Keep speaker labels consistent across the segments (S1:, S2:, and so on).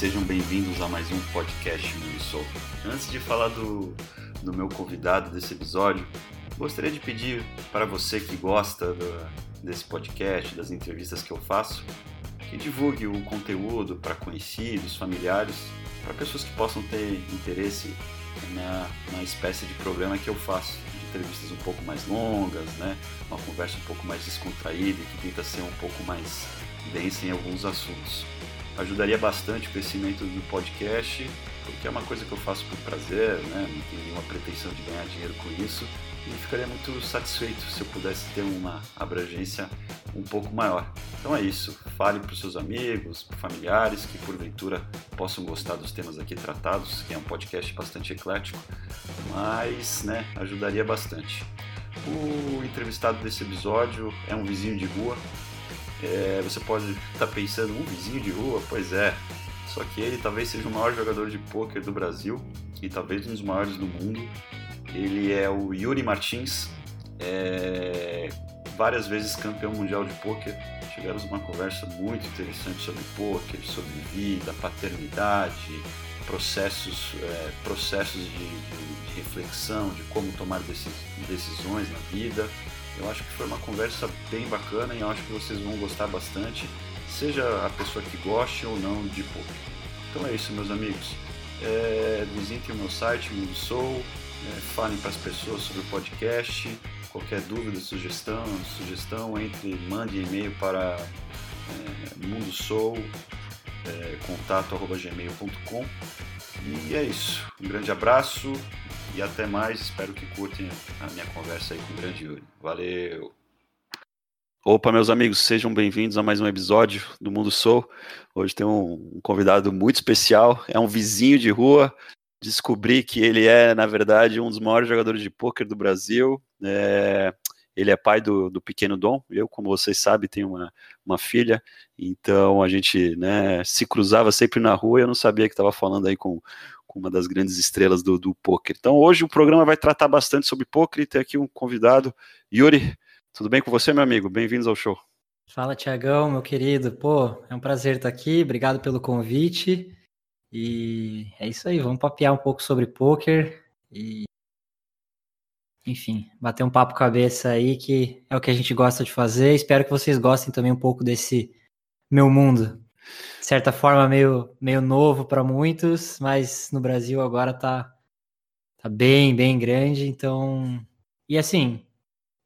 S1: Sejam bem-vindos a mais um podcast Mundo Antes de falar do, do meu convidado desse episódio, gostaria de pedir para você que gosta do, desse podcast, das entrevistas que eu faço, que divulgue o conteúdo para conhecidos, familiares, para pessoas que possam ter interesse na, na espécie de programa que eu faço. Entrevistas um pouco mais longas, né? uma conversa um pouco mais descontraída, que tenta ser um pouco mais densa em alguns assuntos ajudaria bastante o crescimento do podcast, porque é uma coisa que eu faço por prazer, né? não tenho nenhuma pretensão de ganhar dinheiro com isso, e ficaria muito satisfeito se eu pudesse ter uma abrangência um pouco maior. Então é isso, fale para os seus amigos, familiares que porventura possam gostar dos temas aqui tratados, que é um podcast bastante eclético, mas né, ajudaria bastante. O entrevistado desse episódio é um vizinho de rua, é, você pode estar tá pensando, um vizinho de rua? Pois é. Só que ele talvez seja o maior jogador de pôquer do Brasil e talvez um dos maiores do mundo. Ele é o Yuri Martins, é, várias vezes campeão mundial de pôquer. Tivemos uma conversa muito interessante sobre pôquer, sobre vida, paternidade, processos, é, processos de, de, de, reflexão, de como tomar decisões na vida. Eu acho que foi uma conversa bem bacana e eu acho que vocês vão gostar bastante, seja a pessoa que goste ou não de poker. Então é isso, meus amigos. É, visitem o meu site, Mundo Soul, é, falem para as pessoas sobre o podcast. Qualquer dúvida, sugestão, sugestão entre, mande e-mail para é, Mundo Soul, é, contato@gmail.com. E é isso. Um grande abraço e até mais, espero que curtem a minha conversa aí com o grande Yuri. Valeu! Opa, meus amigos, sejam bem-vindos a mais um episódio do Mundo Soul. Hoje tem um, convidado muito especial, é um vizinho de rua. Descobri que ele é, na verdade, um dos maiores jogadores de pôquer do Brasil. É, ele é pai do, do pequeno Dom. Eu, como vocês sabem, tenho uma, uma filha. Então a gente né, se cruzava sempre na rua e eu não sabia que estava falando aí com, com uma das grandes estrelas do, do poker. Então hoje o programa vai tratar bastante sobre poker e tem aqui um convidado, Yuri. Tudo bem com você, meu amigo? Bem-vindos ao show.
S2: Fala, Tiagão, meu querido. Pô, é um prazer estar aqui. Obrigado pelo convite. E é isso aí, vamos papear um pouco sobre poker e enfim, bater um papo cabeça aí que é o que a gente gosta de fazer. Espero que vocês gostem também um pouco desse meu mundo de certa forma, meio, meio novo para muitos, mas no Brasil agora tá, tá bem, bem grande. Então, e assim,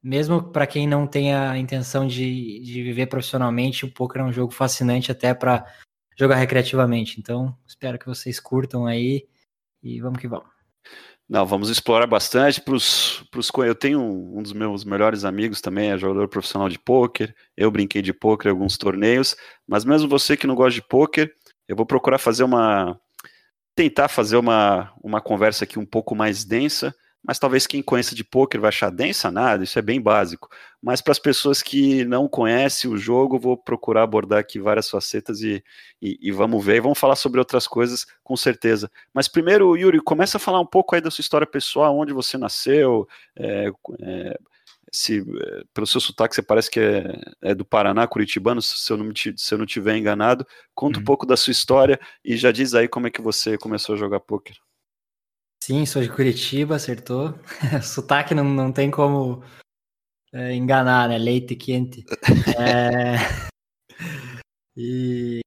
S2: mesmo para quem não tem a intenção de, de viver profissionalmente, o poker é um jogo fascinante até para jogar recreativamente. Então, espero que vocês curtam aí e vamos que vamos.
S1: Não, vamos explorar bastante. Pros, pros, eu tenho um, um dos meus melhores amigos também, é jogador profissional de pôquer. Eu brinquei de pôquer em alguns torneios, mas mesmo você que não gosta de pôquer, eu vou procurar fazer uma. tentar fazer uma, uma conversa aqui um pouco mais densa, mas talvez quem conheça de poker vai achar densa nada, isso é bem básico. Mas para as pessoas que não conhecem o jogo, vou procurar abordar aqui várias facetas e, e, e, vamos ver, e vamos falar sobre outras coisas com certeza. Mas primeiro, Yuri, começa a falar um pouco aí da sua história pessoal, onde você nasceu, é, é, se é, pelo seu sotaque você parece que é, é, do Paraná, curitibano, se eu não, me, se eu não tiver enganado, conta uhum. um pouco da sua história e já diz aí como é que você começou a jogar poker.
S2: Sim, sou de Curitiba, acertou. Sotaque não, não tem como é, enganar, né? Leite quente. É... e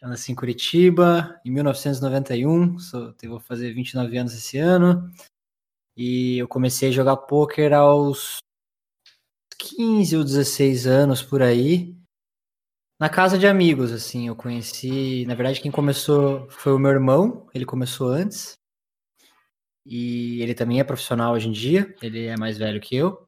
S2: eu nasci em Curitiba em 1991, sou, vou fazer 29 anos esse ano. E eu comecei a jogar pôquer aos 15 ou 16 anos por aí. Na casa de amigos, assim, eu conheci. Na verdade, quem começou foi o meu irmão, ele começou antes. E ele também é profissional hoje em dia, ele é mais velho que eu.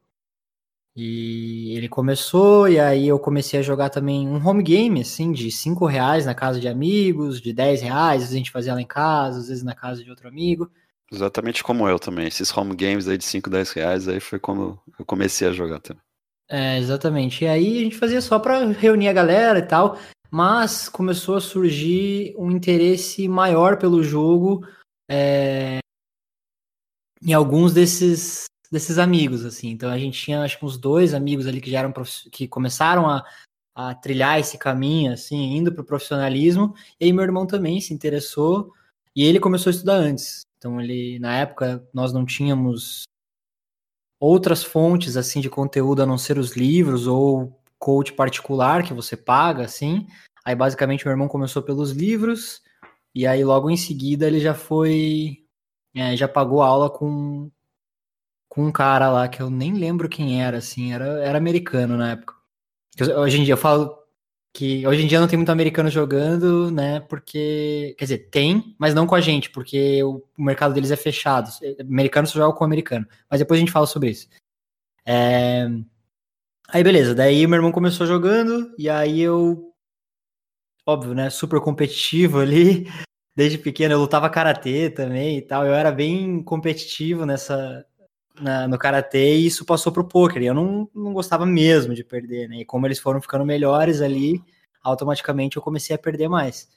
S2: E ele começou, e aí eu comecei a jogar também um home game, assim, de 5 reais na casa de amigos, de 10 reais, às vezes a gente fazia lá em casa, às vezes na casa de outro amigo.
S1: Exatamente como eu também, esses home games aí de 5, 10 reais, aí foi como eu comecei a jogar também.
S2: É, exatamente. E aí a gente fazia só para reunir a galera e tal, mas começou a surgir um interesse maior pelo jogo, é, em alguns desses desses amigos, assim. Então a gente tinha acho que uns dois amigos ali que já eram que começaram a, a trilhar esse caminho, assim, indo para o profissionalismo. E aí meu irmão também se interessou e ele começou a estudar antes. Então ele, na época, nós não tínhamos outras fontes assim de conteúdo a não ser os livros ou coach particular que você paga, assim. Aí basicamente meu irmão começou pelos livros e aí logo em seguida ele já foi, é, já pagou aula com com um cara lá que eu nem lembro quem era, assim, era, era americano na época. Hoje em dia eu falo que hoje em dia não tem muito americano jogando, né? Porque, quer dizer, tem, mas não com a gente, porque o, o mercado deles é fechado. Americano só joga com americano. Mas depois a gente fala sobre isso. É... Aí beleza, daí meu irmão começou jogando, e aí eu, óbvio, né? Super competitivo ali. Desde pequeno eu lutava karatê também e tal. Eu era bem competitivo nessa, na, no karatê e isso passou pro poker. E eu não, não gostava mesmo de perder, né? E como eles foram ficando melhores ali, automaticamente eu comecei a perder mais.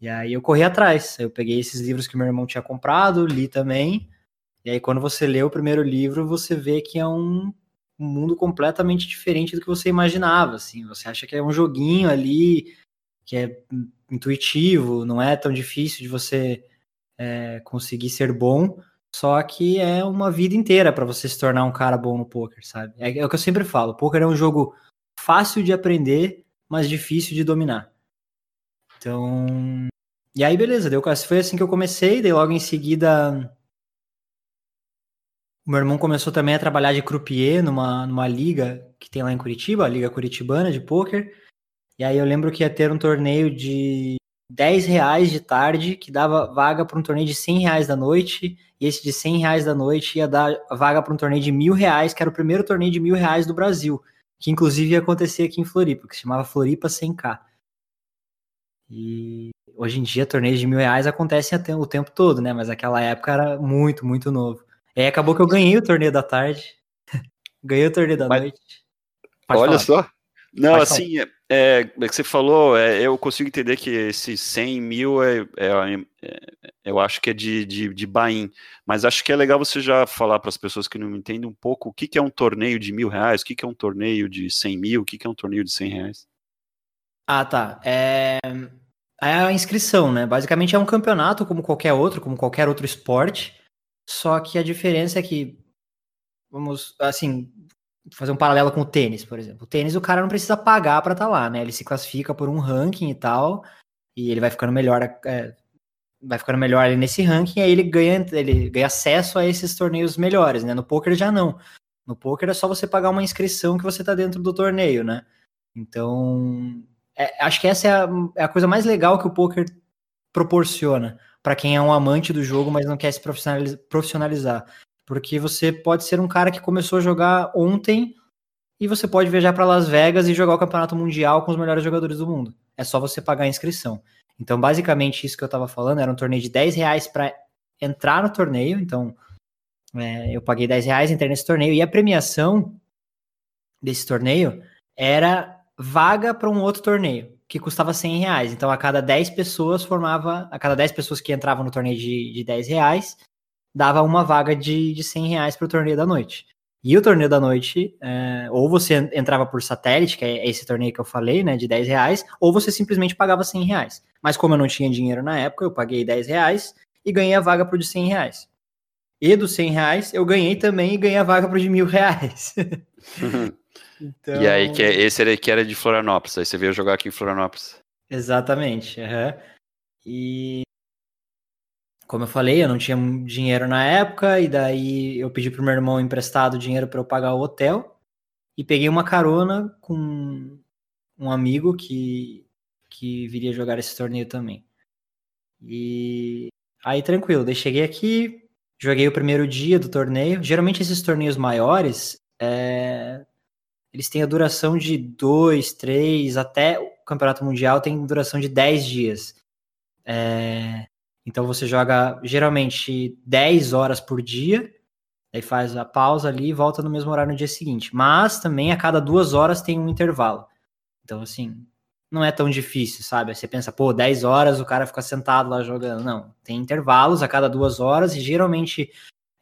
S2: E aí eu corri atrás. Eu peguei esses livros que meu irmão tinha comprado, li também. E aí quando você lê o primeiro livro, você vê que é um, um mundo completamente diferente do que você imaginava, assim. Você acha que é um joguinho ali que é intuitivo, não é tão difícil de você é, conseguir ser bom. Só que é uma vida inteira para você se tornar um cara bom no poker, sabe? É, é, o que eu sempre falo. Poker é um jogo fácil de aprender, mas difícil de dominar. Então, e aí beleza, deu foi assim que eu comecei, daí logo em seguida meu irmão começou também a trabalhar de croupier numa, numa liga que tem lá em Curitiba, a Liga Curitibana de poker. E aí eu lembro que ia ter um torneio de 10 reais de tarde, que dava vaga para um torneio de 100 reais da noite, e esse de 100 reais da noite ia dar vaga para um torneio de mil reais, que era o primeiro torneio de mil reais do Brasil, que inclusive ia acontecer aqui em Floripa, que se chamava Floripa 100K. E hoje em dia, torneios de mil reais acontecem o tempo todo, né? Mas aquela época era muito, muito novo. E aí acabou que eu ganhei o torneio da tarde, ganhei o torneio da Mas, noite.
S1: Pode olha falar. só. Não, Pode assim, falar. É, é que você falou, é, eu consigo entender que esses 100 mil é, é, é, eu acho que é de, de, de buy mas acho que é legal você já falar para as pessoas que não entendem um pouco o que, que é um torneio de mil reais, o que, que é um torneio de 100 mil, o que, que é um torneio de 100 reais.
S2: Ah, tá. É, é a inscrição, né? Basicamente é um campeonato como qualquer outro, como qualquer outro esporte, só que a diferença é que, vamos, assim, fazer um paralelo com o tênis, por exemplo. O tênis o cara não precisa pagar para estar tá lá, né? Ele se classifica por um ranking e tal, e ele vai ficando melhor, é, vai ficando melhor ali nesse ranking, aí ele ganha, ele ganha acesso a esses torneios melhores, né? No poker já não. No poker é só você pagar uma inscrição que você tá dentro do torneio, né? Então, é, acho que essa é a, é a, coisa mais legal que o poker proporciona para quem é um amante do jogo, mas não quer se profissionalizar. Porque você pode ser um cara que começou a jogar ontem e você pode viajar para Las Vegas e jogar o campeonato mundial com os melhores jogadores do mundo. É só você pagar a inscrição. Então, basicamente, isso que eu estava falando era um torneio de 10 reais para entrar no torneio. Então, é, eu paguei 10 reais, entrei nesse torneio. E a premiação desse torneio era vaga para um outro torneio, que custava 100 reais. Então, a cada 10 pessoas formava, a cada 10 pessoas que entravam no torneio de, de 10 reais, dava uma vaga de, de 100 reais para o torneio da noite. E o torneio da noite, é, ou você entrava por satélite, que é esse torneio que eu falei, né, de 10 reais, ou você simplesmente pagava 100 reais. Mas como eu não tinha dinheiro na época, eu paguei 10 reais e ganhei a vaga pro de 100 reais. E dos 100 reais, eu ganhei também e ganhei a vaga pro de mil reais.
S1: então... E aí, que é, esse era, que era de Florianópolis, aí você veio jogar aqui em Florianópolis.
S2: Exatamente, uhum. E como eu falei, eu não tinha dinheiro na época, e daí eu pedi pro meu irmão emprestado dinheiro para eu pagar o hotel, e peguei uma carona com um amigo que, que viria jogar esse torneio também. E aí tranquilo, daí cheguei aqui, joguei o primeiro dia do torneio. Geralmente esses torneios maiores, é... eles têm a duração de dois, três, até o campeonato mundial tem duração de 10 dias. É... Então você joga geralmente 10 horas por dia, aí faz a pausa ali e volta no mesmo horário no dia seguinte. Mas também a cada duas horas tem um intervalo. Então, assim, não é tão difícil, sabe? Você pensa, pô, 10 horas o cara fica sentado lá jogando. Não, tem intervalos a cada duas horas e geralmente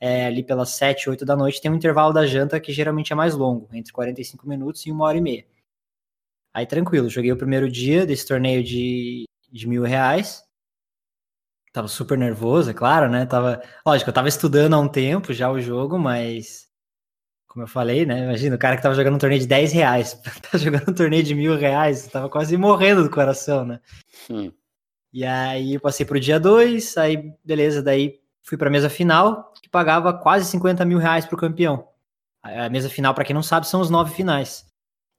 S2: é, ali pelas 7, 8 da noite tem um intervalo da janta que geralmente é mais longo, entre 45 minutos e uma hora e meia. Aí tranquilo, joguei o primeiro dia desse torneio de, de mil reais. Tava super nervoso, é claro, né? Tava, lógico, eu tava estudando há um tempo já o jogo, mas como eu falei, né? Imagina, o cara que tava jogando um torneio de 10 reais, tá jogando um torneio de mil reais, tava quase morrendo do coração, né? Hum. E aí eu passei pro dia 2, aí beleza, daí fui pra mesa final, que pagava quase 50 mil reais pro campeão. A mesa final, para quem não sabe, são os nove finais.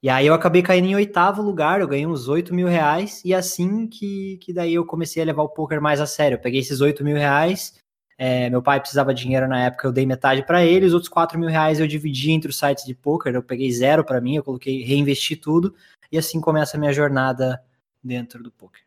S2: E aí eu acabei caindo em oitavo lugar, eu ganhei uns 8 mil reais, e assim que, que daí eu comecei a levar o poker mais a sério. Eu peguei esses 8 mil reais, é, meu pai precisava de dinheiro na época, eu dei metade para ele, os outros 4 mil reais eu dividi entre os sites de poker, eu peguei zero para mim, eu coloquei, reinvesti tudo, e assim começa a minha jornada dentro do poker.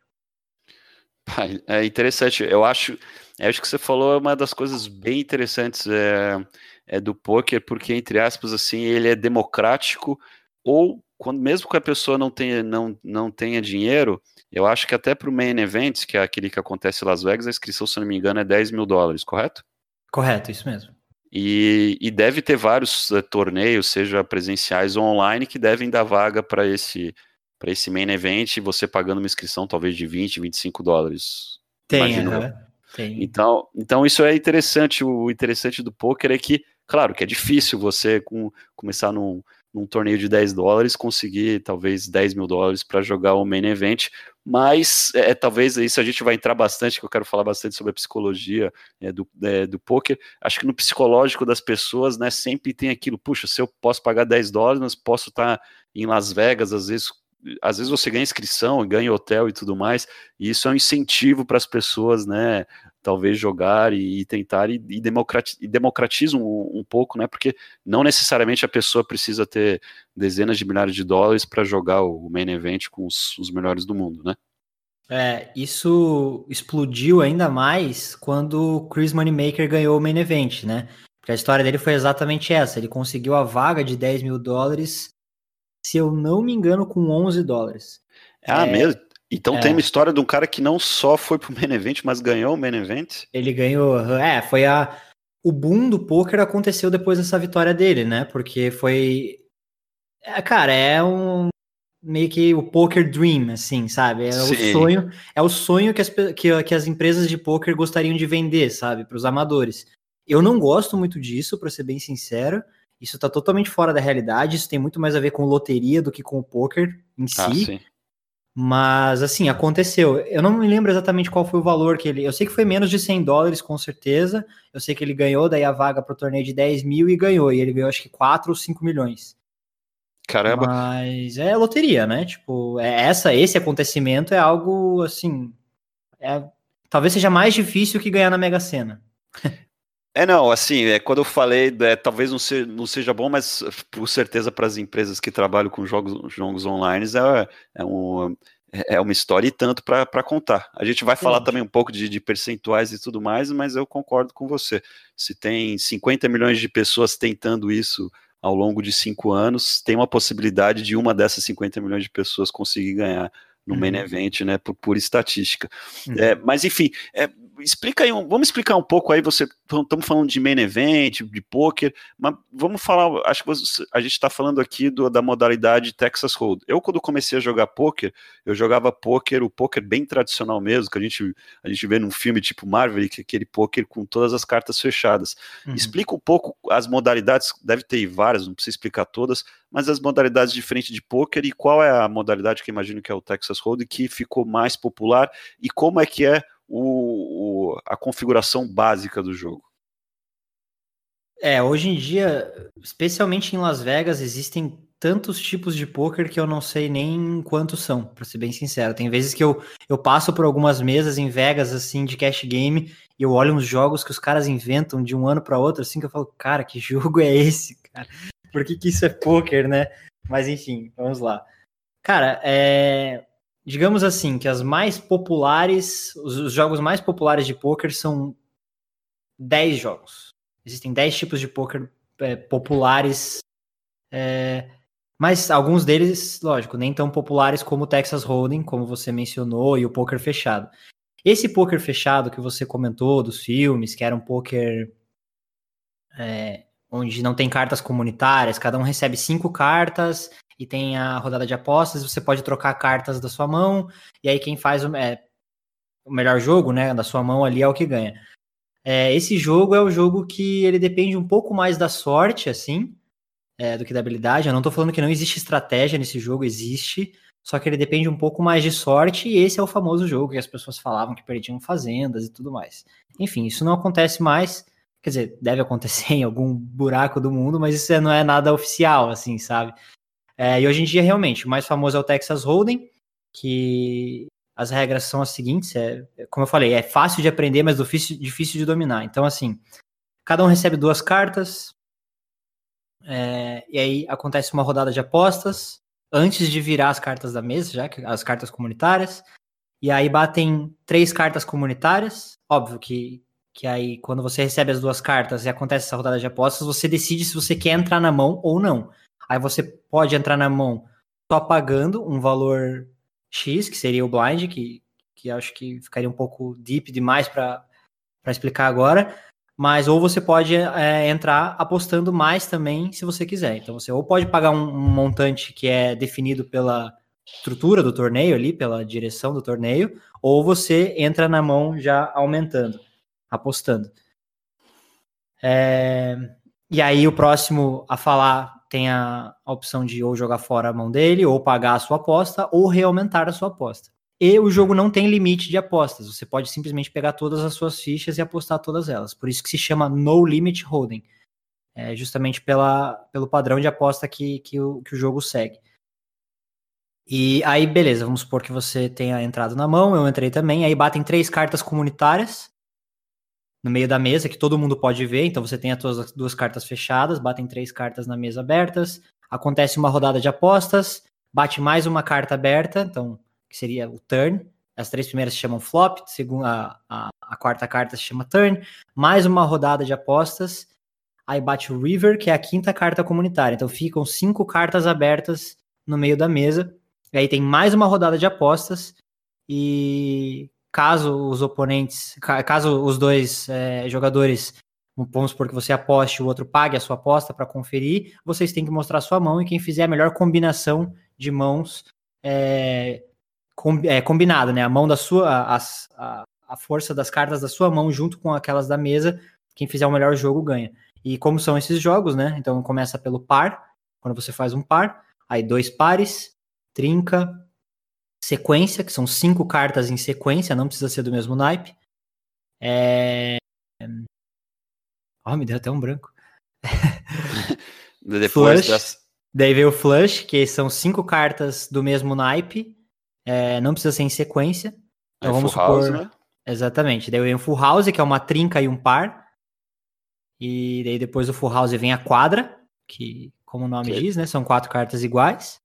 S1: É interessante, eu acho, eu acho que você falou é uma das coisas bem interessantes é, é do poker, porque, entre aspas, assim, ele é democrático, ou quando mesmo que a pessoa não tenha, não, não tenha dinheiro, eu acho que até para o main event, que é aquele que acontece em Las Vegas, a inscrição, se não me engano, é 10 mil dólares, correto?
S2: Correto, isso mesmo.
S1: E, e deve ter vários uh, torneios, seja presenciais ou online, que devem dar vaga para esse para esse main event, você pagando uma inscrição talvez de 20, 25 dólares.
S2: Tem, uh, tem.
S1: Então, então isso é interessante. O interessante do poker é que, claro, que é difícil você com, começar num, num torneio de 10 dólares, conseguir talvez 10 mil dólares para jogar o main event, mas é, talvez isso a gente vai entrar bastante, que eu quero falar bastante sobre a psicologia é, do, é, do poker. Acho que no psicológico das pessoas, né, sempre tem aquilo, puxa, se eu posso pagar 10 dólares, mas posso estar tá em Las Vegas, às vezes às vezes você ganha inscrição, ganha hotel e tudo mais, e isso é um incentivo para as pessoas, né, talvez jogar e, e tentar e, e, e democratiza um, um, pouco, né, porque não necessariamente a pessoa precisa ter dezenas de milhares de dólares para jogar o main event com os, os melhores do mundo, né.
S2: É, isso explodiu ainda mais quando o Chris Moneymaker ganhou o main event, né? Porque a história dele foi exatamente essa. Ele conseguiu a vaga de 10 mil dólares se eu não me engano, com 11 dólares.
S1: Ah, é, mesmo? Então é. tem uma história de um cara que não só foi pro main event, mas ganhou o main event?
S2: Ele ganhou, é, foi a... O boom do poker aconteceu depois dessa vitória dele, né? Porque foi... É, cara, é um... Meio que o poker dream, assim, sabe? É Sim. o sonho, é o sonho que as, que, que as empresas de poker gostariam de vender, sabe? Para os amadores. Eu não gosto muito disso, para ser bem sincero. Isso está totalmente fora da realidade, isso tem muito mais a ver com loteria do que com o poker em ah, si. Ah, Mas, assim, aconteceu. Eu não me lembro exatamente qual foi o valor que ele. Eu sei que foi menos de 100 dólares, com certeza. Eu sei que ele ganhou daí a vaga para o torneio de 10 mil e ganhou. E ele ganhou acho que 4 ou 5 milhões.
S1: Caramba.
S2: Mas é loteria, né? Tipo, é essa, esse acontecimento é algo assim. É, talvez seja mais difícil que ganhar na Mega Sena.
S1: É, não, assim, é, quando eu falei, é, talvez não, ser, não seja bom, mas por certeza para as empresas que trabalham com jogos, jogos online é, é, um, é uma história e tanto para contar. A gente vai falar também um pouco de, de, percentuais e tudo mais, mas eu concordo com você. Se tem 50 milhões de pessoas tentando isso ao longo de cinco anos, tem uma possibilidade de uma dessas 50 milhões de pessoas conseguir ganhar no uhum. main event, né, por pura estatística. Uhum. É, mas enfim, é, explica aí, um, vamos explicar um pouco aí, você, estamos falando de main event, de poker, mas vamos falar, acho que você, a gente está falando aqui do, da modalidade Texas Hold. Eu, quando comecei a jogar poker, eu jogava poker, o poker bem tradicional mesmo, que a gente, a gente vê num filme tipo Marvel, que é aquele poker com todas as cartas fechadas. Uhum. Explica um pouco as modalidades, deve ter várias, não precisa explicar todas, mas as modalidades diferentes de poker e qual é a modalidade que eu imagino que é o Texas Hold que ficou mais popular e como é que é o, o, a configuração básica do jogo.
S2: É, hoje em dia, especialmente em Las Vegas, existem tantos tipos de poker que eu não sei nem quantos são, para ser bem sincero. Tem vezes que eu, eu passo por algumas mesas em Vegas, assim, de cash game, e eu olho uns jogos que os caras inventam de um ano para outro, assim, que eu falo, cara, que jogo é esse, cara? Por que, que isso é poker, né? Mas enfim, vamos lá. Cara, é digamos assim, que as mais populares, os, os jogos mais populares de poker são 10 jogos. Existem 10 tipos de poker é, populares, é, mas alguns deles, lógico, nem tão populares como o Texas Hold'em, como você mencionou, e o poker fechado. Esse poker fechado que você comentou dos filmes, que era um poker é, onde não tem cartas comunitárias, cada um recebe cinco cartas e tem a rodada de apostas, você pode trocar cartas da sua mão, e aí quem faz o, é, o melhor jogo, né, da sua mão ali é o que ganha. É, esse jogo é o jogo que ele depende um pouco mais da sorte, assim, é, do que da habilidade. Eu não tô falando que não existe estratégia nesse jogo, existe, só que ele depende um pouco mais de sorte, e esse é o famoso jogo que as pessoas falavam que perdiam fazendas e tudo mais. Enfim, isso não acontece mais, quer dizer, deve acontecer em algum buraco do mundo, mas isso não é nada oficial, assim, sabe? É, e hoje em dia, realmente, o mais famoso é o Texas Hold'em, que as regras são as seguintes, é, como eu falei, é fácil de aprender, mas difícil, difícil de dominar. Então, assim, cada um recebe duas cartas, é, e aí acontece uma rodada de apostas, antes de virar as cartas da mesa, já que as cartas comunitárias, e aí batem três cartas comunitárias, óbvio que que aí quando você recebe as duas cartas e acontece essa rodada de apostas, você decide se você quer entrar na mão ou não. Aí você pode entrar na mão só pagando um valor X, que seria o blind, que, que acho que ficaria um pouco deep demais para explicar agora. Mas ou você pode é, entrar apostando mais também, se você quiser. Então você ou pode pagar um, um montante que é definido pela estrutura do torneio ali, pela direção do torneio, ou você entra na mão já aumentando apostando. É, e aí o próximo a falar tem a, opção de ou jogar fora a mão dele, ou pagar a sua aposta, ou reaumentar a sua aposta. E o jogo não tem limite de apostas. Você pode simplesmente pegar todas as suas fichas e apostar todas elas. Por isso que se chama No Limit Holding. É justamente pela, pelo padrão de aposta que, que, o, que o jogo segue. E aí, beleza, vamos supor que você tenha entrado na mão, eu entrei também. Aí batem três cartas comunitárias no meio da mesa, que todo mundo pode ver. Então você tem as suas duas cartas fechadas, batem três cartas na mesa abertas. Acontece uma rodada de apostas, bate mais uma carta aberta, então que seria o turn. As três primeiras se chamam flop, a, a, a quarta carta se chama turn. Mais uma rodada de apostas. Aí bate o river, que é a quinta carta comunitária. Então ficam cinco cartas abertas no meio da mesa. E aí tem mais uma rodada de apostas. E caso os oponentes, caso os dois é, jogadores, vamos supor que você aposte, o outro pague a sua aposta para conferir, vocês têm que mostrar a sua mão e quem fizer a melhor combinação de mãos é, com, é, né? A mão da sua, a, a, a força das cartas da sua mão junto com aquelas da mesa, quem fizer o melhor jogo ganha. E como são esses jogos, né? Então começa pelo par, quando você faz um par, aí dois pares, trinca, sequência, que são cinco cartas em sequência, não precisa ser do mesmo naipe. É... Oh, me deu até um branco.
S1: Depois flush, das...
S2: Daí veio o Flush, que são cinco cartas do mesmo naipe, é, não precisa ser em sequência. Então é vamos supor. House, né? Exatamente. Daí vem o Full House, que é uma trinca e um par. E daí depois do Full House vem a quadra, que, como o nome que... diz, né? São quatro cartas iguais.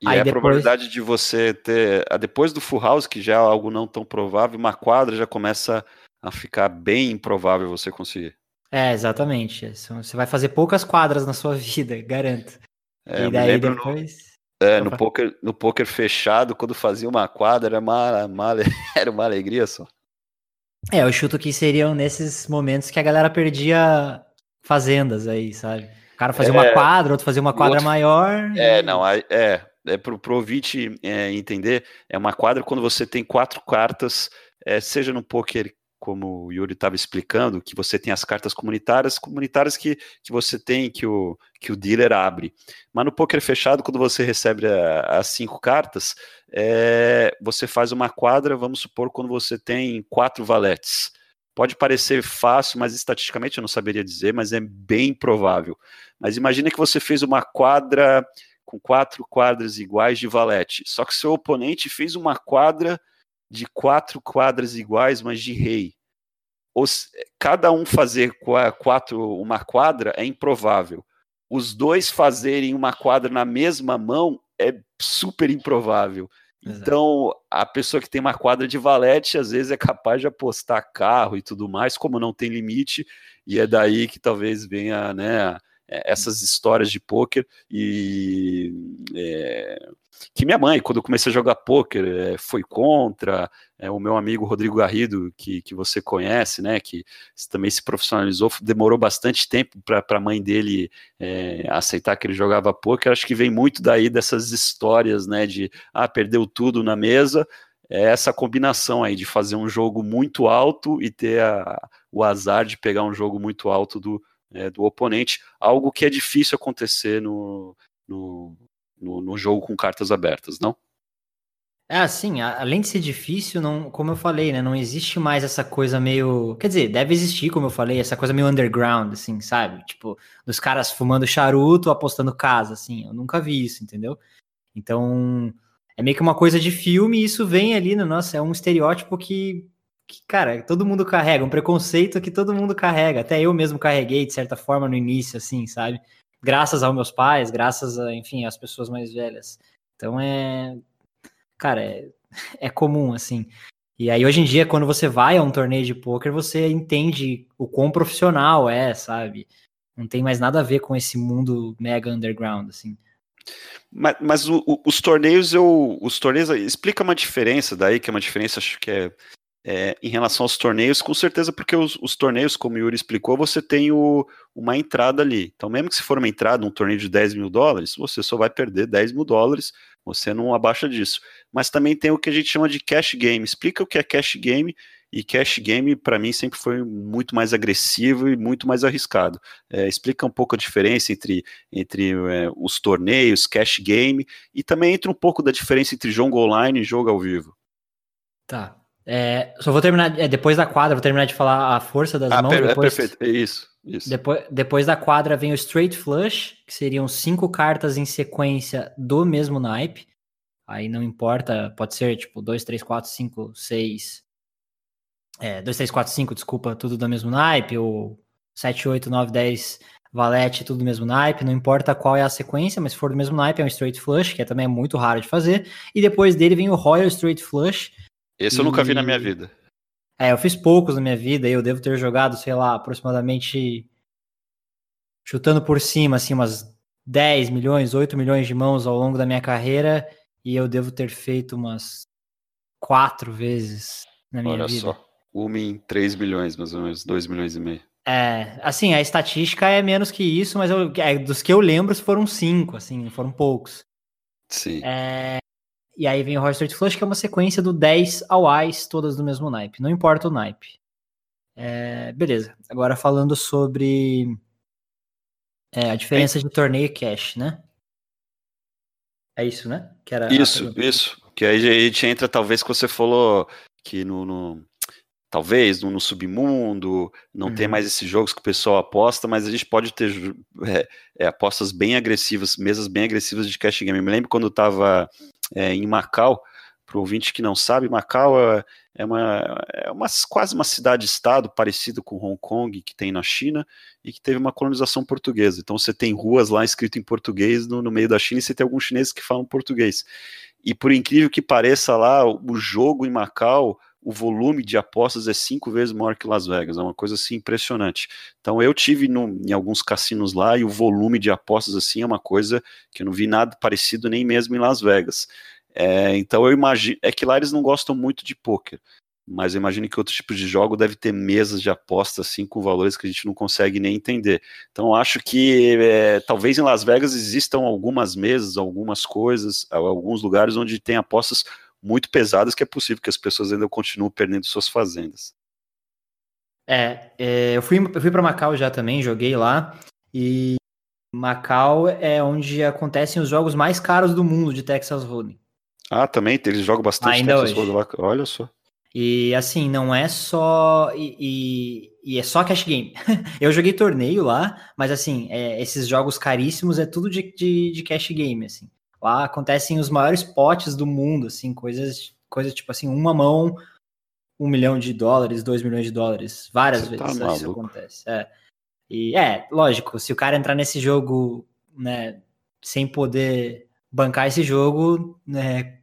S1: E Aí a depois... probabilidade de você ter, depois do full house, que já é algo não tão provável, uma quadra já começa a ficar bem improvável você conseguir.
S2: É, exatamente. Você vai fazer poucas quadras na sua vida, garanto.
S1: É, e daí depois. No, é, no poker, no poker fechado, quando fazia uma quadra, era uma, uma, era uma alegria só.
S2: É, eu chuto que seriam nesses momentos que a galera perdia fazendas aí, sabe? O cara fazia é, uma quadra, outro fazia uma quadra outro, maior.
S1: É, e... não, é, é, para o ouvinte é, entender, é uma quadra quando você tem quatro cartas, é, seja no poker, como o Yuri estava explicando, que você tem as cartas comunitárias, comunitárias que, que você tem, que o, que o dealer abre. Mas no poker fechado, quando você recebe as cinco cartas, é, você faz uma quadra, vamos supor, quando você tem quatro valetes. Pode parecer fácil, mas estatisticamente eu não saberia dizer, mas é bem provável. Mas imagine que você fez uma quadra com quatro quadras iguais de valete. Só que seu oponente fez uma quadra de quatro quadras iguais, mas de rei. Os, cada um fazer quatro, uma quadra é improvável. Os dois fazerem uma quadra na mesma mão é super improvável. Exato. Então, a pessoa que tem uma quadra de valete, às vezes é capaz de apostar carro e tudo mais, como não tem limite, e é daí que talvez venha né, essas histórias de pôquer e é, que minha mãe, quando eu comecei a jogar pôquer, é, foi contra, é, o meu amigo Rodrigo Garrido, que, que você conhece, né, que também se profissionalizou, demorou bastante tempo para a mãe dele é, aceitar que ele jogava pôquer, acho que vem muito daí dessas histórias, né, de, ah, perdeu tudo na mesa, é essa combinação aí de fazer um jogo muito alto e ter a, o azar de pegar um jogo muito alto do, é, do oponente, algo que é difícil acontecer no, no, no, no jogo com cartas abertas, não?
S2: É assim, além de ser difícil, não, como eu falei, né, não existe mais essa coisa meio, quer dizer, deve existir, como eu falei, essa coisa meio underground, assim, sabe? Tipo, dos caras fumando charuto, apostando casa, assim, eu nunca vi isso, entendeu? Então, é meio que uma coisa de filme e isso vem ali no nosso, é um estereótipo que, que, cara, todo mundo carrega, um preconceito que todo mundo carrega, até eu mesmo carreguei de certa forma no início, assim, sabe? Graças aos meus pais, graças a, enfim, às pessoas mais velhas. Então é, cara, é, é comum, assim. E aí, hoje em dia, quando você vai a um torneio de pôquer, você entende o quão profissional é, sabe? Não tem mais nada a ver com esse mundo mega underground, assim.
S1: Mas, mas o, o, os torneios, eu, os torneios, explica uma diferença daí, que é uma diferença, acho que é, é em relação aos torneios, com certeza, porque os, os torneios, como o Yuri explicou, você tem o, uma entrada ali. Então, mesmo que se for uma entrada, um torneio de 10 mil dólares, você só vai perder 10 mil dólares, você não abaixa disso mas também tem o que a gente chama de cash game. Explica o que é cash game e cash game para mim sempre foi muito mais agressivo e muito mais arriscado. É, explica um pouco a diferença entre, entre é, os torneios, cash game e também entra um pouco da diferença entre jogo online e jogo ao vivo.
S2: Tá. É, só vou terminar, é, depois da quadra, vou terminar de falar a força das ah, mãos. Per é
S1: depois, é perfeito, é isso. isso.
S2: Depois, depois da quadra vem o straight flush, que seriam cinco cartas em sequência do mesmo naipe. Aí não importa, pode ser tipo 2, 3, 4, 5, 6. É, 2, 3, 4, 5, desculpa, tudo do mesmo naipe, ou 7, 8, 9, 10, valete, tudo do mesmo naipe, não importa qual é a sequência, mas se for do mesmo naipe, é um straight flush, que é também muito raro de fazer. E depois dele vem o Royal Straight Flush.
S1: Esse eu nunca vi na minha vida.
S2: É, eu fiz poucos na minha vida, eu devo ter jogado, sei lá, aproximadamente chutando por cima, assim, umas 10 milhões, 8 milhões de mãos ao longo da minha carreira e eu devo ter feito umas quatro vezes na minha Olha vida. Olha só,
S1: uma em 3 milhões, mais ou menos, 2 milhões e meio.
S2: É, assim, a estatística é menos que isso, mas eu, é, dos que eu lembro foram cinco, assim, foram poucos.
S1: Sim.
S2: É, e aí vem o Horse Street Flush, que é uma sequência do 10 ao Ais, todas do mesmo naipe. Não importa o naipe. É, beleza. Agora falando sobre é, a diferença é. de torneio e cash, né? É isso, né?
S1: Que era isso, isso. Que aí a gente entra, talvez, que você falou que no, no talvez no, no, submundo não uhum. tem mais esses jogos que o pessoal aposta, mas a gente pode ter é, é, apostas bem agressivas, mesas bem agressivas de cash game. Eu me lembro quando eu estava é, em Macau, para o ouvinte que não sabe, Macau é, é uma, é uma, quase uma cidade-estado parecida com Hong Kong, que tem na China, e que teve uma colonização portuguesa. Então você tem ruas lá escrito em português no, no meio da China e você tem alguns chineses que falam português. E por incrível que pareça lá, o jogo em Macau, o volume de apostas é cinco vezes maior que Las Vegas, é uma coisa assim impressionante. Então eu tive no, em alguns cassinos lá e o volume de apostas assim é uma coisa que eu não vi nada parecido nem mesmo em Las Vegas. É, então eu imagino. É que lá eles não gostam muito de poker. Mas eu imagino que outro tipo de jogo deve ter mesas de aposta assim com valores que a gente não consegue nem entender. Então acho que é, talvez em Las Vegas existam algumas mesas, algumas coisas, alguns lugares onde tem apostas muito pesadas que é possível que as pessoas ainda continuem perdendo suas fazendas.
S2: É, é eu fui, eu fui para Macau já também, joguei lá e Macau é onde acontecem os jogos mais caros do mundo de Texas Hold'em.
S1: Ah, também, eles jogam bastante
S2: Ainda hoje.
S1: lá. Olha só.
S2: E assim, não é só. E, e, e, é só cash game. eu joguei torneio lá, mas assim, é, esses jogos caríssimos é tudo de, de, de, cash game, assim. Lá acontecem os maiores potes do mundo, assim, coisas, coisas tipo assim, uma mão, um milhão de dólares, dois milhões de dólares. Várias Você tá vezes tá isso acontece. É. E é, lógico, se o cara entrar nesse jogo, né, sem poder bancar esse jogo, né,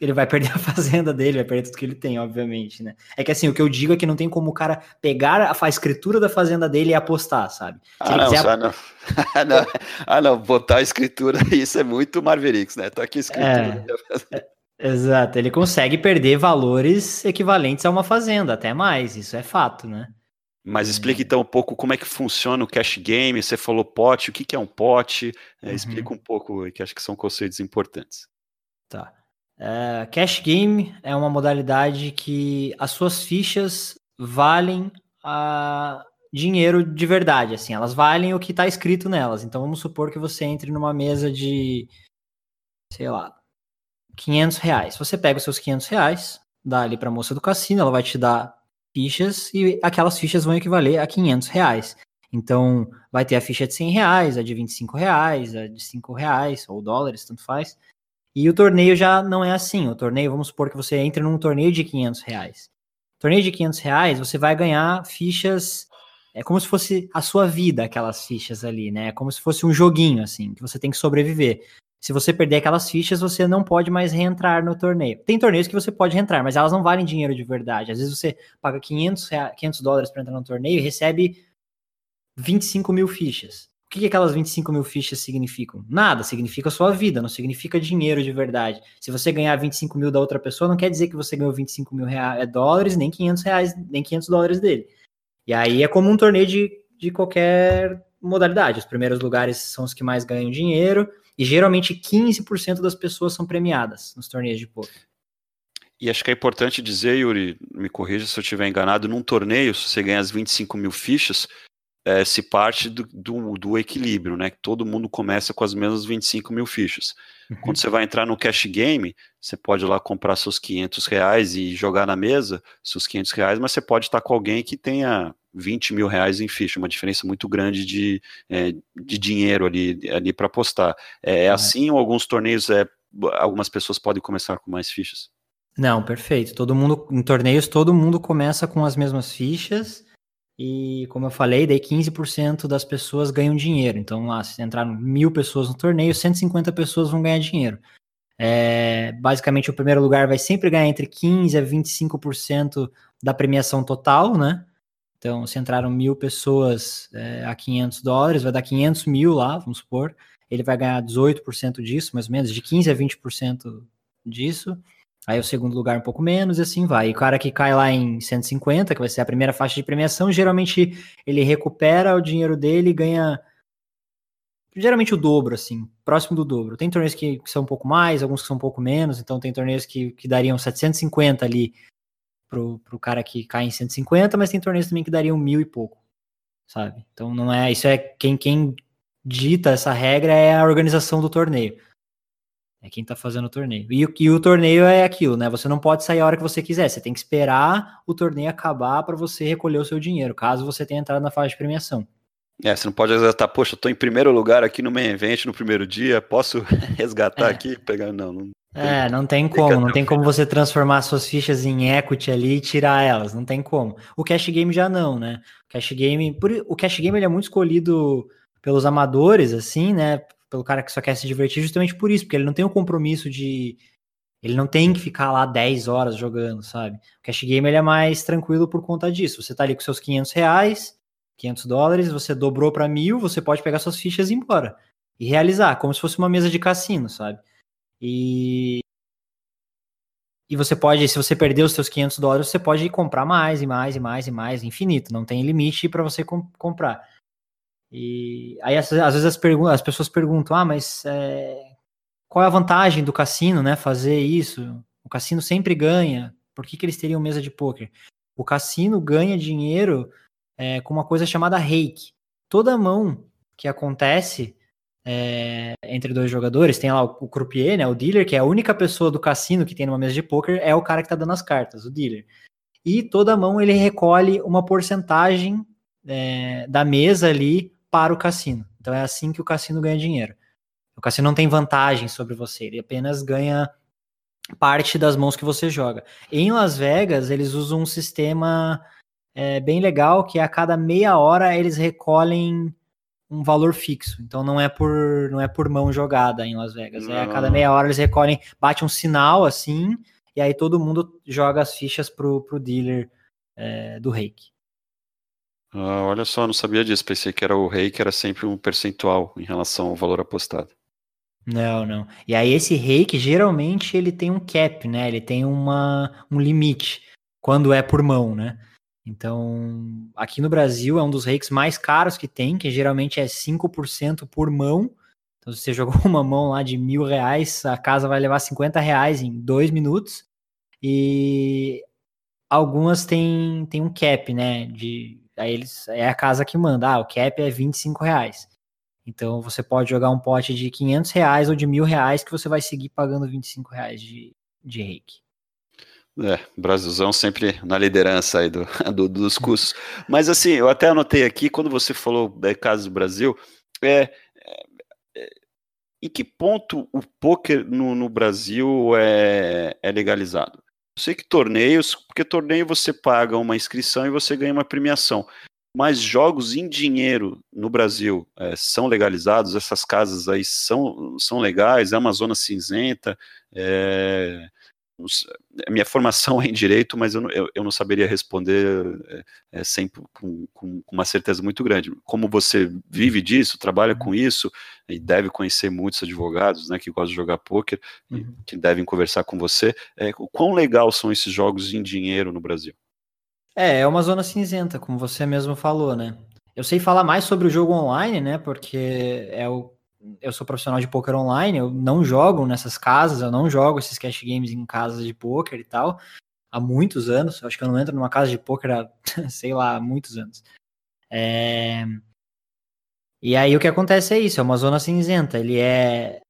S2: ele vai perder a fazenda dele, vai perder tudo que ele tem, obviamente, né? É que assim, o que eu digo é que não tem como o cara pegar a, escritura da fazenda dele e apostar, sabe?
S1: Se ah, não, quiser... não. ah, não. ah, não, botar a escritura, isso é muito Marverix, né? Tá aqui a escritura.
S2: É, é, exato, ele consegue perder valores equivalentes a uma fazenda, até mais, isso é fato, né?
S1: Mas é. explique então um pouco como é que funciona o cash game. Você falou pote, o que, que é um pote? É, uhum. Explica um pouco, que acho que são conceitos importantes.
S2: Tá. É, cash game é uma modalidade que as suas fichas valem a dinheiro de verdade, assim, elas valem o que está escrito nelas. Então vamos supor que você entre numa mesa de, sei lá, 500 reais. Você pega os seus 500 reais, dá ali para a moça do cassino, ela vai te dar fichas e aquelas fichas vão equivaler a 500 reais. Então vai ter a ficha de 100 reais, a de 25 reais, a de 5 reais ou dólares, tanto faz. E o torneio já não é assim. O torneio, vamos supor que você entre num torneio de 500 reais. Torneio de 500 reais, você vai ganhar fichas. É como se fosse a sua vida, aquelas fichas ali, né? É como se fosse um joguinho, assim, que você tem que sobreviver. Se você perder aquelas fichas, você não pode mais reentrar no torneio. Tem torneios que você pode reentrar, mas elas não valem dinheiro de verdade. Às vezes você paga 500, 500 dólares para entrar no torneio e recebe 25 mil fichas. O que, que aquelas 25 mil fichas significam? Nada, significa a sua vida, não significa dinheiro de verdade. Se você ganhar 25 mil da outra pessoa, não quer dizer que você ganhou 25 mil reais, é dólares, nem 500 reais, nem 500 dólares dele. E aí é como um torneio de, de qualquer modalidade. Os primeiros lugares são os que mais ganham dinheiro, e geralmente 15% das pessoas são premiadas nos torneios de poker.
S1: E acho que é importante dizer, Yuri, me corrija se eu estiver enganado, num torneio, se você ganha as 25 mil fichas, é, se parte do, do, do, equilíbrio, né? Que todo mundo começa com as mesmas 25 mil fichas. Uhum. Quando você vai entrar no cash game, você pode ir lá comprar seus 500 reais e jogar na mesa seus 500 reais, mas você pode estar com alguém que tenha 20 mil reais em ficha, uma diferença muito grande de, é, de dinheiro ali, ali para apostar. É, é assim ou alguns torneios, é, algumas pessoas podem começar com mais fichas?
S2: Não, perfeito. Todo mundo, em torneios, todo mundo começa com as mesmas fichas e como eu falei, daí 15% das pessoas ganham dinheiro. Então, se entraram mil pessoas no torneio, 150 pessoas vão ganhar dinheiro. É, basicamente, o primeiro lugar vai sempre ganhar entre 15% a 25% da premiação total, né? Então, se entraram mil pessoas é, a 500 dólares, vai dar 500 mil lá, vamos supor. Ele vai ganhar 18% disso, mais ou menos, de 15% a 20% disso. Aí o segundo lugar um pouco menos e assim vai. E o cara que cai lá em 150, que vai ser a primeira faixa de premiação, geralmente ele recupera o dinheiro dele e ganha geralmente o dobro, assim, próximo do dobro. Tem torneios que, que, são um pouco mais, alguns que são um pouco menos, então tem torneios que, que dariam 750 ali pro, pro cara que cai em 150, mas tem torneios também que dariam mil e pouco, sabe? Então não é, isso é quem, quem dita essa regra é a organização do torneio. É quem tá fazendo o torneio. E, e, o torneio é aquilo, né? Você não pode sair a hora que você quiser. Você tem que esperar o torneio acabar para você recolher o seu dinheiro, caso você tenha entrado na fase de premiação.
S1: É, você não pode resgatar, poxa, eu tô em primeiro lugar aqui no main event no primeiro dia, posso resgatar é. aqui? Pegar, não, não.
S2: É, não tem como, não tem como você transformar suas fichas em equity ali e tirar elas, não tem como. O cash game já não, né? O cash game, por, o cash game ele é muito escolhido pelos amadores, assim, né? Pelo cara que só quer se divertir justamente por isso, porque ele não tem o compromisso de. Ele não tem que ficar lá 10 horas jogando, sabe? O cash game ele é mais tranquilo por conta disso. Você tá ali com seus 500 reais, 500 dólares, você dobrou para mil, você pode pegar suas fichas e ir embora. E realizar, como se fosse uma mesa de cassino, sabe? E. E você pode, se você perder os seus 500 dólares, você pode comprar mais e mais e mais e mais, infinito. Não tem limite para você comp comprar. E aí, às, vezes, as, as, pessoas perguntam: ah, mas é, qual é a vantagem do cassino, né? Fazer isso? O cassino sempre ganha. Por que, que eles teriam mesa de poker? O cassino ganha dinheiro é, com uma coisa chamada rake. Toda mão que acontece é, entre dois jogadores, tem lá o, o croupier, né, o dealer, que é a única pessoa do cassino que tem numa mesa de poker, é o cara que está dando as cartas, o dealer. E toda mão ele recolhe uma porcentagem é, da mesa ali para o cassino. Então é assim que o cassino ganha dinheiro. O cassino não tem vantagem sobre você, ele apenas ganha parte das mãos que você joga. Em Las Vegas, eles usam um sistema é, bem legal que a cada meia hora eles recolhem um valor fixo. Então não é por não é por mão jogada em Las Vegas. É a cada meia hora eles recolhem, bate um sinal assim, e aí todo mundo joga as fichas pro, pro dealer é, do reiki.
S1: Ah, olha só, não sabia disso. Pensei que era o reiki, era sempre um percentual em relação ao valor apostado.
S2: Não, não. E aí esse reiki, geralmente, ele tem um cap, né? Ele tem uma, um limite, quando é por mão, né? Então, aqui no Brasil é um dos reikis mais caros que tem, que geralmente é 5% por mão. Então, se você jogou uma mão lá de mil reais, a casa vai levar 50 reais em dois minutos. E algumas têm, têm um cap, né? De, aí eles, é a casa que manda. Ah, o cap é 25 reais. Então, você pode jogar um pote de 500 reais ou de mil reais que você vai seguir pagando 25 reais de, de reiki.
S1: É, Brasilzão sempre na liderança aí do, do, dos custos. Mas assim, eu até anotei aqui, quando você falou da casa do Brasil, é, é, é, em que ponto o poker no, no Brasil é, é legalizado? Sei que torneios, porque torneio você paga uma inscrição e você ganha uma premiação. Mas jogos em dinheiro no Brasil é, são legalizados? Essas casas aí são, são legais? É uma zona cinzenta? É, a minha formação é em direito, mas eu, eu, eu não saberia responder é, é, sempre com, com, uma certeza muito grande. Como você vive disso, trabalha com isso e deve conhecer muitos advogados, né, que gostam de jogar poker, uhum. que devem conversar com você. É, o quão legal são esses jogos em dinheiro no Brasil?
S2: É, é uma zona cinzenta, como você mesmo falou, né? Eu sei falar mais sobre o jogo online, né? Porque é o eu sou profissional de poker online, eu não jogo nessas casas, eu não jogo esses cash games em casas de poker e tal, há muitos anos. Acho que eu não entro numa casa de poker há, sei lá, muitos anos. É... E aí o que acontece é isso, é uma zona cinzenta. Ele é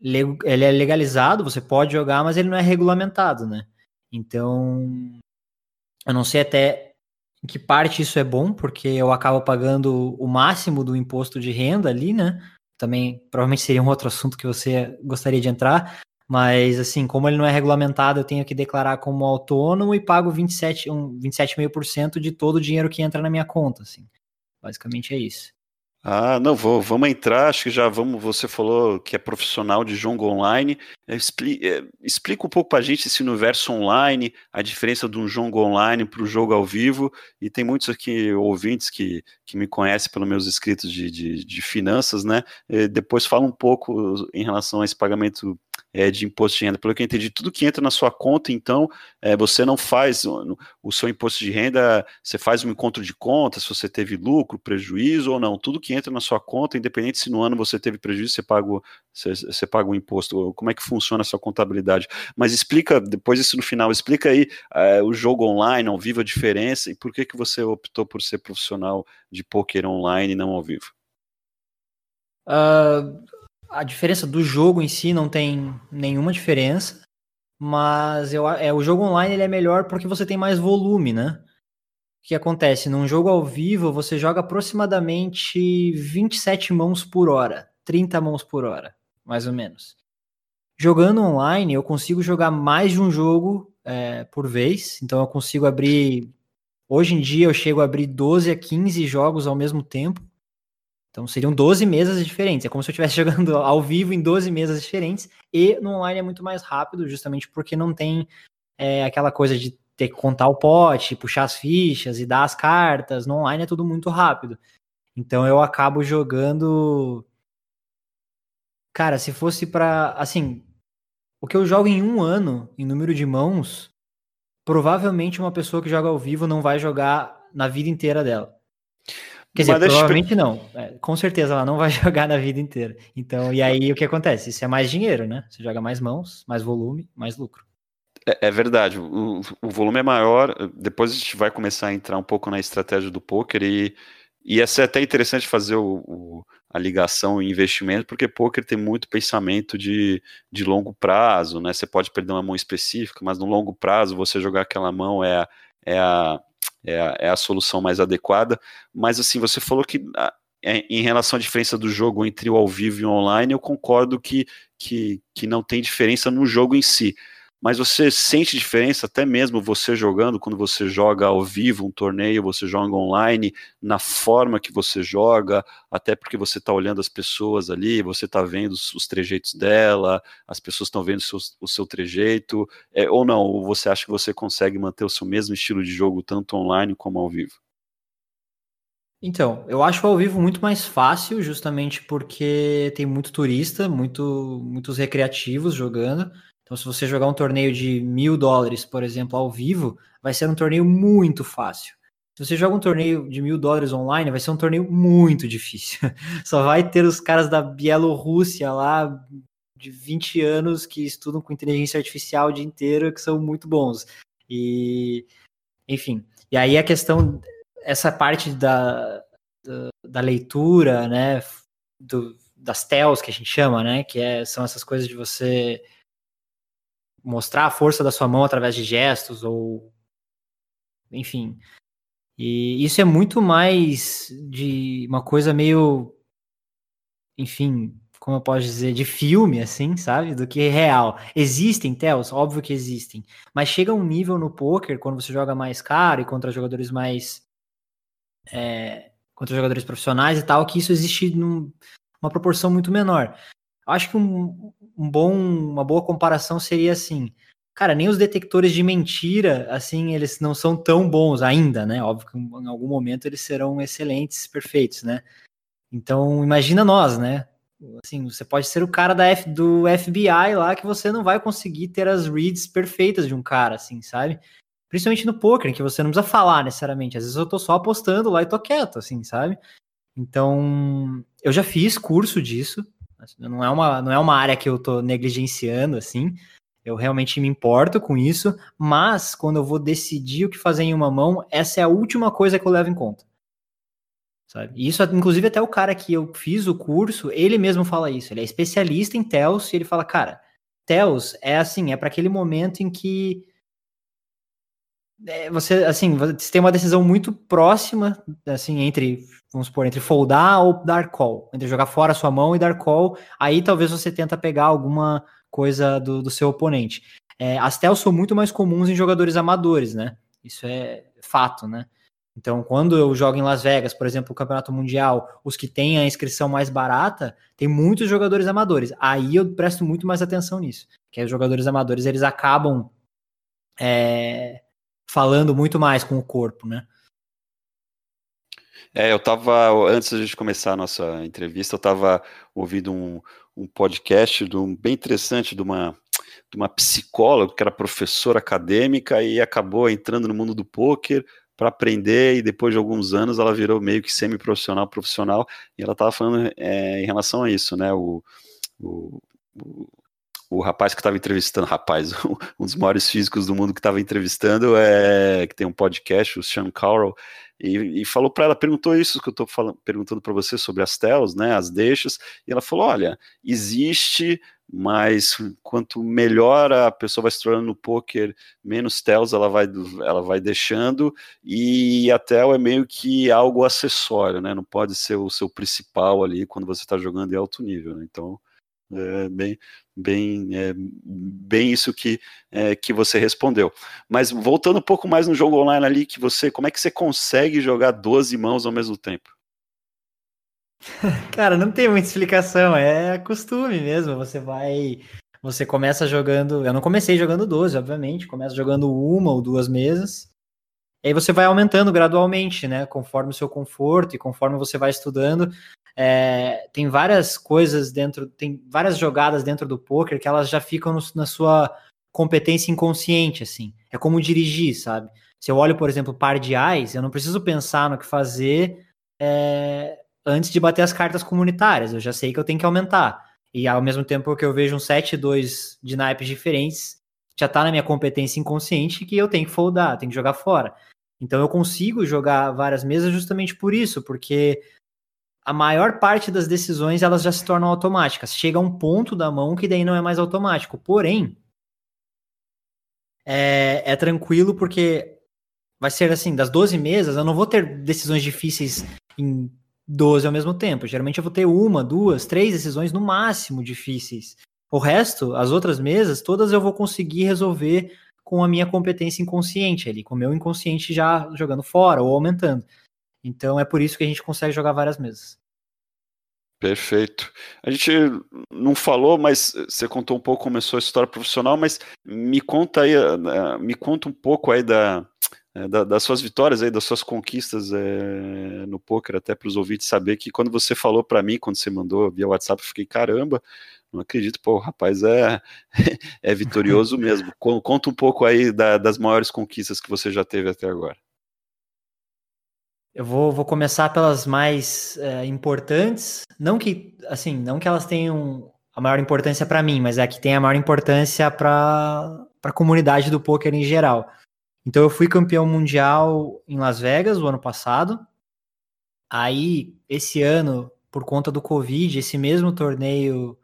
S2: ele é legalizado, você pode jogar, mas ele não é regulamentado, né? Então, eu não sei até em que parte isso é bom, porque eu acabo pagando o máximo do imposto de renda ali, né? Também provavelmente seria um outro assunto que você gostaria de entrar, mas assim, como ele não é regulamentado, eu tenho que declarar como autônomo e pago 27, um, 27,5% de todo o dinheiro que entra na minha conta, assim. Basicamente é isso.
S1: Ah, não, vou, vamos entrar, acho que já vamos, você falou que é profissional de jogo online, é, explica, é, explica um pouco para a gente esse universo online, a diferença de um jogo online para o jogo ao vivo, e tem muitos aqui ouvintes que, que me conhecem pelos meus escritos de, de, de finanças, né, e depois fala um pouco em relação a esse pagamento é, de imposto de renda. Pelo que eu entendi, tudo que entra na sua conta, então, é, você não faz o, o, seu imposto de renda, você faz um encontro de contas, se você teve lucro, prejuízo ou não. Tudo que entra na sua conta, independente se no ano você teve prejuízo, você paga, você, você paga o imposto. Como é que funciona a sua contabilidade? Mas explica, depois isso no final, explica aí é, o jogo online, ao vivo, a diferença e por que, que você optou por ser profissional de poker online e não ao vivo.
S2: Uh, a diferença do jogo em si não tem nenhuma diferença, mas eu, é, o jogo online ele é melhor porque você tem mais volume, né? O que acontece? Num jogo ao vivo, você joga aproximadamente 27 mãos por hora, 30 mãos por hora, mais ou menos. Jogando online, eu consigo jogar mais de um jogo é, por vez, então eu consigo abrir. Hoje em dia, eu chego a abrir 12 a 15 jogos ao mesmo tempo. Então seriam 12 mesas diferentes. É como se eu estivesse jogando ao vivo em 12 mesas diferentes. E no online é muito mais rápido, justamente porque não tem é, aquela coisa de ter que contar o pote, puxar as fichas e dar as cartas. No online é tudo muito rápido. Então eu acabo jogando. Cara, se fosse para Assim, o que eu jogo em um ano, em número de mãos, provavelmente uma pessoa que joga ao vivo não vai jogar na vida inteira dela. Quer dizer, provavelmente não. É, com certeza ela não vai jogar na vida inteira. Então, e aí o que acontece? Isso é mais dinheiro, né? Você joga mais mãos, mais volume, mais lucro.
S1: É, é verdade. O, o, volume é maior. Depois a gente vai começar a entrar um pouco na estratégia do poker e, e é até interessante fazer o, o, a ligação e investimento, porque poker tem muito pensamento de, de longo prazo, né? Você pode perder uma mão específica, mas no longo prazo você jogar aquela mão é, é a é a, é a solução mais adequada. Mas assim, você falou que é, em relação à diferença do jogo entre o ao vivo e o online, eu concordo que, que, que não tem diferença no jogo em si. Mas você sente diferença até mesmo você jogando, quando você joga ao vivo um torneio, você joga online, na forma que você joga, até porque você está olhando as pessoas ali, você está vendo os, os, trejeitos dela, as pessoas estão vendo o seu, trejeito, é, ou não, ou você acha que você consegue manter o seu mesmo estilo de jogo tanto online como ao vivo?
S2: Então, eu acho ao vivo muito mais fácil, justamente porque tem muito turista, muito, muitos recreativos jogando. Então, se você jogar um torneio de mil dólares, por exemplo, ao vivo, vai ser um torneio muito fácil. Se você joga um torneio de mil dólares online, vai ser um torneio muito difícil. Só vai ter os caras da Bielorrússia lá, de 20 anos, que estudam com inteligência artificial o dia inteiro, que são muito bons. E, enfim. E aí a questão essa parte da, da, da leitura, né, do, das tells que a gente chama, né, que é, são essas coisas de você mostrar a força da sua mão através de gestos ou enfim. E isso é muito mais de uma coisa meio enfim, como eu posso dizer, de filme, assim, sabe? Do que real. Existem tells, óbvio que existem. Mas chega um nível no poker, quando você joga mais caro e contra jogadores mais é, contra jogadores profissionais e tal, que isso existe numa proporção muito menor. Acho que um, um bom, uma boa comparação seria assim, cara, nem os detectores de mentira, assim, eles não são tão bons ainda, né? Óbvio que em algum momento eles serão excelentes, perfeitos, né? Então, imagina nós, né? Assim, você pode ser o cara da F, do FBI lá que você não vai conseguir ter as reads perfeitas de um cara, assim, sabe? Principalmente no poker, que você não precisa falar necessariamente. Às vezes eu tô só apostando lá e tô quieto, assim, sabe? Então, eu já fiz curso disso. Não é uma, não é uma área que eu tô negligenciando, assim. Eu realmente me importo com isso, mas quando eu vou decidir o que fazer em uma mão, essa é a última coisa que eu levo em conta. Sabe? Isso, inclusive, até o cara que eu fiz o curso, ele mesmo fala isso. Ele é especialista em TELS e ele fala, cara, TELS é assim, é para aquele momento em que você, assim, você tem uma decisão muito próxima, assim, entre, vamos supor, entre foldar ou dar call, entre jogar fora a sua mão e dar call, aí talvez você tenta pegar alguma coisa do, do seu oponente. É, as tells são muito mais comuns em jogadores amadores, né? Isso é fato, né? Então, quando eu jogo em Las Vegas, por exemplo, o Campeonato Mundial, os que têm a inscrição mais barata, tem muitos jogadores amadores. Aí eu presto muito mais atenção nisso. Que os jogadores amadores, eles acabam é, falando muito mais com o corpo, né?
S1: É, eu tava, antes da gente começar a nossa entrevista, eu tava ouvindo um, um podcast de um, bem interessante de uma, de uma psicóloga que era professora acadêmica e acabou entrando no mundo do poker para aprender e depois de alguns anos ela virou meio que semi-profissional, profissional e ela estava falando é, em relação a isso, né? O, o, o o rapaz que estava entrevistando, rapaz, um dos maiores físicos do mundo que estava entrevistando, é, que tem um podcast, o Sean Carroll, e, e falou para ela, perguntou isso que eu estou perguntando para você sobre as tells, né, as deixas, e ela falou, olha, existe, mas quanto melhor a pessoa vai se tornando no poker, menos tells ela vai, ela vai deixando, e a tel é meio que algo acessório, né, não pode ser o seu principal ali quando você está jogando em alto nível, né, então é bem, bem, é, bem isso que, é, que você respondeu. Mas voltando um pouco mais no jogo online ali, que você, como é que você consegue jogar 12 mãos ao mesmo tempo?
S2: Cara, não tem muita explicação, é costume mesmo. Você vai, você começa jogando. Eu não comecei jogando 12, obviamente, começa jogando uma ou duas mesas. E aí você vai aumentando gradualmente, né? Conforme o seu conforto e conforme você vai estudando, é, tem várias coisas dentro, tem várias jogadas dentro do poker que elas já ficam no, na sua competência inconsciente, assim. É como dirigir, sabe? Se eu olho, por exemplo, par de ais, eu não preciso pensar no que fazer é, antes de bater as cartas comunitárias. Eu já sei que eu tenho que aumentar. E ao mesmo tempo que eu vejo um 7 e 2 de naipes diferentes, já tá na minha competência inconsciente que eu tenho que foldar, tenho que jogar fora. Então eu consigo jogar várias mesas justamente por isso, porque a maior parte das decisões elas já se tornam automáticas. Chega um ponto da mão que daí não é mais automático. Porém, é, é tranquilo porque vai ser assim, das 12 mesas, eu não vou ter decisões difíceis em 12 ao mesmo tempo. Geralmente eu vou ter uma, duas, três decisões no máximo difíceis. O resto, as outras mesas, todas eu vou conseguir resolver com a minha competência inconsciente ali, com o meu inconsciente já jogando fora ou aumentando. Então é por isso que a gente consegue jogar várias mesas.
S1: Perfeito. A gente não falou, mas você contou um pouco como começou a história profissional, mas me conta aí, eh, me conta um pouco aí da, eh, da, das suas vitórias aí, das suas conquistas é, no poker, até para os ouvintes saber que quando você falou para mim, quando você mandou via WhatsApp, eu fiquei caramba, não acredito, pô, o rapaz é, é vitorioso mesmo. Conta um pouco aí da, das maiores conquistas que você já teve até agora.
S2: Eu vou, vou começar pelas mais é, importantes. Não que, assim, não que elas tenham a maior importância para mim, mas é que tem a maior importância para a comunidade do poker em geral. Então eu fui campeão mundial em Las Vegas o ano passado. Aí, esse ano, por conta do Covid, esse mesmo torneio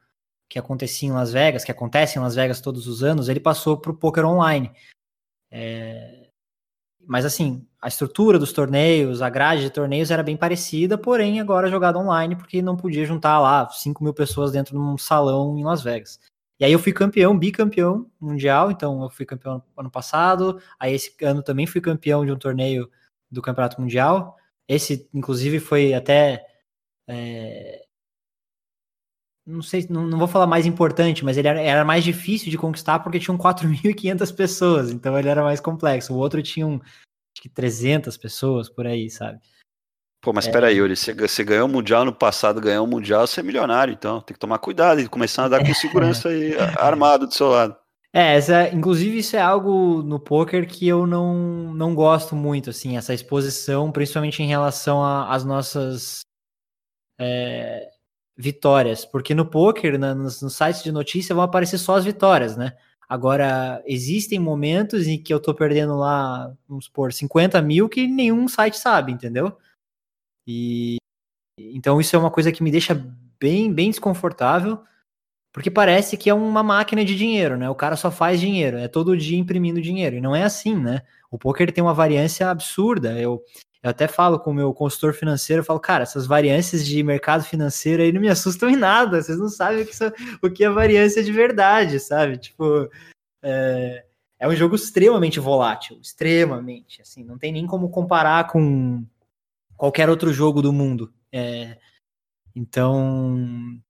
S2: que acontecia em Las Vegas, que acontece em Las Vegas todos os anos, ele passou para o poker online. É... Mas assim, a estrutura dos torneios, a grade de torneios era bem parecida, porém agora jogada online, porque não podia juntar lá 5 mil pessoas dentro de um salão em Las Vegas. E aí eu fui campeão, bicampeão mundial, então eu fui campeão ano passado, aí esse ano também fui campeão de um torneio do Campeonato Mundial. Esse, inclusive, foi até é, não sei, não, não, vou falar mais importante, mas ele era, era mais difícil de conquistar porque tinham 4.500 pessoas, então ele era mais complexo. O outro tinha um, acho que 300 pessoas por aí, sabe?
S1: Pô, mas é... aí, Yuri, você, você ganhou o Mundial no passado, ganhou o Mundial, você é milionário, então tem que tomar cuidado e começar a andar com segurança aí, armado do seu lado.
S2: É, essa, inclusive isso é algo no poker que eu não, não gosto muito, assim, essa exposição, principalmente em relação às nossas é, vitórias, porque no poker, na, nos, nos, sites de notícia, vão aparecer só as vitórias, né? Agora, existem momentos em que eu tô perdendo lá, vamos supor, 50 mil que nenhum site sabe, entendeu? E então isso é uma coisa que me deixa bem, bem desconfortável, porque parece que é uma máquina de dinheiro, né? O cara só faz dinheiro, é todo dia imprimindo dinheiro, e não é assim, né? O poker tem uma variância absurda. Eu, eu até falo com o meu consultor financeiro, eu falo, cara, essas variâncias de mercado financeiro aí não me assustam em nada, vocês não sabem o que, o que é variância de verdade, sabe? Tipo, é, é um jogo extremamente volátil, extremamente, assim, não tem nem como comparar com qualquer outro jogo do mundo. É, então,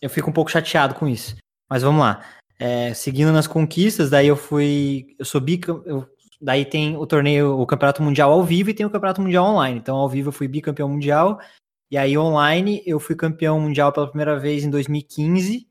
S2: eu fico um pouco chateado com isso. Mas vamos lá. É, seguindo nas conquistas, daí eu fui. Eu bicampeão. Eu Daí tem o torneio, o Campeonato Mundial ao vivo e tem o Campeonato Mundial online. Então, ao vivo eu fui bicampeão mundial. E aí, online, eu fui campeão mundial pela primeira vez em 2015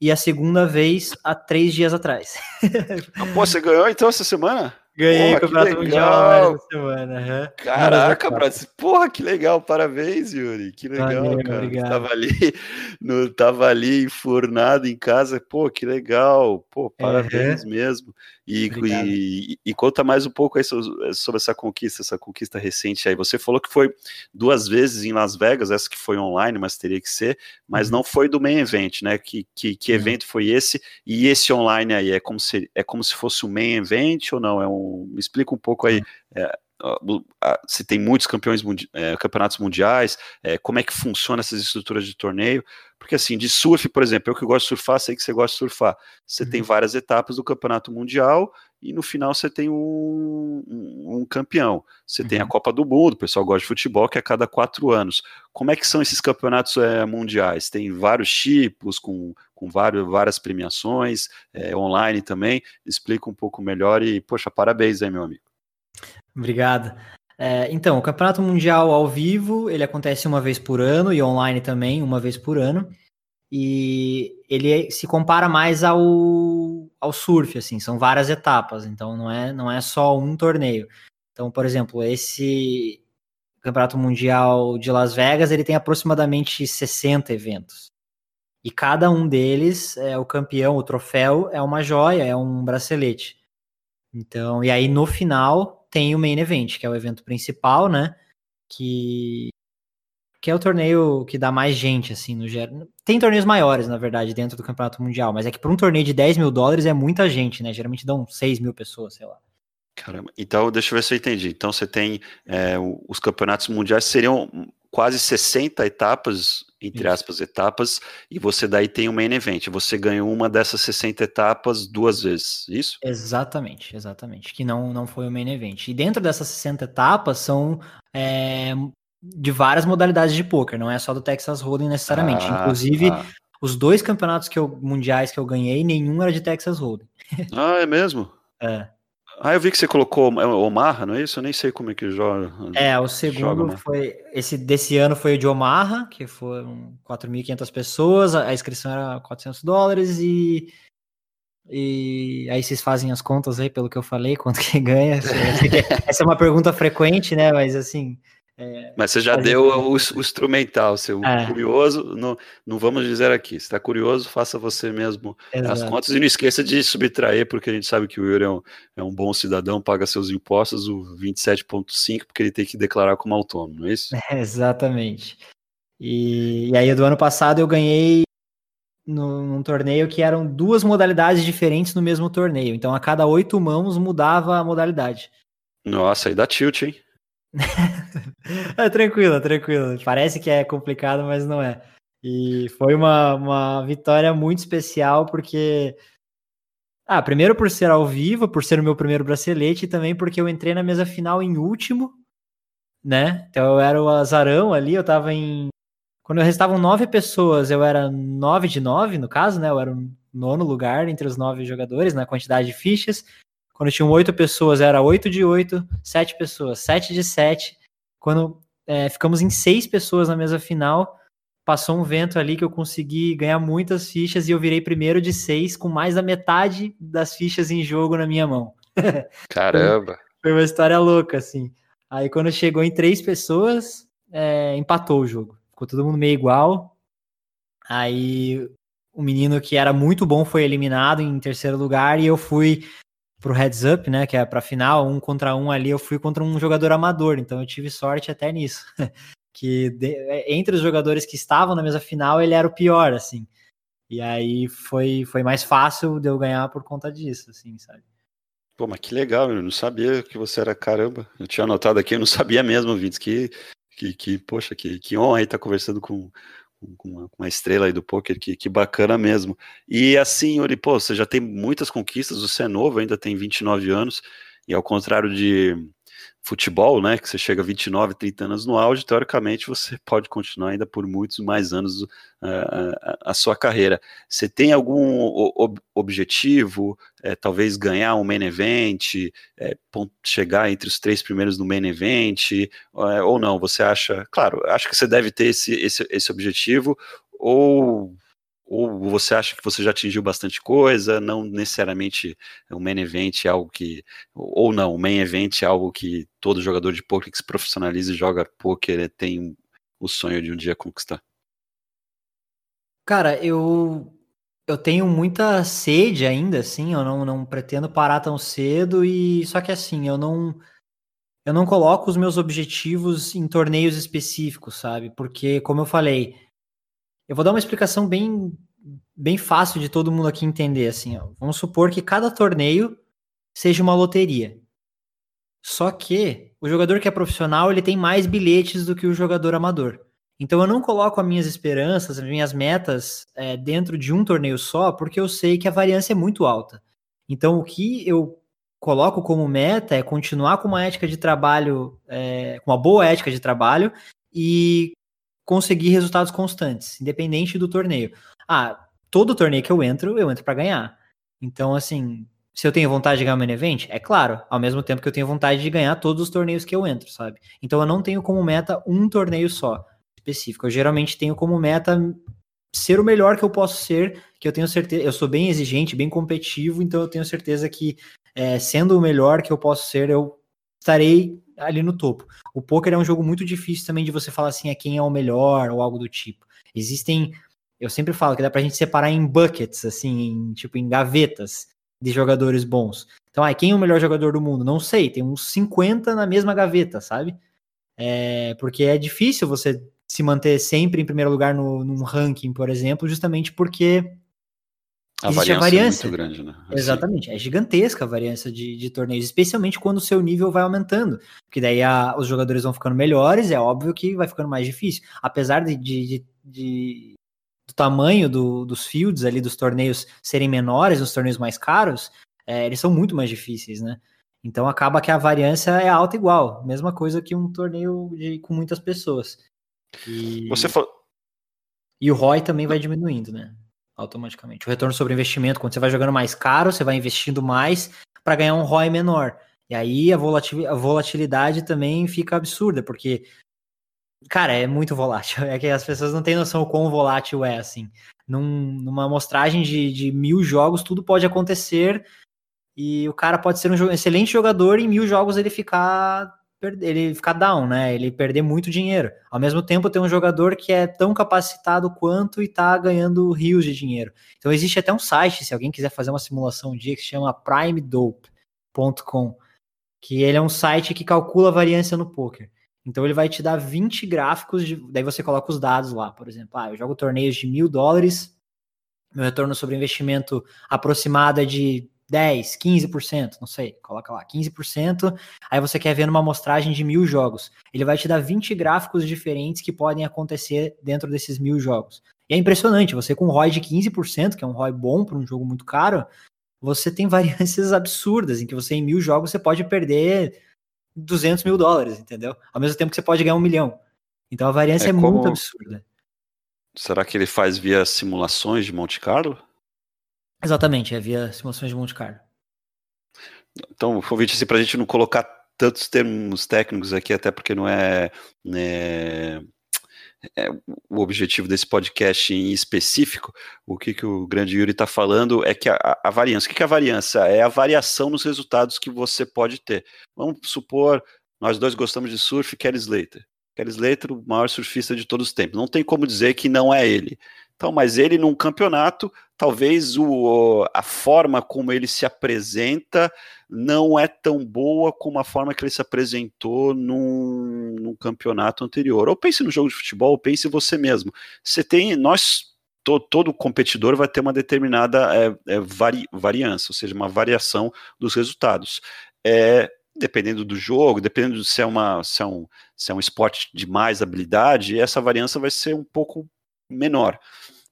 S2: e a segunda vez há três dias atrás.
S1: Ah, pô, você ganhou então essa semana?
S2: Ganhei Porra, o Campeonato Mundial essa semana. Uhum.
S1: Caraca, Brasil. Porra, que legal. Parabéns, Yuri. Que legal, Valeu, cara. Obrigado. Tava ali, no, tava ali enfurnado em casa. Pô, que legal. Pô, parabéns uhum. mesmo. E, e, e, conta mais um pouco aí sobre, essa conquista, essa conquista recente aí. Você falou que foi duas vezes em Las Vegas, essa que foi online, mas teria que ser, mas uhum. não foi do main event, né? Que, que, que evento foi esse? E esse online aí é como se, é como se fosse o main event ou não? É um, me explica um pouco aí. É, se tem muitos campeões é, campeonatos mundiais, é, como é que funciona essas estruturas de torneio, porque assim, de surf, por exemplo, eu que gosto de surfar, sei que você gosta de surfar, você uhum. tem várias etapas do campeonato mundial e no final você tem um, um, um campeão, você uhum. tem a uhum. Copa do Mundo, o pessoal gosta de futebol, que é a cada quatro anos, como é que são esses campeonatos é, mundiais? Tem vários tipos, com, com vários, várias premiações, é, online também, explica um pouco melhor e, poxa, parabéns aí, meu amigo.
S2: Obrigado. É, então, o Campeonato Mundial ao vivo, ele acontece uma vez por ano e online também, uma vez por ano. E ele se compara mais ao, ao surf, assim, são várias etapas, então não é, não é só um torneio. Então, por exemplo, esse Campeonato Mundial de Las Vegas, ele tem aproximadamente 60 eventos. E cada um deles, é o campeão, o troféu, é uma joia, é um bracelete. Então, e aí no final tem o main event, que é o evento principal, né? Que que é o torneio que dá mais gente, assim, no geral. Tem torneios maiores, na verdade, dentro do Campeonato Mundial, mas é que para um torneio de 10 mil dólares é muita gente, né? Geralmente dão 6 mil pessoas, sei lá.
S1: Caramba, então deixa eu ver se eu entendi. Então você tem é, os campeonatos mundiais seriam quase 60 etapas, entre Isso. aspas, etapas, e você daí tem um main event. Você ganhou uma dessas 60 etapas duas vezes, isso?
S2: Exatamente, exatamente. Que não, não foi o main event. E dentro dessas 60 etapas são é, de várias modalidades de poker, não é só do Texas Hold'em necessariamente. Ah, Inclusive, ah. os dois campeonatos que eu, mundiais que eu ganhei, nenhum era de Texas Hold'em.
S1: ah, é mesmo?
S2: É.
S1: Ah, eu vi que você colocou Omaha, não é isso? Eu nem sei como é que joga.
S2: É, o segundo joga, foi. Esse desse ano foi o de Omaha, que foram 4.500 pessoas, a inscrição era 400 dólares e. E aí vocês fazem as contas aí, pelo que eu falei, quanto que ganha. Essa é uma pergunta frequente, né? Mas assim,
S1: é, Mas você já deu o, o, instrumental, seu é. curioso, não, não vamos dizer aqui. Se está curioso, faça você mesmo Exato. as contas e não esqueça de subtrair, porque a gente sabe que o Yuri é um, é um bom cidadão, paga seus impostos, o 27,5, porque ele tem que declarar como autônomo, não é isso?
S2: É, exatamente. E, e aí, do ano passado, eu ganhei no, num torneio que eram duas modalidades diferentes no mesmo torneio. Então, a cada oito mãos mudava a modalidade.
S1: Nossa, aí dá tilt, hein?
S2: é tranquilo, tranquilo. Parece que é complicado, mas não é. E foi uma, uma vitória muito especial, porque. Ah, primeiro por ser ao vivo, por ser o meu primeiro bracelete, e também porque eu entrei na mesa final em último, né? Então eu era o azarão ali, eu tava em. Quando restavam nove pessoas, eu era nove de nove, no caso, né? Eu era o nono lugar entre os nove jogadores na quantidade de fichas. Quando tinham oito pessoas, era oito de oito, sete pessoas, sete de sete. Quando é, ficamos em seis pessoas na mesa final, passou um vento ali que eu consegui ganhar muitas fichas e eu virei primeiro de seis, com mais da metade das fichas em jogo na minha mão.
S1: Caramba!
S2: Foi uma história louca, assim. Aí quando chegou em três pessoas, é, empatou o jogo. Ficou todo mundo meio igual. Aí o menino que era muito bom foi eliminado em terceiro lugar e eu fui pro heads up, né, que é para final, um contra um ali, eu fui contra um jogador amador, então eu tive sorte até nisso. que de, é, entre os jogadores que estavam na mesa final, ele era o pior, assim. E aí foi, foi mais fácil de eu ganhar por conta disso, assim, sabe?
S1: Pô, mas que legal, eu não sabia que você era caramba. Eu tinha anotado aqui, eu não sabia mesmo, Vintes, que, que, que poxa, que, que honra aí estar tá conversando com, com uma, estrela aí do poker, que, que bacana mesmo. E assim, Yuri, pô, você já tem muitas conquistas, você é novo, ainda tem 29 anos, e ao contrário de futebol, né, que você chega a 29, 30 anos no auge, teoricamente você pode continuar ainda por muitos mais anos uh, a, a, sua carreira. Você tem algum ob objetivo, é, talvez ganhar um main event, é, chegar entre os três primeiros no main event, é, ou não? Você acha, claro, acho que você deve ter esse, esse, esse objetivo, ou ou você acha que você já atingiu bastante coisa, não necessariamente o main event é algo que, ou não, o main event é algo que todo jogador de poker que se profissionaliza e joga poker tem o sonho de um dia conquistar?
S2: Cara, eu eu tenho muita sede ainda, assim, eu não, não pretendo parar tão cedo e só que assim, eu não eu não coloco os meus objetivos em torneios específicos, sabe? Porque como eu falei, eu vou dar uma explicação bem, bem fácil de todo mundo aqui entender. Assim, ó. Vamos supor que cada torneio seja uma loteria. Só que o jogador que é profissional ele tem mais bilhetes do que o jogador amador. Então eu não coloco as minhas esperanças, as minhas metas é, dentro de um torneio só, porque eu sei que a variância é muito alta. Então o que eu coloco como meta é continuar com uma ética de trabalho, é, com uma boa ética de trabalho e conseguir resultados constantes, independente do torneio. Ah, todo torneio que eu entro, eu entro para ganhar. Então, assim, se eu tenho vontade de ganhar um event, é claro, ao mesmo tempo que eu tenho vontade de ganhar todos os torneios que eu entro, sabe? Então eu não tenho como meta um torneio só específico. Eu geralmente tenho como meta ser o melhor que eu posso ser, que eu tenho certeza, eu sou bem exigente, bem competitivo, então eu tenho certeza que é, sendo o melhor que eu posso ser, eu estarei ali no topo. O poker é um jogo muito difícil também de você falar assim, é quem é o melhor ou algo do tipo. Existem, eu sempre falo que dá pra gente separar em buckets, assim, em, tipo em gavetas de jogadores bons. Então, ah, quem é o melhor jogador do mundo? Não sei, tem uns 50 na mesma gaveta, sabe? É, porque é difícil você se manter sempre em primeiro lugar no, num ranking, por exemplo, justamente porque
S1: A Existe variância, a variância é muito grande, né?
S2: Assim. Exatamente, é gigantesca a variância de, de, torneios, especialmente quando o seu nível vai aumentando, porque daí a, os jogadores vão ficando melhores, é óbvio que vai ficando mais difícil. Apesar de, de, de do tamanho do, dos fields ali, dos torneios serem menores, os torneios mais caros, é, eles são muito mais difíceis, né? Então acaba que a variância é alta igual, mesma coisa que um torneio de, com muitas pessoas.
S1: E... Você falou...
S2: E o ROI também vai diminuindo, né? Automaticamente. O retorno sobre investimento, quando você vai jogando mais caro, você vai investindo mais para ganhar um ROI menor. E aí a, volatil, a volatilidade também fica absurda, porque, cara, é muito volátil. É que as pessoas não têm noção o quão volátil é, assim. Num, numa amostragem de, de mil jogos, tudo pode acontecer e o cara pode ser um excelente jogador e em mil jogos ele ficar ele ficar down, né? Ele perder muito dinheiro. Ao mesmo tempo, tem um jogador que é tão capacitado quanto e tá ganhando rios de dinheiro. Então existe até um site, se alguém quiser fazer uma simulação um dia, que se chama primedope.com, que ele é um site que calcula a variância no poker. Então ele vai te dar 20 gráficos, de, daí você coloca os dados lá, por exemplo, ah, eu jogo torneios de mil dólares, meu retorno sobre investimento aproximado é de 10, 15%, não sei, coloca lá, 15%, aí você quer ver numa amostragem de mil jogos. Ele vai te dar 20 gráficos diferentes que podem acontecer dentro desses mil jogos. E é impressionante, você com um ROI de 15%, que é um ROI bom para um jogo muito caro, você tem variâncias absurdas, em que você em mil jogos você pode perder 200 mil dólares, entendeu? Ao mesmo tempo que você pode ganhar um milhão. Então a variância é, é como... muito absurda.
S1: Será que ele faz via simulações de Monte Carlo?
S2: Exatamente, é simulações de Monte Carlo.
S1: Então, convite assim, para a gente não colocar tantos termos técnicos aqui, até porque não é, né, é, o objetivo desse podcast em específico. O que, que o grande Yuri está falando é que a, a variância. O que, que é a variância? É a variação nos resultados que você pode ter. Vamos supor, nós dois gostamos de surf, Kelly Slater. Kelly Slater, o maior surfista de todos os tempos. Não tem como dizer que não é ele. Então, mas ele num campeonato, talvez o, a forma como ele se apresenta não é tão boa como a forma que ele se apresentou num, num campeonato anterior. Ou pense no jogo de futebol, ou pense você mesmo. Você tem, nós todo, todo competidor vai ter uma determinada é, é, vari, variância, ou seja, uma variação dos resultados. É, dependendo do jogo, dependendo se é, uma, se, é um, se é um esporte de mais habilidade, essa variância vai ser um pouco menor.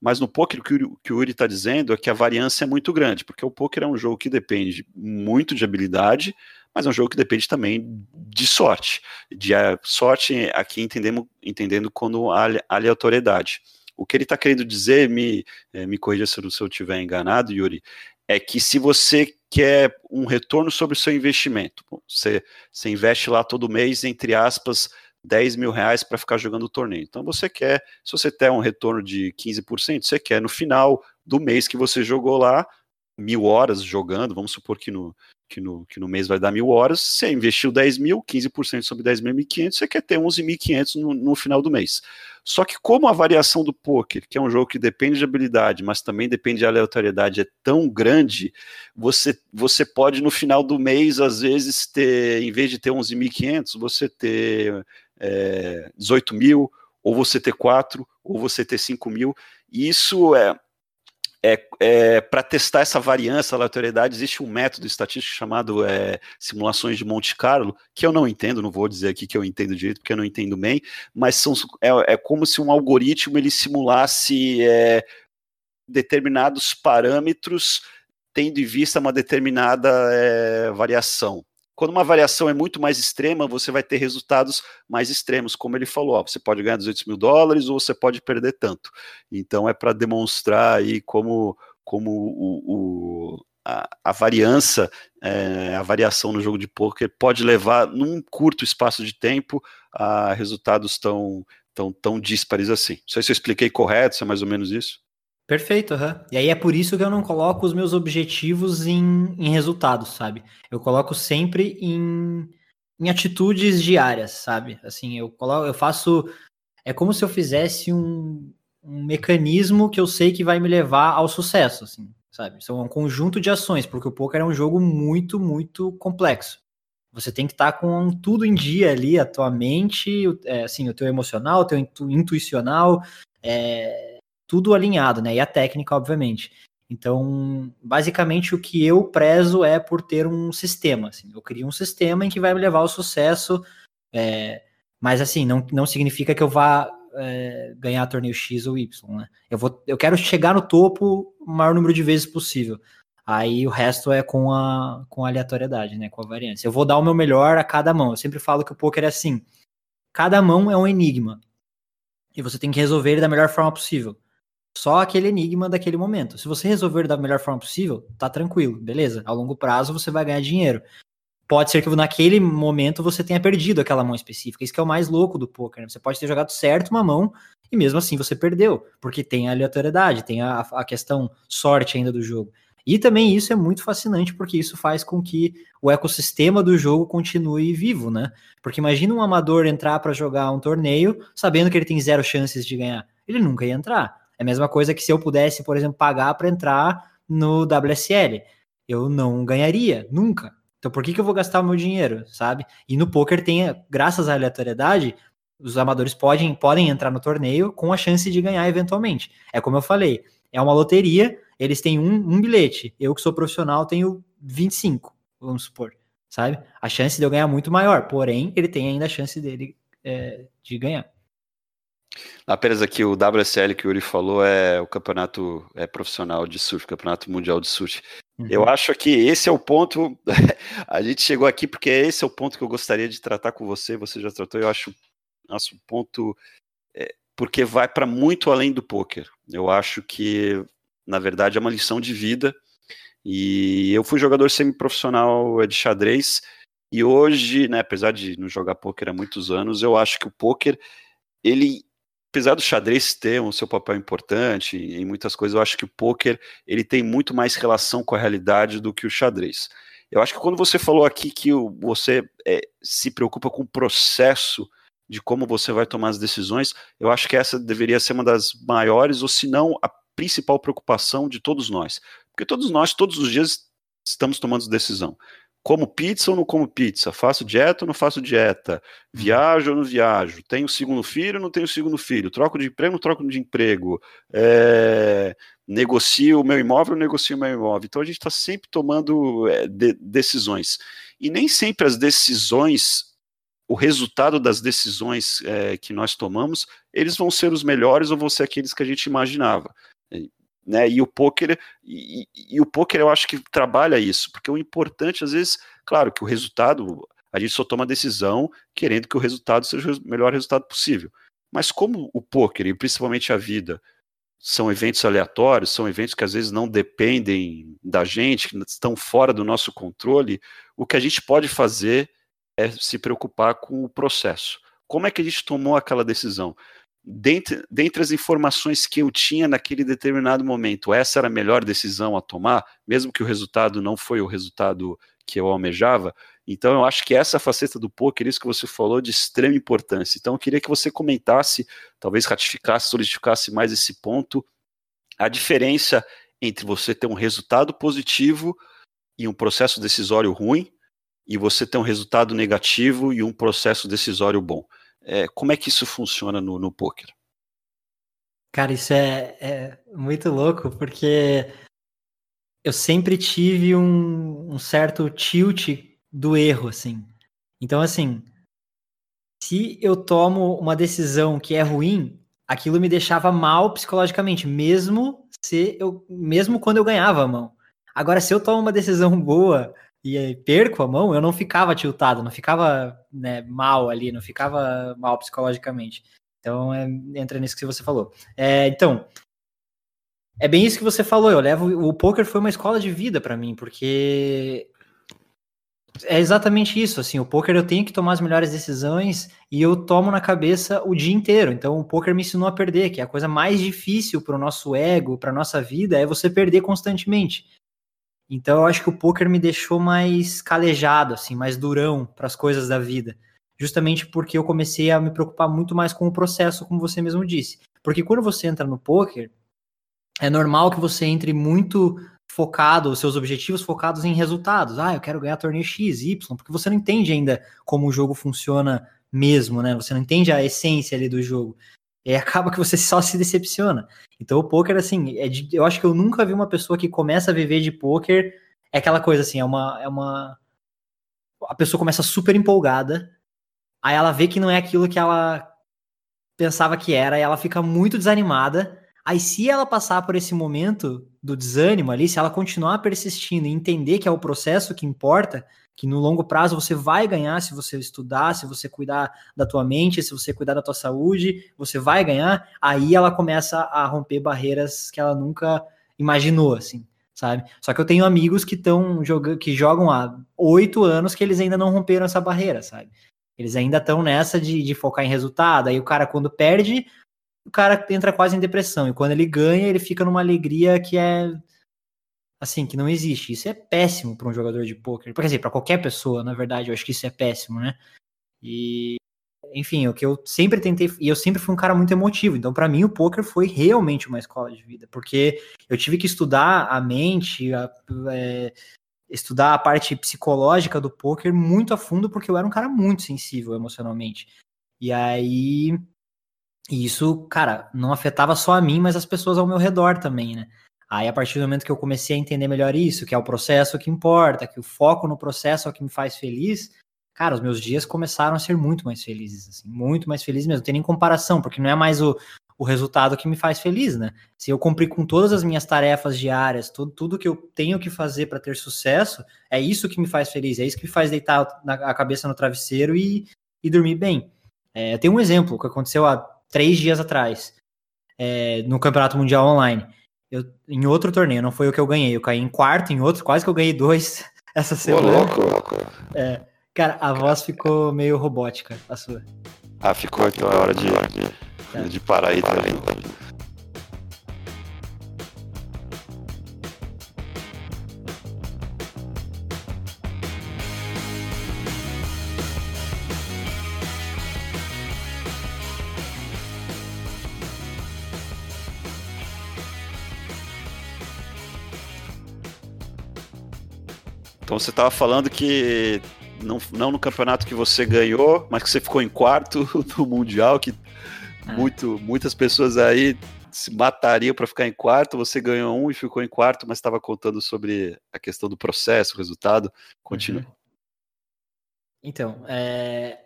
S1: Mas no poker, o que o Uri está dizendo é que a variância é muito grande, porque o poker é um jogo que depende muito de habilidade, mas é um jogo que depende também de sorte. De a, sorte aqui entendemos, entendendo quando aleatoriedade. O que ele está querendo dizer, me, é, me corrija se eu estiver enganado, Yuri, é que se você quer um retorno sobre o seu investimento, você, você investe lá todo mês, entre aspas, 10 mil reais para ficar jogando o torneio. Então você quer, se você tem um retorno de 15%, você quer no final do mês que você jogou lá, mil horas jogando, vamos supor que no, que no, que no mês vai dar mil horas, você investiu 10 mil, 15% sobre 10 mil, 1.500, você quer ter 11.500 no, no final do mês. Só que como a variação do poker, que é um jogo que depende de habilidade, mas também depende de aleatoriedade, é tão grande, você, você pode no final do mês, às vezes, ter, em vez de ter 11.500, você ter é, 18 mil, ou você ter 4, ou você ter 5 mil. E isso é, é, é para testar essa variância, aleatoriedade, existe um método estatístico chamado é, simulações de Monte Carlo, que eu não entendo, não vou dizer aqui que eu entendo direito, porque eu não entendo bem, mas são, é, é como se um algoritmo ele simulasse é, determinados parâmetros tendo em vista uma determinada é, variação. Quando uma variação é muito mais extrema, você vai ter resultados mais extremos, como ele falou. Ó, você pode ganhar 200 mil dólares ou você pode perder tanto. Então é para demonstrar aí como, como o, o a, a, variância, é, a variação no jogo de poker pode levar, num curto espaço de tempo, a resultados tão, tão, tão díspares assim. Não sei se eu expliquei correto, se é mais ou menos isso.
S2: Perfeito, uhum. E aí é por isso que eu não coloco os meus objetivos em, em resultados, sabe? Eu coloco sempre em, em atitudes diárias, sabe? Assim, eu coloco, eu faço. É como se eu fizesse um, um mecanismo que eu sei que vai me levar ao sucesso, assim, sabe? São um conjunto de ações, porque o poker é um jogo muito, muito complexo. Você tem que estar tá com tudo em dia ali, a tua mente, é, assim, o teu emocional, o teu intuicional, é, tudo alinhado, né? E a técnica, obviamente. Então, basicamente, o que eu prezo é por ter um sistema. Assim. Eu crio um sistema em que vai me levar ao sucesso, é, mas assim, não, não significa que eu vá é, ganhar torneio X ou Y. Né? Eu, vou, eu quero chegar no topo o maior número de vezes possível. Aí o resto é com a, com a aleatoriedade, né? Com a variância. Eu vou dar o meu melhor a cada mão. Eu sempre falo que o poker é assim: cada mão é um enigma. E você tem que resolver ele da melhor forma possível só aquele enigma daquele momento. Se você resolver da melhor forma possível, tá tranquilo, beleza. A longo prazo você vai ganhar dinheiro. Pode ser que naquele momento você tenha perdido aquela mão específica. Isso que é o mais louco do poker. Né? Você pode ter jogado certo uma mão e mesmo assim você perdeu, porque tem a aleatoriedade, tem a, a questão sorte ainda do jogo. E também isso é muito fascinante porque isso faz com que o ecossistema do jogo continue vivo, né? Porque imagina um amador entrar para jogar um torneio sabendo que ele tem zero chances de ganhar. Ele nunca ia entrar é a mesma coisa que se eu pudesse, por exemplo, pagar para entrar no WSL. Eu não ganharia, nunca. Então por que, que eu vou gastar o meu dinheiro, sabe? E no poker tem, graças à aleatoriedade, os amadores podem, podem entrar no torneio com a chance de ganhar eventualmente. É como eu falei, é uma loteria, eles têm um, um bilhete. Eu que sou profissional tenho 25, vamos supor, sabe? A chance de eu ganhar é muito maior, porém ele tem ainda a chance dele é, de ganhar.
S1: Apenas aqui o WSL que o Yuri falou é o campeonato é profissional de surf, campeonato mundial de surf. Uhum. Eu acho que esse é o ponto. a gente chegou aqui porque esse é o ponto que eu gostaria de tratar com você. Você já tratou. Eu acho nosso ponto é, porque vai para muito além do poker. Eu acho que na verdade é uma lição de vida. E eu fui jogador semiprofissional de xadrez. E hoje, né, apesar de não jogar poker há muitos anos, eu acho que o poker ele apesar do xadrez ter um seu papel importante em muitas coisas, eu acho que o poker ele tem muito mais relação com a realidade do que o xadrez. Eu acho que quando você falou aqui que você é, se preocupa com o processo de como você vai tomar as decisões, eu acho que essa deveria ser uma das maiores, ou se não a principal preocupação de todos nós. Porque todos nós, todos os dias, estamos tomando decisão como pizza ou não como pizza? Faço dieta ou não faço dieta? Uhum. Viajo ou não viajo? Tenho segundo filho ou não tenho segundo filho? Troco de emprego ou não troco de emprego? É... Negocio o meu imóvel ou negocio o meu imóvel? Então a gente está sempre tomando é, de decisões. E nem sempre as decisões, o resultado das decisões é, que nós tomamos, eles vão ser os melhores ou vão ser aqueles que a gente imaginava né? E o poker e, e, o poker eu acho que trabalha isso, porque o importante às vezes, claro, que o resultado a gente só toma decisão querendo que o resultado seja o melhor resultado possível. Mas como o poker e principalmente a vida são eventos aleatórios, são eventos que às vezes não dependem da gente, que estão fora do nosso controle, o que a gente pode fazer é se preocupar com o processo. Como é que a gente tomou aquela decisão? Dentre, dentre as informações que eu tinha naquele determinado momento, essa era a melhor decisão a tomar, mesmo que o resultado não foi o resultado que eu almejava. Então, eu acho que essa faceta do poker, isso que você falou, de extrema importância. Então, eu queria que você comentasse, talvez ratificasse, solidificasse mais esse ponto, a diferença entre você ter um resultado positivo e um processo decisório ruim, e você ter um resultado negativo e um processo decisório bom. É, como é que isso funciona no, no poker?
S2: Cara, isso é, é, muito louco, porque eu sempre tive um, um certo tilt do erro, assim. Então, assim, se eu tomo uma decisão que é ruim, aquilo me deixava mal psicologicamente, mesmo se eu, mesmo quando eu ganhava a mão. Agora, se eu tomo uma decisão boa e perco a mão, eu não ficava tiltado, não ficava né, mal ali, não ficava mal psicologicamente. Então, é, entra nisso que você falou. É, então, é bem isso que você falou. Eu levo o poker foi uma escola de vida para mim, porque é exatamente isso. Assim, o poker eu tenho que tomar as melhores decisões e eu tomo na cabeça o dia inteiro. Então, o poker me ensinou a perder, que é a coisa mais difícil para o nosso ego, para nossa vida, é você perder constantemente. Então eu acho que o poker me deixou mais calejado, assim, mais durão para as coisas da vida. Justamente porque eu comecei a me preocupar muito mais com o processo, como você mesmo disse. Porque quando você entra no poker, é normal que você entre muito focado, os seus objetivos focados em resultados. Ah, eu quero ganhar torneio X, Y, porque você não entende ainda como o jogo funciona mesmo, né? Você não entende a essência ali do jogo. E acaba que você só se decepciona. Então o poker, assim, é de, eu acho que eu nunca vi uma pessoa que começa a viver de poker. É aquela coisa assim, é uma. É uma a pessoa começa super empolgada, aí ela vê que não é aquilo que ela pensava que era, e ela fica muito desanimada. Aí, se ela passar por esse momento do desânimo ali, se ela continuar persistindo e entender que é o processo que importa, que no longo prazo você vai ganhar se você estudar, se você cuidar da tua mente, se você cuidar da tua saúde, você vai ganhar, aí ela começa a romper barreiras que ela nunca imaginou, assim, sabe? Só que eu tenho amigos que estão jogando, que jogam há oito anos que eles ainda não romperam essa barreira, sabe? Eles ainda estão nessa de, de focar em resultado. Aí o cara, quando perde, o cara entra quase em depressão. E quando ele ganha, ele fica numa alegria que é assim, que não existe. Isso é péssimo para um jogador de poker. Quer dizer, para qualquer pessoa, na verdade, eu acho que isso é péssimo, né? E enfim, o que eu sempre tentei, e eu sempre fui um cara muito emotivo, então para mim o poker foi realmente uma escola de vida, porque eu tive que estudar a mente, a, é, estudar a parte psicológica do poker muito a fundo, porque eu era um cara muito sensível emocionalmente. E aí, isso, cara, não afetava só a mim, mas as pessoas ao meu redor também, né? Aí, a partir do momento que eu comecei a entender melhor isso, que é o processo que importa, que o foco no processo é o que me faz feliz, cara, os meus dias começaram a ser muito mais felizes, assim, muito mais felizes mesmo, não tem nem comparação, porque não é mais o, o resultado que me faz feliz, né? Se eu cumprir com todas as minhas tarefas diárias, tudo, tudo que eu tenho que fazer para ter sucesso, é isso que me faz feliz, é isso que me faz deitar a cabeça no travesseiro e, e dormir bem. É, tem um exemplo que aconteceu há três dias atrás, é, no Campeonato Mundial Online. Eu, em outro torneio, não foi o que eu ganhei, eu caí em quarto em outro, quase que eu ganhei dois essa semana. Ô, louco. É, cara, a voz ficou meio robótica, a sua.
S1: Ah, ficou, então é hora de de Paraíba. Então você estava falando que não, não no campeonato que você ganhou, mas que você ficou em quarto no Mundial, que é. Muito, muitas pessoas aí se matariam para ficar em quarto. Você ganhou um e ficou em quarto, mas estava contando sobre a questão do processo, o resultado. Continua. Uhum.
S2: Então, é...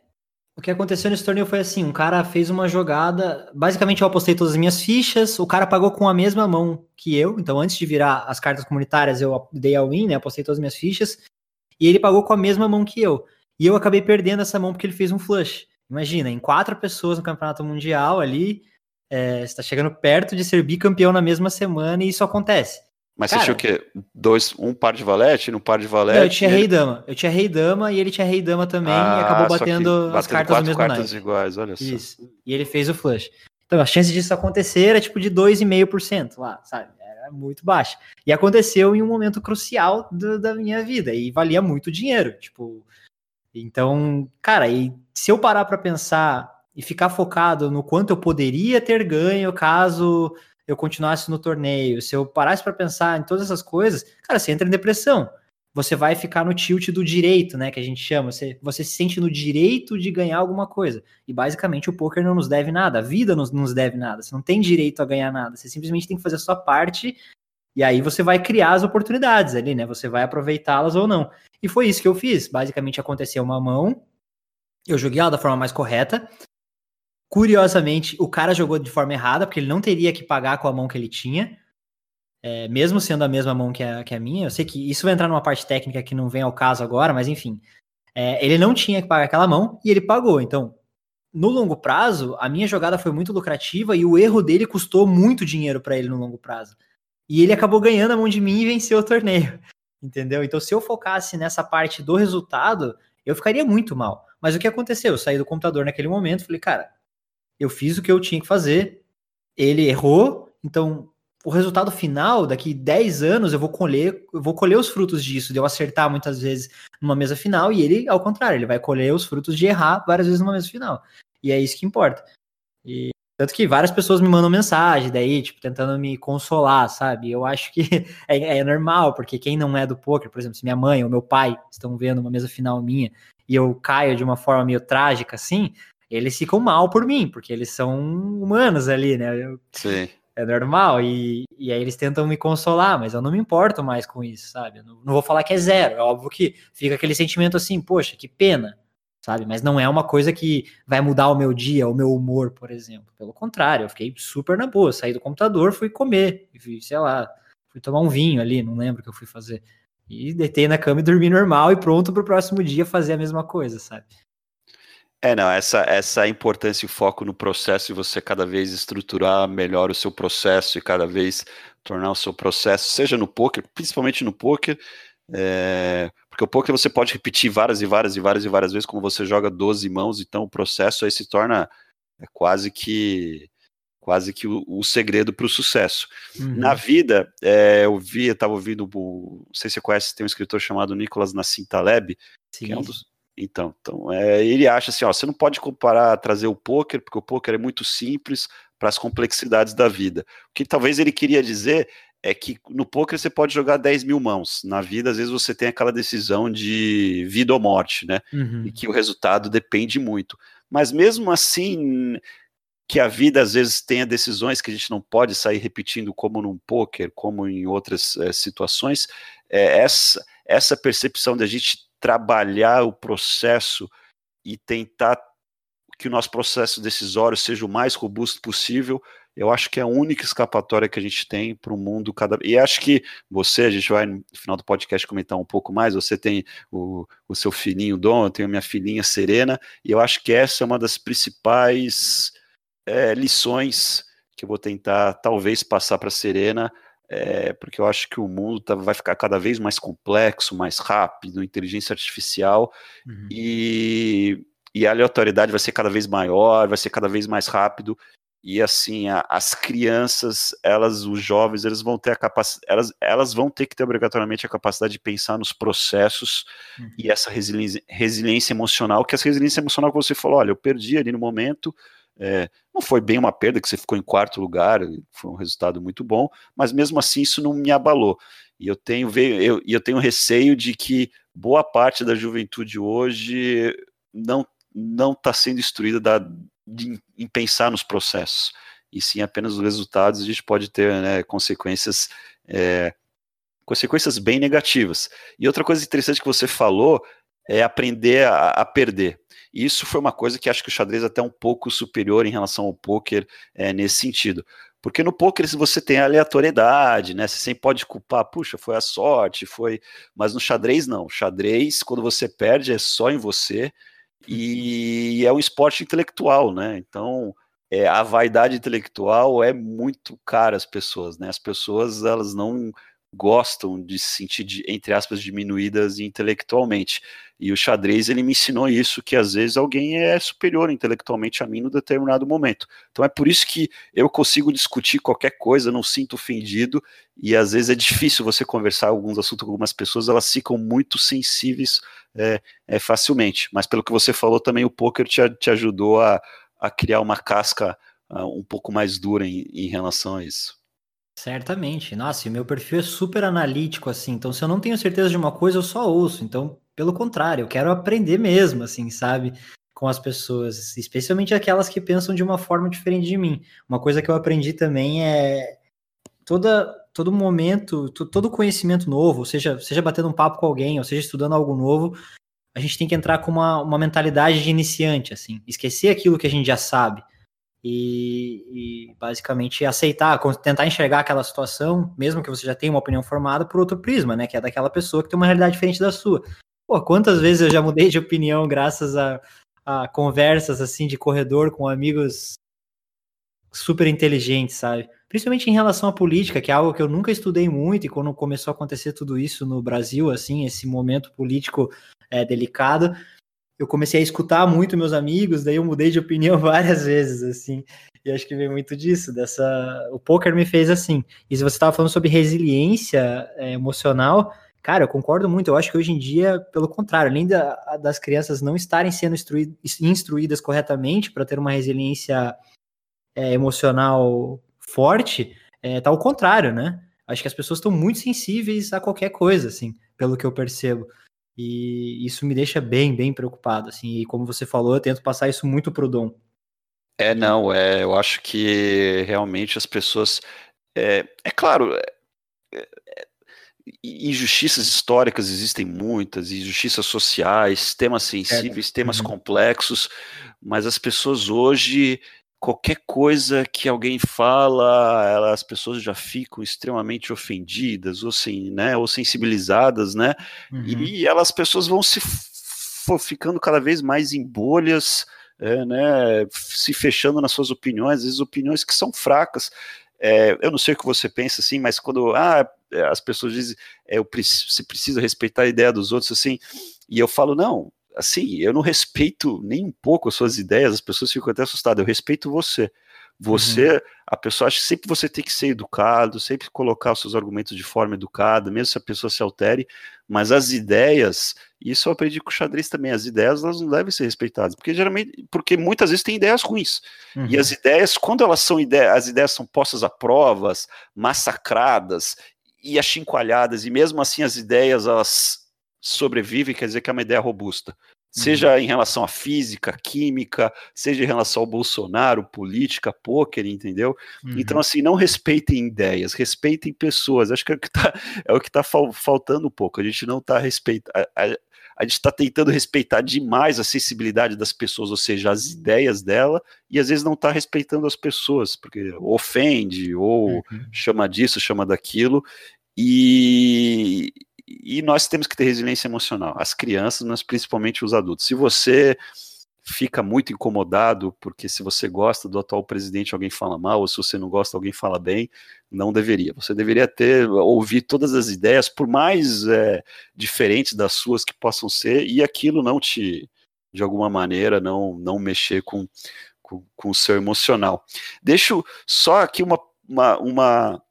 S2: o que aconteceu nesse torneio foi assim: um cara fez uma jogada. Basicamente, eu apostei todas as minhas fichas. O cara pagou com a mesma mão que eu. Então, antes de virar as cartas comunitárias, eu dei a win, né? Apostei todas as minhas fichas. E ele pagou com a mesma mão que eu. E eu acabei perdendo essa mão porque ele fez um flush. Imagina, em quatro pessoas no campeonato mundial ali, é, está chegando perto de ser bicampeão na mesma semana e isso acontece.
S1: Mas Cara, você tinha o quê? Dois, um par de valete, um par de valete? Não,
S2: eu tinha ele... rei dama. Eu tinha rei dama e ele tinha rei dama também ah, e acabou batendo as cartas do mesmo cartas
S1: iguais, olha só.
S2: Isso. E ele fez o flush. Então a chance disso acontecer era tipo de 2,5% lá, sabe? Era muito baixa. E aconteceu em um momento crucial do, da minha vida e valia muito dinheiro. Tipo, então, cara, e se eu parar para pensar e ficar focado no quanto eu poderia ter ganho caso eu continuasse no torneio, se eu parasse para pensar em todas essas coisas, cara, você entra em depressão. Você vai ficar no tilt do direito, né, que a gente chama. Você, você se sente no direito de ganhar alguma coisa. E basicamente o poker não nos deve nada, a vida não nos deve nada. Você não tem direito a ganhar nada. Você simplesmente tem que fazer a sua parte e aí você vai criar as oportunidades ali, né? Você vai aproveitá-las ou não. E foi isso que eu fiz. Basicamente aconteceu uma mão, eu joguei ela da forma mais correta. Curiosamente, o cara jogou de forma errada, porque ele não teria que pagar com a mão que ele tinha. É, mesmo sendo a mesma mão que a, que a minha, eu sei que isso vai entrar numa parte técnica que não vem ao caso agora, mas enfim. É, ele não tinha que pagar aquela mão e ele pagou. Então, no longo prazo, a minha jogada foi muito lucrativa e o erro dele custou muito dinheiro para ele no longo prazo. E ele acabou ganhando a mão de mim e venceu o torneio. Entendeu? Então, se eu focasse nessa parte do resultado, eu ficaria muito mal. Mas o que aconteceu? Eu saí do computador naquele momento, falei, cara, eu fiz o que eu tinha que fazer, ele errou, então o resultado final, daqui 10 anos, eu vou colher, eu vou colher os frutos disso, de eu acertar muitas vezes numa mesa final, e ele, ao contrário, ele vai colher os frutos de errar várias vezes numa mesa final. E é isso que importa. E tanto que várias pessoas me mandam mensagem daí, tipo, tentando me consolar, sabe? Eu acho que é, é, normal, porque quem não é do poker, por exemplo, se minha mãe ou meu pai estão vendo uma mesa final minha e eu caio de uma forma meio trágica assim, eles ficam mal por mim, porque eles são humanos ali, né? Eu,
S1: Sim.
S2: É normal, e, e aí eles tentam me consolar, mas eu não me importo mais com isso, sabe? Não, não vou falar que é zero, é óbvio que fica aquele sentimento assim, poxa, que pena, sabe? Mas não é uma coisa que vai mudar o meu dia, o meu humor, por exemplo. Pelo contrário, eu fiquei super na boa, saí do computador, fui comer, fui, sei lá, fui tomar um vinho ali, não lembro o que eu fui fazer. E deitei na cama e dormi normal e pronto pro próximo dia fazer a mesma coisa, sabe?
S1: É, não, essa, essa importância e foco no processo e você cada vez estruturar melhor o seu processo e cada vez tornar o seu processo, seja no poker, principalmente no poker, é, porque o poker você pode repetir várias e várias e várias e várias vezes, como você joga 12 mãos, então o processo aí se torna é, quase que quase que o, o segredo para o sucesso. Uhum. Na vida, é, eu vi, eu estava ouvindo, não sei se você conhece, tem um escritor chamado Nicolas Nassim Taleb,
S2: Sim. que é
S1: um dos, então, então é, ele acha assim, ó, você não pode comparar, trazer o poker, porque o poker é muito simples para as complexidades da vida. O que talvez ele queria dizer é que no poker você pode jogar 10 mil mãos. Na vida, às vezes, você tem aquela decisão de vida ou morte, né? Uhum. E que o resultado depende muito. Mas mesmo assim, que a vida às vezes tenha decisões que a gente não pode sair repetindo, como num poker, como em outras é, situações, é, essa, essa percepção da gente trabalhar o processo e tentar que o nosso processo decisório seja o mais robusto possível, eu acho que é a única escapatória que a gente tem para o mundo cada E acho que você, a gente vai no final do podcast comentar um pouco mais. Você tem o, o seu filhinho Dom, eu tenho a minha filhinha Serena, e eu acho que essa é uma das principais é, lições que eu vou tentar, talvez, passar para Serena é, porque eu acho que o mundo tá, vai ficar cada vez mais complexo, mais rápido, inteligência artificial, uhum. e, e a aleatoriedade vai ser cada vez maior, vai ser cada vez mais rápido, e assim, a, as crianças, elas, os jovens, eles vão ter a capacidade, elas, elas vão ter que ter obrigatoriamente a capacidade de pensar nos processos uhum. e essa resiliência, resiliência emocional, que essa resiliência emocional que você falou, olha, eu perdi ali no momento, é, não foi bem uma perda, que você ficou em quarto lugar, foi um resultado muito bom, mas mesmo assim isso não me abalou. E eu tenho, eu, eu tenho receio de que boa parte da juventude hoje não não está sendo instruída da, de, em pensar nos processos, e sim apenas os resultados, a gente pode ter né, consequências é, consequências bem negativas. E outra coisa interessante que você falou é aprender a, a perder. Isso foi uma coisa que acho que o xadrez é até um pouco superior em relação ao poker é, nesse sentido. Porque no poker você tem aleatoriedade, né? Você sempre pode culpar, puxa, foi a sorte, foi. Mas no xadrez não. O xadrez, quando você perde, é só em você. E é um esporte intelectual, né? Então, é, a vaidade intelectual é muito cara às pessoas, né? As pessoas, elas não gostam de se sentir, de, entre aspas, diminuídas intelectualmente. E o xadrez, ele me ensinou isso, que às vezes alguém é superior intelectualmente a mim no determinado momento. Então é por isso que eu consigo discutir qualquer coisa, não sinto ofendido, e às vezes é difícil você conversar alguns assuntos com algumas pessoas, elas ficam muito sensíveis é, é, facilmente. Mas pelo que você falou também, o poker te, te ajudou a, a criar uma casca uh, um pouco mais dura em, em relação a isso.
S2: Certamente. Nossa, e o meu perfil é super analítico, assim. Então, se eu não tenho certeza de uma coisa, eu só ouço. Então, pelo contrário, eu quero aprender mesmo, assim, sabe? Com as pessoas, especialmente aquelas que pensam de uma forma diferente de mim. Uma coisa que eu aprendi também é toda, todo momento, todo conhecimento novo, seja, seja batendo um papo com alguém, ou seja estudando algo novo, a gente tem que entrar com uma, uma mentalidade de iniciante, assim. Esquecer aquilo que a gente já sabe e, e, basicamente aceitar, tentar enxergar aquela situação, mesmo que você já tenha uma opinião formada, por outro prisma, né? Que é daquela pessoa que tem uma realidade diferente da sua. Pô, quantas vezes eu já mudei de opinião graças a, a conversas assim de corredor com amigos super inteligentes, sabe? Principalmente em relação à política, que é algo que eu nunca estudei muito, e quando começou a acontecer tudo isso no Brasil, assim, esse momento político é, delicado, eu comecei a escutar muito meus amigos, daí eu mudei de opinião várias vezes, assim. E acho que vem muito disso, dessa. O poker me fez assim. E se você estava falando sobre resiliência é, emocional, cara, eu concordo muito. Eu acho que hoje em dia, pelo contrário, além da, das crianças não estarem sendo instruídas corretamente para ter uma resiliência é, emocional forte, é, tá ao contrário, né? Acho que as pessoas estão muito sensíveis a qualquer coisa, assim, pelo que eu percebo. E isso me deixa bem, bem preocupado, assim. E como você falou, eu tento passar isso muito pro Dom.
S1: É, não, é, eu acho que realmente as pessoas. É, é claro, é, é, injustiças históricas existem muitas, injustiças sociais, temas sensíveis, temas uhum. complexos, mas as pessoas hoje qualquer coisa que alguém fala, ela, as pessoas já ficam extremamente ofendidas ou, sem, né, ou sensibilizadas, né? Uhum. E, elas, as pessoas vão se ficando cada vez mais em bolhas, é, né, se fechando nas suas opiniões, às vezes opiniões que são fracas. É, eu não sei o que você pensa assim, mas quando ah, as pessoas dizem é, eu, você precisa respeitar a ideia dos outros assim, e eu falo, não, assim, eu não respeito nem um pouco as suas ideias, as pessoas ficam até assustadas, eu respeito você. Você, uhum. a pessoa acha que sempre você tem que ser educado, sempre colocar os seus argumentos de forma educada, mesmo se a pessoa se altere, mas as ideias, isso eu aprendi com o xadrez também, as ideias elas não devem ser respeitadas, porque geralmente, porque muitas vezes tem ideias ruins. Uhum. E as ideias, quando elas são ideias, as ideias são postas a provas, massacradas e achincalhadas, e mesmo assim as ideias elas sobrevive, quer dizer que é uma ideia robusta. Seja uhum. em relação à física, química, seja em relação ao Bolsonaro, política, pôquer, entendeu? Uhum. Então, assim, não respeitem ideias, respeitem pessoas. Acho que é o que está é o que tá faltando um pouco. A gente não está respeitando. A, gente está tentando respeitar demais a sensibilidade das pessoas, ou seja, as ideias dela, e às vezes não está respeitando as pessoas, porque ofende, ou uhum. chama disso, chama daquilo. E, e nós temos que ter resiliência emocional, as crianças, mas principalmente os adultos. Se você fica muito incomodado, porque se você gosta do atual presidente, alguém fala mal, ou se você não gosta, alguém fala bem, não deveria. Você deveria ter, ouvir todas as ideias, por mais é, diferentes das suas que possam ser, e aquilo não te, de alguma maneira, não, não mexer com, com, com o seu emocional. Deixo só aqui uma, uma, uma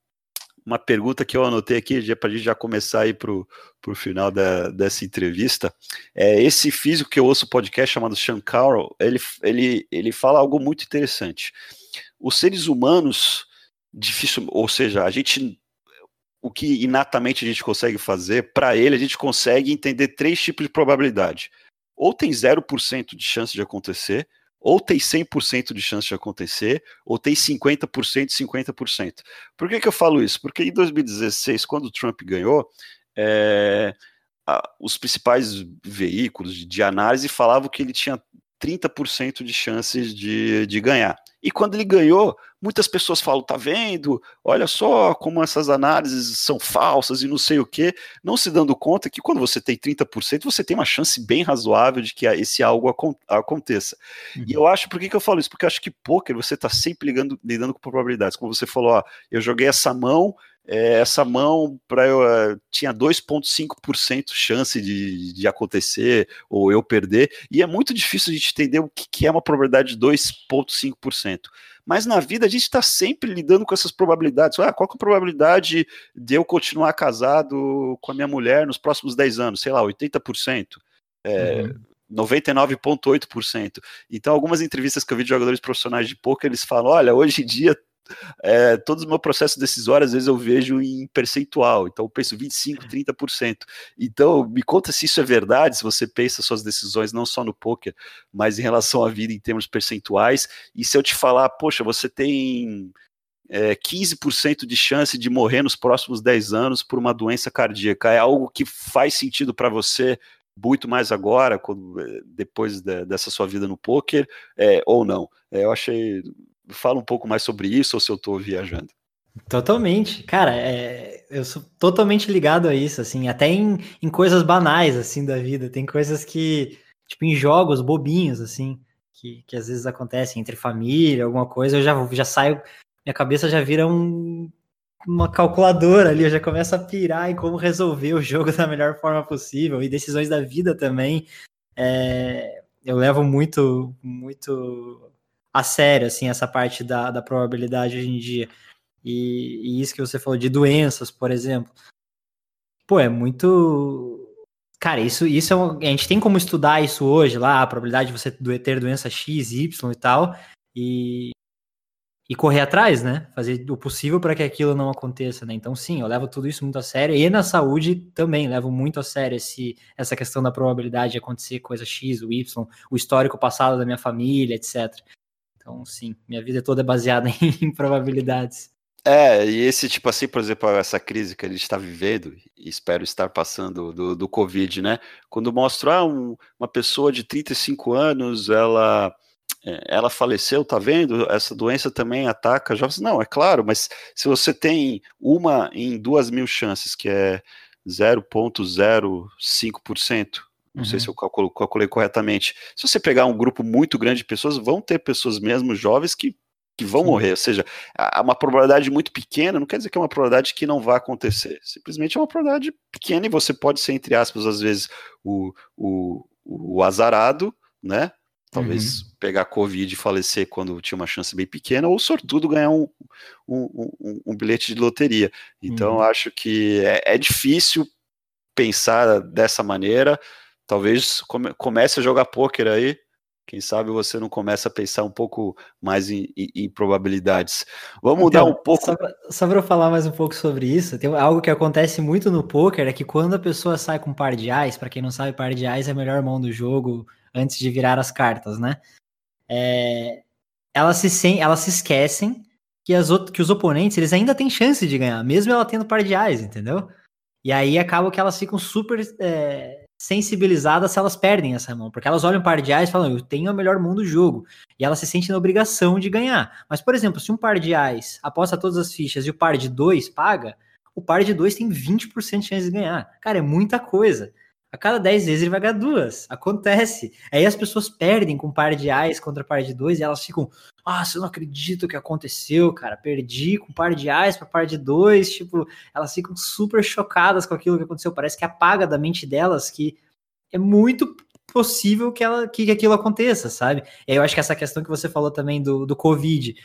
S1: uma pergunta que eu anotei aqui, para a gente já começar aí para o final da, dessa entrevista. É, esse físico que eu ouço o podcast chamado Sean Carroll, ele, ele, ele fala algo muito interessante. Os seres humanos, difícil, ou seja, a gente o que inatamente a gente consegue fazer, para ele a gente consegue entender três tipos de probabilidade. Ou tem 0% de chance de acontecer, ou tem 100% de chance de acontecer, ou tem 50% e 50%. Por que, que eu falo isso? Porque em 2016, quando o Trump ganhou, é, a, os principais veículos de, de análise falavam que ele tinha 30% de chances de, de ganhar. E quando ele ganhou, muitas pessoas falam: tá vendo? Olha só como essas análises são falsas e não sei o quê, não se dando conta que quando você tem 30%, você tem uma chance bem razoável de que esse algo aconteça. Uhum. E eu acho, por que, que eu falo isso? Porque eu acho que poker você está sempre ligando, lidando com probabilidades. Como você falou, ó, eu joguei essa mão, é, essa mão para eu uh, tinha 2,5% chance de, de acontecer ou eu perder, e é muito difícil a gente entender o que, que é uma probabilidade de 2,5%. Mas na vida a gente está sempre lidando com essas probabilidades. Ah, qual é a probabilidade de eu continuar casado com a minha mulher nos próximos 10 anos? Sei lá, 80%. É, uhum. 99,8%. Então, algumas entrevistas que eu vi de jogadores profissionais de poker, eles falam: olha, hoje em dia é, todos os meus processos decisórios, às vezes eu vejo em percentual, então eu penso 25%, 30%. Então, me conta se isso é verdade, se você pensa suas decisões não só no poker, mas em relação à vida em termos percentuais, e se eu te falar, poxa, você tem é, 15% de chance de morrer nos próximos 10 anos por uma doença cardíaca, é algo que faz sentido para você muito mais agora, quando, é, depois de, dessa sua vida no poker, é, ou não? É, eu achei fala um pouco mais sobre isso ou se eu estou viajando.
S2: Totalmente, cara, é, eu sou totalmente ligado a isso, assim, até em, em coisas banais, assim, da vida, tem coisas que, tipo, em jogos bobinhos, assim, que, que às vezes acontecem entre família, alguma coisa, eu já, já saio, minha cabeça já vira um, uma calculadora ali, eu já começo a pirar em como resolver o jogo da melhor forma possível, e decisões da vida também, é, eu levo muito, muito a sério, assim, essa parte da, da probabilidade hoje em dia. E, e isso que você falou de doenças, por exemplo. Pô, é muito. Cara, isso, isso é um... a gente tem como estudar isso hoje lá, a probabilidade de você ter doença X, Y e tal. E, e correr atrás, né? Fazer o possível para que aquilo não aconteça, né? Então, sim, eu levo tudo isso muito a sério. E na saúde também levo muito a sério esse, essa questão da probabilidade de acontecer coisa X, Y, o histórico passado da minha família, etc. Então, sim, minha vida toda é baseada em probabilidades.
S1: É, e esse tipo assim, por exemplo, essa crise que a gente está vivendo, e espero estar passando do, do Covid, né? Quando mostra ah, um, uma pessoa de 35 anos, ela é, ela faleceu, tá vendo? Essa doença também ataca jovens. Não, é claro, mas se você tem uma em duas mil chances, que é 0,05%, não uhum. sei se eu calculo, calculei corretamente. Se você pegar um grupo muito grande de pessoas, vão ter pessoas mesmo jovens que, que vão Sim. morrer. Ou seja, há uma probabilidade muito pequena, não quer dizer que é uma probabilidade que não vai acontecer. Simplesmente é uma probabilidade pequena e você pode ser, entre aspas, às vezes, o, o, o azarado, né? Talvez uhum. pegar Covid e falecer quando tinha uma chance bem pequena, ou sortudo ganhar um, um, um, um bilhete de loteria. Então, uhum. acho que é, é, difícil pensar dessa maneira. Talvez come, comece a jogar pôquer aí. Quem sabe você não começa a pensar um pouco mais em, em, em probabilidades. Vamos mudar então, um pouco.
S2: Só para eu falar mais um pouco sobre isso, tem algo que acontece muito no poker é que quando a pessoa sai com par de ais, para quem não sabe, par de ais é a melhor mão do jogo antes de virar as cartas, né? É, elas, se, sem, elas se esquecem que, as, que os oponentes eles ainda têm chance de ganhar, mesmo ela tendo par de ais, entendeu? E aí acaba que elas ficam super é, sensibilizadas se elas perdem essa mão, porque elas olham um par de ais e falam, eu tenho a melhor mão do jogo, e elas se sentem na obrigação de ganhar. Mas, por exemplo, se um par de ais aposta todas as fichas e o par de dois paga, o par de dois tem 20% de chance de ganhar. Cara, é muita coisa. A cada 10 vezes ele vai ganhar duas. Acontece. Aí as pessoas perdem com par de ais contra par de dois e elas ficam, ah, eu não acredito que aconteceu, cara. Perdi com par de ais para par de dois. Tipo, elas ficam super chocadas com aquilo que aconteceu. Parece que apaga da mente delas que é muito possível que, ela, que aquilo aconteça, sabe? E aí eu acho que essa questão que você falou também do, do Covid.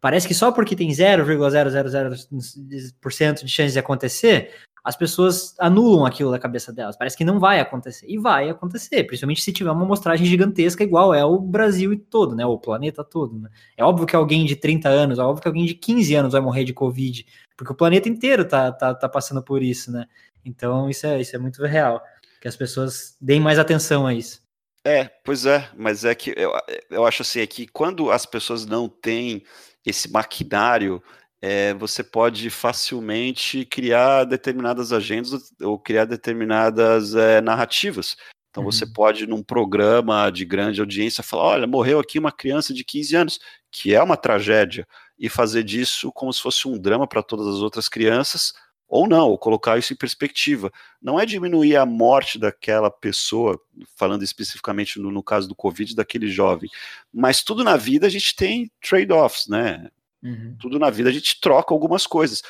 S2: Parece que só porque tem 0,000% de chance de acontecer, as pessoas anulam aquilo da cabeça delas. Parece que não vai acontecer. E vai acontecer, principalmente se tiver uma amostragem gigantesca, igual é o Brasil todo, né? O planeta todo. Né? É óbvio que alguém de 30 anos, é óbvio que alguém de 15 anos vai morrer de Covid, porque o planeta inteiro tá, tá, tá passando por isso, né? Então isso é, isso é muito real. Que as pessoas deem mais atenção a isso.
S1: É, pois é, mas é que eu, eu acho assim, é que quando as pessoas não têm esse maquinário é, você pode facilmente criar determinadas agendas ou criar determinadas é, narrativas. Então uhum. você pode, num programa de grande audiência, falar: olha, morreu aqui uma criança de 15 anos, que é uma tragédia, e fazer disso como se fosse um drama para todas as outras crianças, ou não, ou colocar isso em perspectiva. Não é diminuir a morte daquela pessoa, falando especificamente no, no caso do Covid, daquele jovem, mas tudo na vida a gente tem trade-offs, né? Uhum. Tudo na vida a gente troca algumas coisas.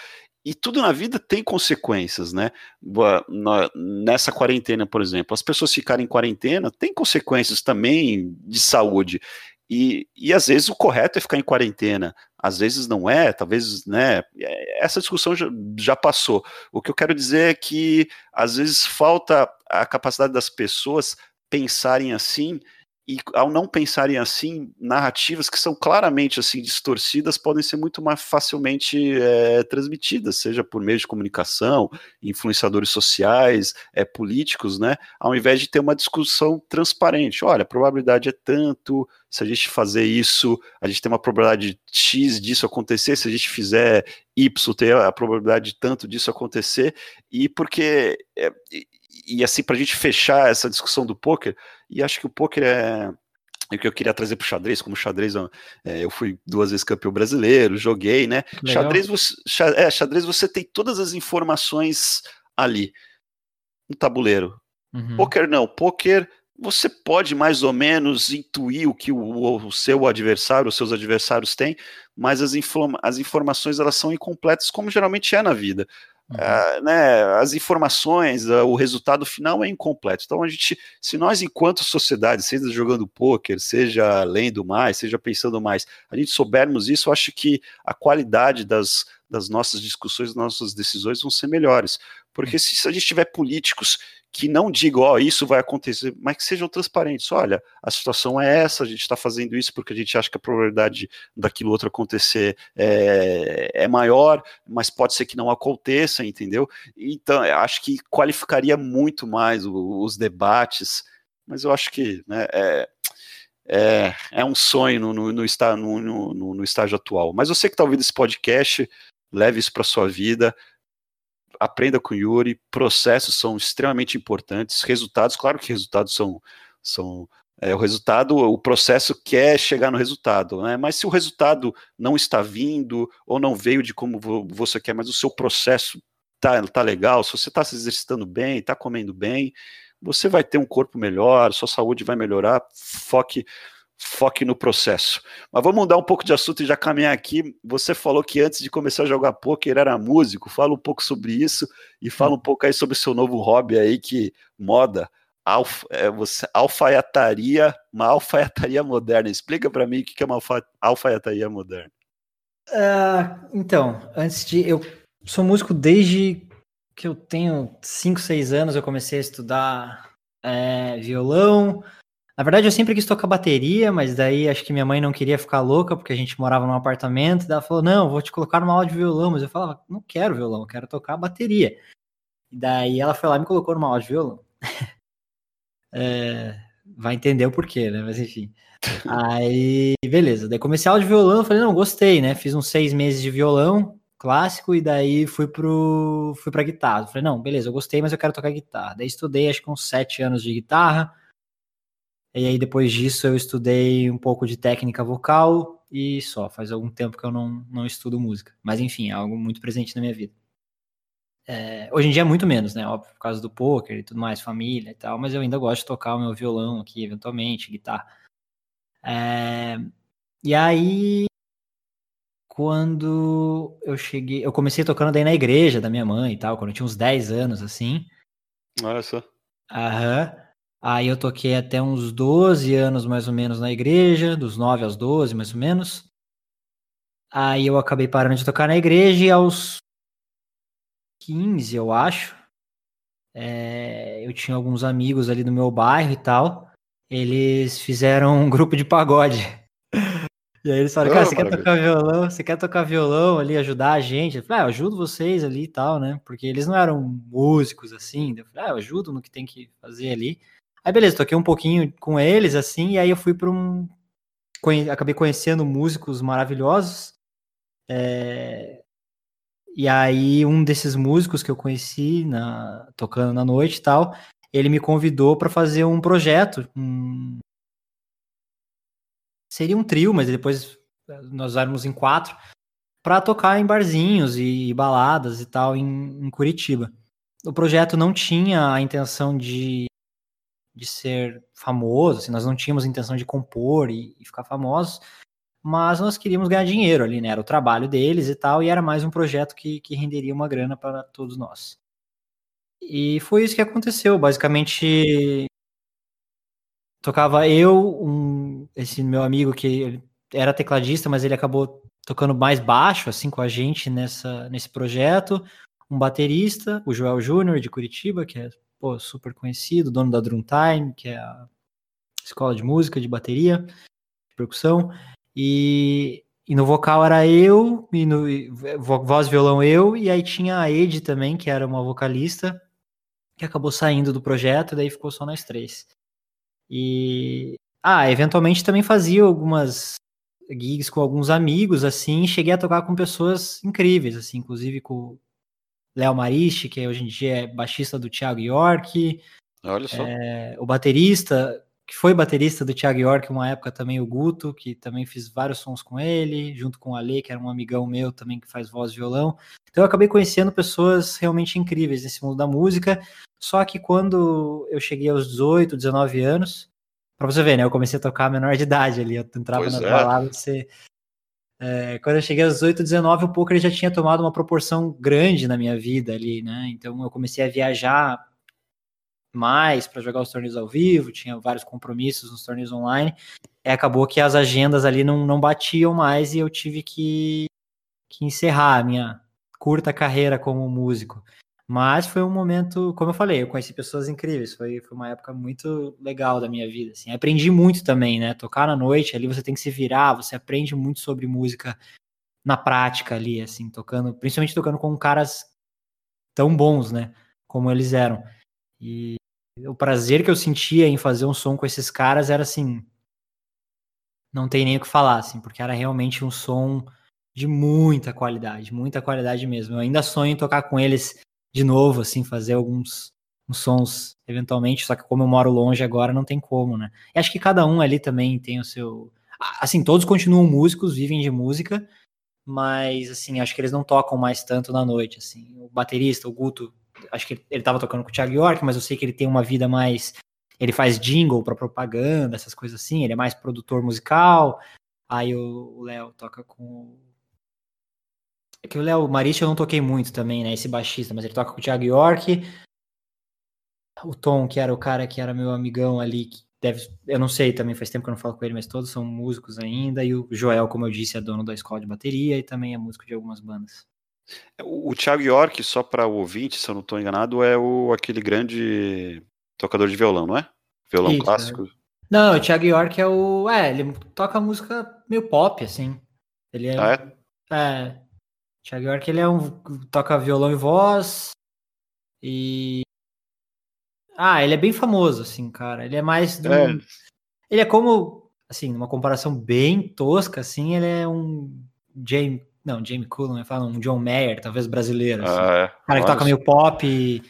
S1: E tudo na vida tem consequências, né? Nessa quarentena, por exemplo, as pessoas ficarem em quarentena tem consequências também de saúde. E, e às vezes o correto é ficar em quarentena, às vezes não é, talvez, né? Essa discussão já, já passou. O que eu quero dizer é que às vezes falta a capacidade das pessoas pensarem assim e ao não pensarem assim, narrativas que são claramente assim distorcidas podem ser muito mais facilmente é, transmitidas, seja por meio de comunicação, influenciadores sociais, é, políticos, né? Ao invés de ter uma discussão transparente. Olha, a probabilidade é tanto, se a gente fazer isso, a gente tem uma probabilidade X disso acontecer, se a gente fizer Y, tem a probabilidade de tanto disso acontecer, e porque. É, e, e assim, para a gente fechar essa discussão do poker, e acho que o poker é, é o que eu queria trazer para o xadrez, como xadrez é, eu fui duas vezes campeão brasileiro, joguei, né? Xadrez você, é, xadrez você tem todas as informações ali no tabuleiro. Uhum. Poker não, poker você pode mais ou menos intuir o que o, o seu adversário, os seus adversários têm, mas as, informa as informações elas são incompletas, como geralmente é na vida. Uh, né, as informações, uh, o resultado final é incompleto. Então a gente, se nós enquanto sociedade, seja jogando poker, seja lendo mais, seja pensando mais, a gente soubermos isso, eu acho que a qualidade das, das nossas discussões, das nossas decisões vão ser melhores. Porque se, se a gente tiver políticos que não digam, ó, oh, isso vai acontecer, mas que sejam transparentes. Olha, a situação é essa, a gente está fazendo isso porque a gente acha que a probabilidade daquilo outro acontecer é, é maior, mas pode ser que não aconteça, entendeu? Então, acho que qualificaria muito mais o, os debates, mas eu acho que né, é, é, é um sonho no, no, no, no, estágio atual. Mas você que está ouvindo esse podcast, leve isso para sua vida aprenda com o Yuri, processos são extremamente importantes, resultados, claro que resultados são, são é, o resultado, o processo quer chegar no resultado, né? Mas se o resultado não está vindo ou não veio de como você quer, mas o seu processo tá, tá legal, se você está se exercitando bem, está comendo bem, você vai ter um corpo melhor, sua saúde vai melhorar, foque foque no processo. Mas vamos mudar um pouco de assunto e já caminhar aqui. Você falou que antes de começar a jogar poker era músico. Fala um pouco sobre isso e fala um pouco aí sobre o seu novo hobby aí que moda, alfa, é, você, alfaiataria, uma alfaiataria moderna. Explica para mim o que é uma alfa, alfaiataria moderna.
S2: Uh, então, antes de eu sou músico desde que eu tenho 5, 6 anos, eu comecei a estudar é, violão, na verdade, eu sempre quis tocar bateria, mas daí acho que minha mãe não queria ficar louca, porque a gente morava num apartamento, e ela falou, não, vou te colocar numa aula de violão, mas eu falava, não quero violão, quero tocar bateria. E daí ela foi lá e me colocou numa aula de violão. é, vai entender o porquê, né? Mas enfim. Aí, beleza. Daí comecei a aula de violão, falei, não, gostei, né? Fiz uns seis meses de violão clássico e daí fui pro fui pra guitarra. Falei, não, beleza, eu gostei, mas eu quero tocar guitarra. Daí estudei acho que uns sete anos de guitarra e aí depois disso eu estudei um pouco de técnica vocal e só. Faz algum tempo que eu não, não estudo música. Mas enfim, é algo muito presente na minha vida. É, hoje em dia é muito menos, né? Óbvio, por causa do poker e tudo mais, família e tal, mas eu ainda gosto de tocar o meu violão aqui, eventualmente, guitarra. É, e aí, quando eu cheguei, eu comecei tocando daí na igreja da minha mãe e tal, quando eu tinha uns 10 anos, assim.
S1: Olha só.
S2: Aham. Aí eu toquei até uns 12 anos mais ou menos na igreja, dos 9 aos 12 mais ou menos. Aí eu acabei parando de tocar na igreja e aos 15, eu acho, é, eu tinha alguns amigos ali do meu bairro e tal. Eles fizeram um grupo de pagode. E aí eles falaram, cara, você quer tocar violão? Você quer tocar violão ali, ajudar a gente? Eu falei, ah, eu ajudo vocês ali e tal, né? Porque eles não eram músicos assim. Eu falei, ah, eu ajudo no que tem que fazer ali. Aí beleza, toquei um pouquinho com eles, assim, e aí eu fui para um. Conhe... Acabei conhecendo músicos maravilhosos. É... E aí, um desses músicos que eu conheci na... tocando na noite e tal, ele me convidou para fazer um projeto. Um... Seria um trio, mas depois nós éramos em quatro, para tocar em barzinhos e baladas e tal em, em Curitiba. O projeto não tinha a intenção de de ser famoso, assim, nós não tínhamos intenção de compor e, e, ficar famosos, mas nós queríamos ganhar dinheiro ali, né? Era o trabalho deles e tal, e era mais um projeto que, que renderia uma grana para todos nós. E foi isso que aconteceu. Basicamente, tocava eu, um, esse meu amigo que era tecladista, mas ele acabou tocando mais baixo, assim, com a gente nessa, nesse projeto. Um baterista, o Joel Júnior, de Curitiba, que é pô, super conhecido, dono da Drumtime, que é a escola de música, de bateria, de percussão. E, e no vocal era eu, e no e, voz violão eu, e aí tinha a Ed também, que era uma vocalista, que acabou saindo do projeto, e daí ficou só nós três. E. Ah, eventualmente também fazia algumas gigs com alguns amigos, assim, cheguei a tocar com pessoas incríveis, assim, inclusive com Léo Maristi, que hoje em dia é baixista do Thiago York.
S1: Olha só.
S2: É, o baterista, que foi baterista do Thiago York uma época também, o Guto, que também fiz vários sons com ele, junto com o Ale, que era um amigão meu também que faz voz e violão. Então eu acabei conhecendo pessoas realmente incríveis nesse mundo da música. Só que quando eu cheguei aos 18, 19 anos, pra você ver, né? Eu comecei a tocar a menor de idade ali. Eu entrava pois nas é. baladas, você é, quando eu cheguei aos 18, 19, o poker já tinha tomado uma proporção grande na minha vida ali, né? Então eu comecei a viajar mais para jogar os torneios ao vivo, tinha vários compromissos nos torneios online. E acabou que as agendas ali não, não batiam mais e eu tive que, que encerrar a minha curta carreira como músico. Mas foi um momento, como eu falei, eu conheci pessoas incríveis, foi, foi uma época muito legal da minha vida, assim. Aprendi muito também, né? Tocar na noite, ali você tem que se virar, você aprende muito sobre música na prática ali, assim, tocando, principalmente tocando com caras tão bons, né? Como eles eram. E o prazer que eu sentia em fazer um som com esses caras era assim, não tem nem o que falar, assim, porque era realmente um som de muita qualidade, muita qualidade mesmo. Eu ainda sonho em tocar com eles de novo, assim, fazer alguns sons eventualmente, só que como eu moro longe agora, não tem como, né? E acho que cada um ali também tem o seu. Assim, todos continuam músicos, vivem de música, mas, assim, acho que eles não tocam mais tanto na noite, assim. O baterista, o Guto, acho que ele tava tocando com o Thiago York, mas eu sei que ele tem uma vida mais. Ele faz jingle para propaganda, essas coisas assim, ele é mais produtor musical. Aí o Léo toca com é que o Léo Marich eu não toquei muito também, né? Esse baixista, mas ele toca com o Thiago York. O Tom, que era o cara que era meu amigão ali, que deve. Eu não sei também, faz tempo que eu não falo com ele, mas todos são músicos ainda. E o Joel, como eu disse, é dono da escola de bateria e também é músico de algumas bandas.
S1: O, o Thiago York, só para o ouvinte, se eu não estou enganado, é o aquele grande tocador de violão, não é? Violão Isso, clássico. É.
S2: Não, o Thiago York é o. É, ele toca música meio pop, assim. Ele é. Ah, é? é Thiago York, ele é um. toca violão e voz. E. Ah, ele é bem famoso, assim, cara. Ele é mais. Do... É. Ele é como. Assim, numa comparação bem tosca, assim, ele é um. James. Não, Jamie Cullum, eu falo, um John Mayer, talvez brasileiro. Assim. Ah, é. Cara que toca meio pop,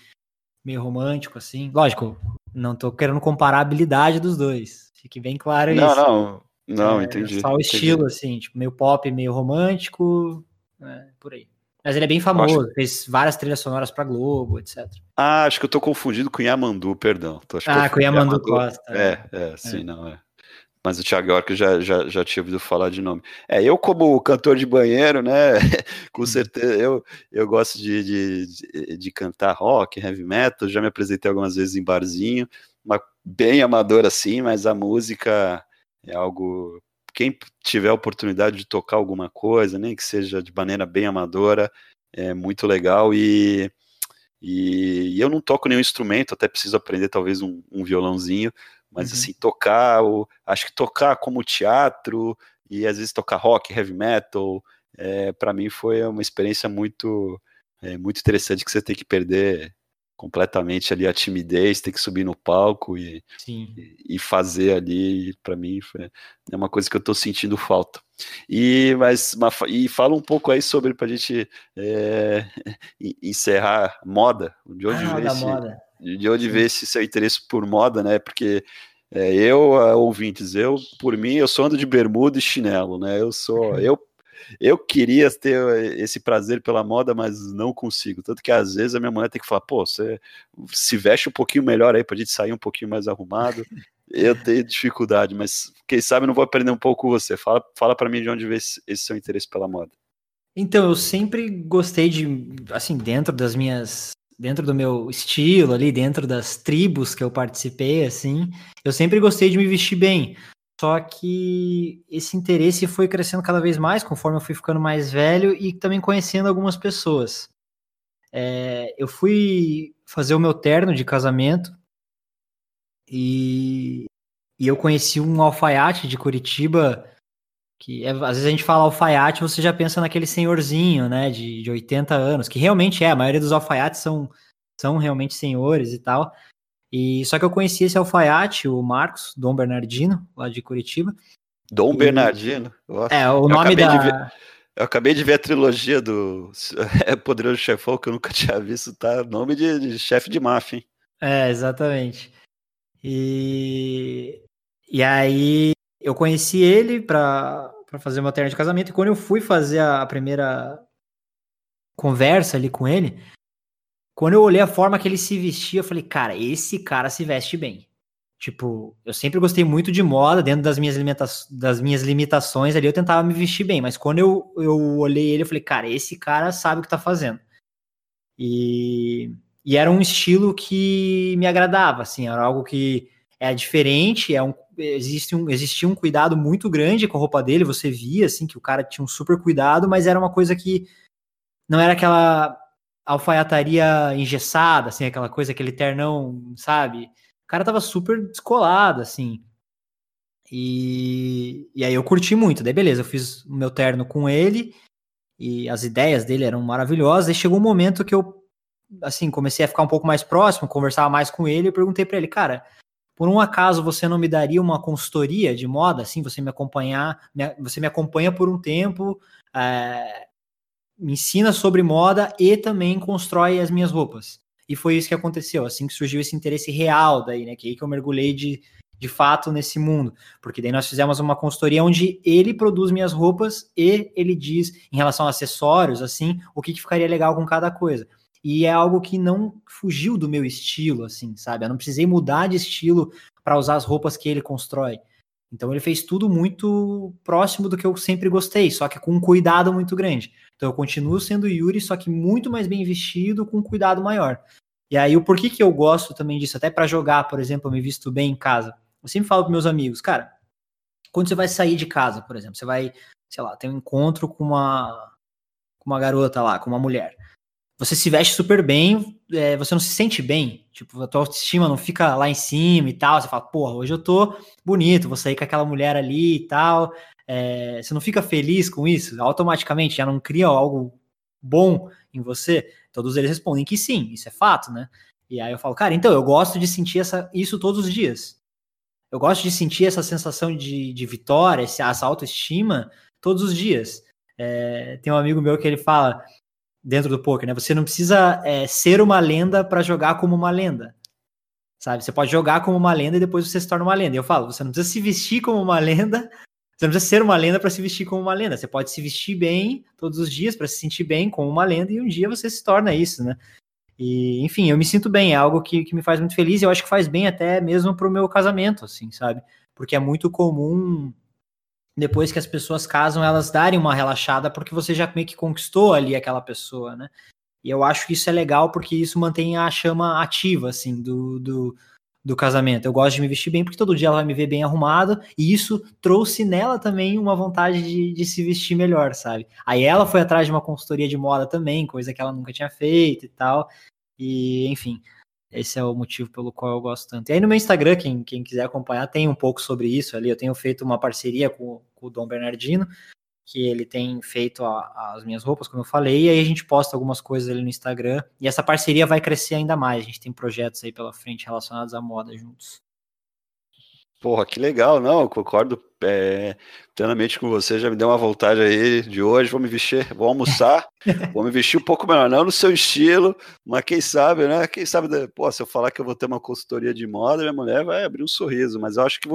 S2: meio romântico, assim. Lógico, não tô querendo comparar a habilidade dos dois. Fique bem claro
S1: não, isso. Não, não. Não, é, entendi.
S2: Só o
S1: entendi.
S2: estilo, assim, tipo, meio pop, meio romântico, é, por aí. Mas ele é bem famoso, acho... fez várias trilhas sonoras pra Globo, etc.
S1: Ah, acho que eu tô confundido com Yamandu, perdão. Tô,
S2: ah, com Yamandu, Yamandu Costa.
S1: É, é, é, sim, não, é. Mas o Thiago York já, já, já tinha ouvido falar de nome. É, eu como cantor de banheiro, né, com uhum. certeza, eu, eu gosto de, de, de cantar rock, heavy metal, já me apresentei algumas vezes em barzinho, mas bem amador assim, mas a música é algo quem tiver a oportunidade de tocar alguma coisa, nem que seja de maneira bem amadora, é muito legal e, e, e eu não toco nenhum instrumento, até preciso aprender talvez um, um violãozinho, mas uhum. assim, tocar, o, acho que tocar como teatro e às vezes tocar rock, heavy metal, é, para mim foi uma experiência muito, é, muito interessante que você tem que perder completamente ali a timidez, ter que subir no palco e, e, e, fazer ali, para mim foi, é uma coisa que eu estou sentindo falta. E mas e fala um pouco aí sobre para a gente é, encerrar moda, de onde ah, esse, moda. de onde Sim. vê esse seu interesse por moda, né? Porque é, eu, ouvintes, eu por mim eu sou ando de bermuda e chinelo, né? Eu sou eu eu queria ter esse prazer pela moda, mas não consigo. Tanto que às vezes a minha mulher tem que falar, pô, você se veste um pouquinho melhor aí pra gente sair um pouquinho mais arrumado. Eu tenho dificuldade, mas quem sabe não vou aprender um pouco com você. Fala, fala para mim de onde vem esse seu interesse pela moda.
S2: Então, eu sempre gostei de, assim, dentro das minhas dentro do meu estilo ali, dentro das tribos que eu participei, assim, eu sempre gostei de me vestir bem. Só que esse interesse foi crescendo cada vez mais conforme eu fui ficando mais velho e também conhecendo algumas pessoas. É, eu fui fazer o meu terno de casamento e, e eu conheci um alfaiate de Curitiba que é, às vezes a gente fala alfaiate, você já pensa naquele senhorzinho, né, de, de 80 anos, que realmente é, a maioria dos alfaiates são, são realmente senhores e tal. E só que eu conheci esse alfaiate, o Marcos, Dom Bernardino, lá de Curitiba.
S1: Dom e... Bernardino?
S2: Nossa. É, o nome da.
S1: Ver, eu acabei de ver a trilogia do é Poderoso Chefão, que eu nunca tinha visto, tá? Nome de, de chefe de máfia, hein?
S2: É, exatamente. E, e aí eu conheci ele para fazer uma terna de casamento, e quando eu fui fazer a primeira conversa ali com ele, quando eu olhei a forma que ele se vestia, eu falei, cara, esse cara se veste bem. Tipo, eu sempre gostei muito de moda, dentro das minhas, limita das minhas limitações ali, eu tentava me vestir bem, mas quando eu, eu olhei ele, eu falei, cara, esse cara sabe o que tá fazendo. E, e era um estilo que me agradava, assim, era algo que é diferente, é um, existe um, existia um cuidado muito grande com a roupa dele, você via, assim, que o cara tinha um super cuidado, mas era uma coisa que não era aquela alfaiataria engessada, assim, aquela coisa, aquele ternão, sabe? O cara tava super descolado, assim. E, e aí eu curti muito. Daí beleza, eu fiz o meu terno com ele e as ideias dele eram maravilhosas. E chegou um momento que eu, assim, comecei a ficar um pouco mais próximo, conversava mais com ele e perguntei para ele, cara, por um acaso você não me daria uma consultoria de moda, assim, você me acompanhar, me, você me acompanha por um tempo, é, me ensina sobre moda e também constrói as minhas roupas. E foi isso que aconteceu, assim que surgiu esse interesse real daí, né, que aí que eu mergulhei de de fato nesse mundo, porque daí nós fizemos uma consultoria onde ele produz minhas roupas e ele diz em relação a acessórios, assim, o que, que ficaria legal com cada coisa. E é algo que não fugiu do meu estilo, assim, sabe? Eu não precisei mudar de estilo para usar as roupas que ele constrói. Então ele fez tudo muito próximo do que eu sempre gostei, só que com um cuidado muito grande. Então eu continuo sendo Yuri, só que muito mais bem vestido, com um cuidado maior. E aí o porquê que eu gosto também disso, até para jogar, por exemplo, eu me visto bem em casa. Eu sempre falo para meus amigos, cara, quando você vai sair de casa, por exemplo, você vai, sei lá, ter um encontro com uma, com uma garota lá, com uma mulher. Você se veste super bem, é, você não se sente bem, tipo, a tua autoestima não fica lá em cima e tal. Você fala, porra, hoje eu tô bonito, vou sair com aquela mulher ali e tal. É, você não fica feliz com isso? Automaticamente já não cria algo bom em você? Todos eles respondem que sim, isso é fato, né? E aí eu falo, cara, então eu gosto de sentir essa, isso todos os dias. Eu gosto de sentir essa sensação de, de vitória, essa autoestima todos os dias. É, tem um amigo meu que ele fala dentro do poker, né? Você não precisa é, ser uma lenda para jogar como uma lenda, sabe? Você pode jogar como uma lenda e depois você se torna uma lenda. Eu falo, você não precisa se vestir como uma lenda, você não precisa ser uma lenda para se vestir como uma lenda. Você pode se vestir bem todos os dias para se sentir bem como uma lenda e um dia você se torna isso, né? E, enfim, eu me sinto bem, é algo que, que me faz muito feliz e eu acho que faz bem até mesmo pro meu casamento, assim, sabe? Porque é muito comum, depois que as pessoas casam, elas darem uma relaxada porque você já meio que conquistou ali aquela pessoa, né? E eu acho que isso é legal porque isso mantém a chama ativa, assim, do, do, do casamento. Eu gosto de me vestir bem porque todo dia ela vai me ver bem arrumado e isso trouxe nela também uma vontade de, de se vestir melhor, sabe? Aí ela foi atrás de uma consultoria de moda também, coisa que ela nunca tinha feito e tal. E, enfim, esse é o motivo pelo qual eu gosto tanto. E aí no meu Instagram, quem, quem quiser acompanhar, tem um pouco sobre isso ali. Eu tenho feito uma parceria com, com o Dom Bernardino, que ele tem feito a, as minhas roupas, como eu falei, e aí a gente posta algumas coisas ali no Instagram. E essa parceria vai crescer ainda mais. A gente tem projetos aí pela frente relacionados à moda juntos.
S1: Porra, que legal, não, concordo é, plenamente com você, já me deu uma vontade aí de hoje, vou me vestir, vou almoçar, vou me vestir um pouco melhor, não no seu estilo, mas quem sabe, né? Quem sabe, pô, se eu falar que eu vou ter uma consultoria de moda, minha mulher vai abrir um sorriso, mas eu acho que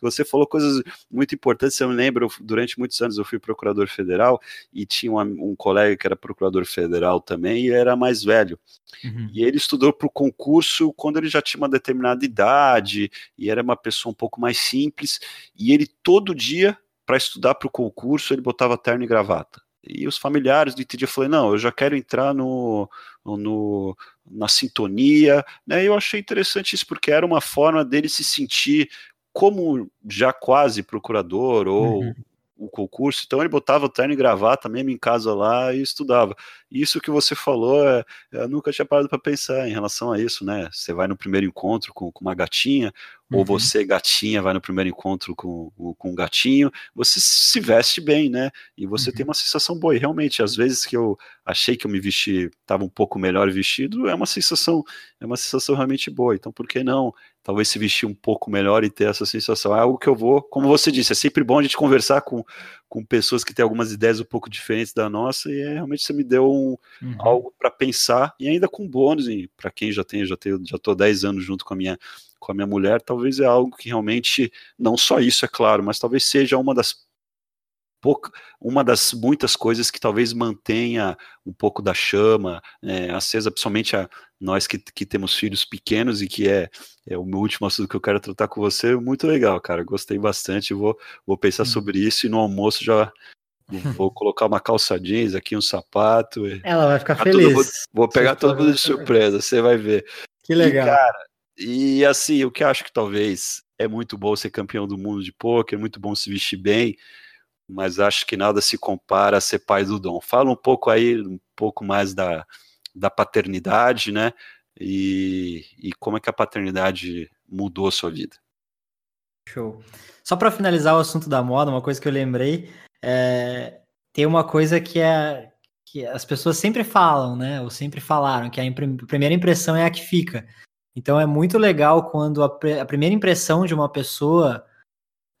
S1: você falou coisas muito importantes, eu me lembro, durante muitos anos eu fui procurador federal e tinha um, um colega que era procurador federal também e era mais velho, uhum. e ele estudou para o concurso quando ele já tinha uma determinada idade e era uma pessoa um pouco mais simples, e ele todo dia, para estudar para o concurso, ele botava terno e gravata. E os familiares do dia falei, não, eu já quero entrar no, no, na sintonia, né? Eu achei interessante isso, porque era uma forma dele se sentir como já quase procurador ou uhum o concurso, então ele botava o terno e gravata mesmo em casa lá e estudava. Isso que você falou, é, eu nunca tinha parado para pensar em relação a isso, né? Você vai no primeiro encontro com, com uma gatinha, uhum. ou você, gatinha, vai no primeiro encontro com, com um gatinho, você se veste bem, né? E você uhum. tem uma sensação boa. E realmente, às vezes que eu achei que eu me vesti, estava um pouco melhor vestido, é uma sensação, é uma sensação realmente boa. Então, por que não talvez se vestir um pouco melhor e ter essa sensação. É algo que eu vou, como você disse, é sempre bom a gente conversar com, com pessoas que têm algumas ideias um pouco diferentes da nossa, e é, realmente você me deu um, uhum. algo para pensar, e ainda com bônus, para quem já tem, já tenho, já tô 10 anos junto com a minha com a minha mulher, talvez é algo que realmente, não só isso, é claro, mas talvez seja uma das pouca, uma das muitas coisas que talvez mantenha um pouco da chama é, acesa, principalmente a nós que, que temos filhos pequenos e que é, é o meu último assunto que eu quero tratar com você. Muito legal, cara. Gostei bastante. Vou, vou pensar hum. sobre isso e no almoço já vou colocar uma calça jeans aqui, um sapato.
S2: Ela vai ficar feliz. Tudo,
S1: vou, vou, pegar todo mundo de surpresa, você vai ver.
S2: Que legal.
S1: E, cara, e assim, o que acho que talvez é muito bom ser campeão do mundo de poker, é muito bom se vestir bem mas acho que nada se compara a ser pai do Dom. Fala um pouco aí, um pouco mais da, da paternidade, né? E, e como é que a paternidade mudou a sua vida.
S2: Show. Só para finalizar o assunto da moda, uma coisa que eu lembrei, é, tem uma coisa que é que as pessoas sempre falam, né? Ou sempre falaram que a, impre, a primeira impressão é a que fica. Então é muito legal quando a, a primeira impressão de uma pessoa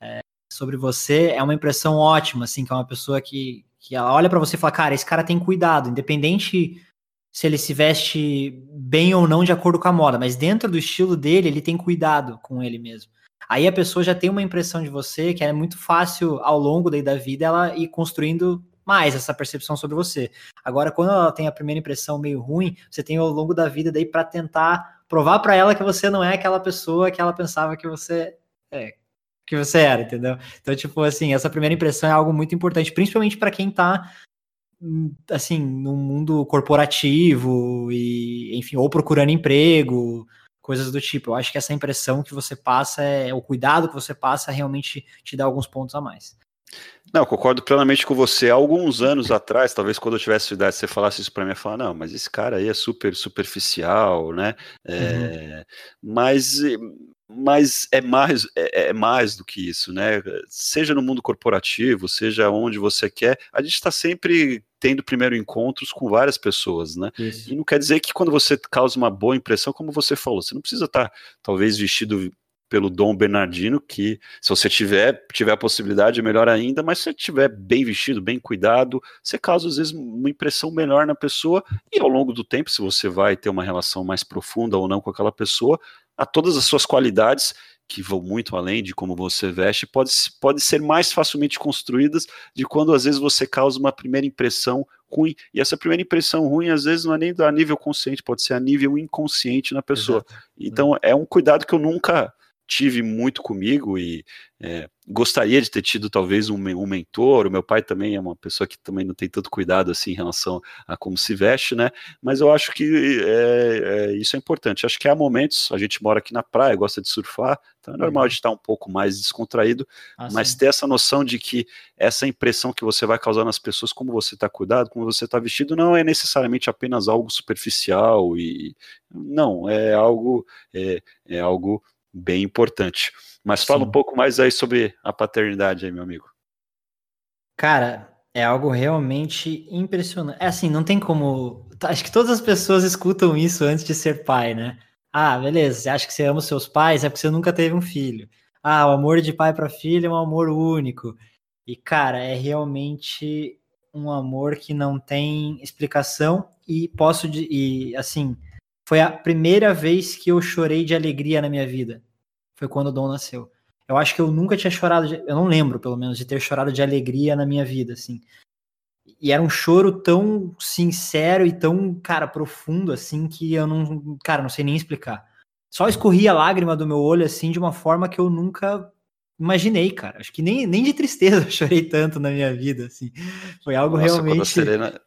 S2: é, sobre você é uma impressão ótima, assim, que é uma pessoa que, que olha para você e fala, cara, esse cara tem cuidado, independente se ele se veste bem ou não de acordo com a moda, mas dentro do estilo dele, ele tem cuidado com ele mesmo. Aí a pessoa já tem uma impressão de você que é muito fácil ao longo da vida ela ir construindo mais essa percepção sobre você. Agora, quando ela tem a primeira impressão meio ruim, você tem ao longo da vida daí para tentar provar para ela que você não é aquela pessoa que ela pensava que você é, que você era, entendeu? Então, tipo assim, essa primeira impressão é algo muito importante, principalmente para quem tá assim, no mundo corporativo e, enfim, ou procurando emprego, coisas do tipo. Eu acho que essa impressão que você passa, é o cuidado que você passa, realmente te dá alguns pontos a mais.
S1: Não, concordo plenamente com você. Há alguns anos atrás, talvez quando eu tivesse idade, você falasse isso para mim, eu falar, não, mas esse cara aí é super superficial, né? É, uhum. Mas mas é mais, é, é, mais do que isso, né? Seja no mundo corporativo, seja onde você quer, a gente está sempre tendo primeiro encontros com várias pessoas, né? Isso. E não quer dizer que quando você causa uma boa impressão, como você falou, você não precisa estar tá, talvez vestido pelo Dom Bernardino, que se você tiver, tiver a possibilidade, é melhor ainda, mas se você estiver bem vestido, bem cuidado, você causa às vezes uma impressão melhor na pessoa, e ao longo do tempo, se você vai ter uma relação mais profunda ou não com aquela pessoa, a todas as suas qualidades, que vão muito além de como você veste, pode, pode ser mais facilmente construídas de quando às vezes você causa uma primeira impressão ruim. E essa primeira impressão ruim, às vezes, não é nem a nível consciente, pode ser a nível inconsciente na pessoa. Exato. Então, é um cuidado que eu nunca tive muito comigo e é, gostaria de ter tido talvez um, um, mentor. O meu pai também é uma pessoa que também não tem tanto cuidado assim em relação a como se veste, né? Mas eu acho que é, é, isso é importante. Acho que há momentos, a gente mora aqui na praia, gosta de surfar, então é normal uhum. de estar um pouco mais descontraído, ah, mas sim. ter essa noção de que essa impressão que você vai causar nas pessoas, como você está cuidado, como você está vestido, não é necessariamente apenas algo superficial e não é algo é, é algo bem importante. Mas Sim. fala um pouco mais aí sobre a paternidade aí, meu amigo.
S2: Cara, é algo realmente impressionante. É assim, não tem como. Acho que todas as pessoas escutam isso antes de ser pai, né? Ah, beleza, você acha que você ama os seus pais? É porque você nunca teve um filho. Ah, o amor de pai para filho é um amor único. E, cara, é realmente um amor que não tem explicação e posso. E, assim, foi a primeira vez que eu chorei de alegria na minha vida. Foi quando o Dom nasceu. Eu acho que eu nunca tinha chorado, de, eu não lembro, pelo menos, de ter chorado de alegria na minha vida, assim. E era um choro tão sincero e tão, cara, profundo, assim, que eu não, cara, não sei nem explicar. Só escorria a lágrima do meu olho, assim, de uma forma que eu nunca imaginei, cara. Acho que nem, nem de tristeza eu chorei tanto na minha vida, assim. Foi algo Nossa, realmente. Quando a
S1: Serena,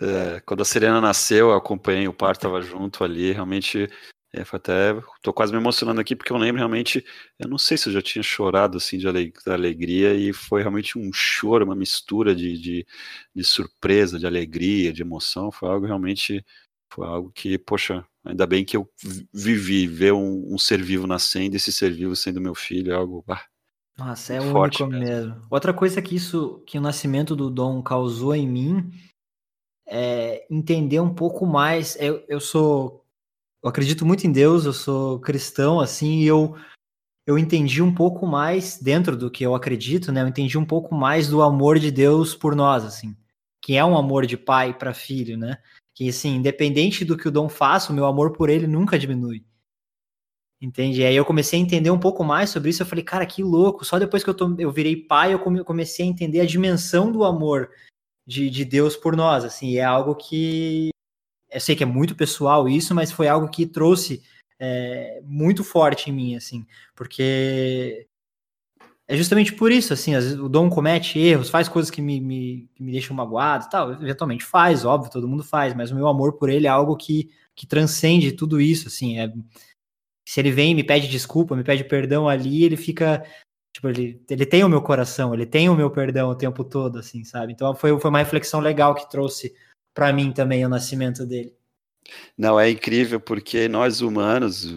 S1: é, quando a Serena nasceu, eu acompanhei o parto, estava junto ali, realmente é, foi até. Tô quase me emocionando aqui, porque eu lembro realmente. Eu não sei se eu já tinha chorado assim de alegria, e foi realmente um choro, uma mistura de, de, de, surpresa, de alegria, de emoção. Foi algo realmente. Foi algo que, poxa, ainda bem que eu vivi, ver um, um ser vivo nascendo, esse ser vivo sendo meu filho, é algo. Bah,
S2: Nossa, é único mesmo. mesmo. Outra coisa que isso, que o nascimento do Dom causou em mim é, entender um pouco mais. Eu, eu sou. Eu acredito muito em Deus, eu sou cristão, assim, e eu, eu entendi um pouco mais, dentro do que eu acredito, né? Eu entendi um pouco mais do amor de Deus por nós, assim. Que é um amor de pai para filho, né? Que, assim, independente do que o Dom faça, o meu amor por ele nunca diminui. Entende? E aí eu comecei a entender um pouco mais sobre isso. Eu falei, cara, que louco. Só depois que eu, tô, eu virei pai, eu comecei a entender a dimensão do amor de, de Deus por nós, assim, é algo que eu sei que é muito pessoal isso, mas foi algo que trouxe é, muito forte em mim, assim, porque é justamente por isso, assim, às vezes o Dom comete erros, faz coisas que me, me, que me deixam magoado tal, eventualmente faz, óbvio, todo mundo faz, mas o meu amor por ele é algo que, que transcende tudo isso, assim, é, se ele vem e me pede desculpa, me pede perdão ali, ele fica Tipo, ele, ele tem o meu coração, ele tem o meu perdão o tempo todo, assim, sabe? Então foi, foi uma reflexão legal que trouxe para mim também o nascimento dele.
S1: Não, é incrível porque nós humanos,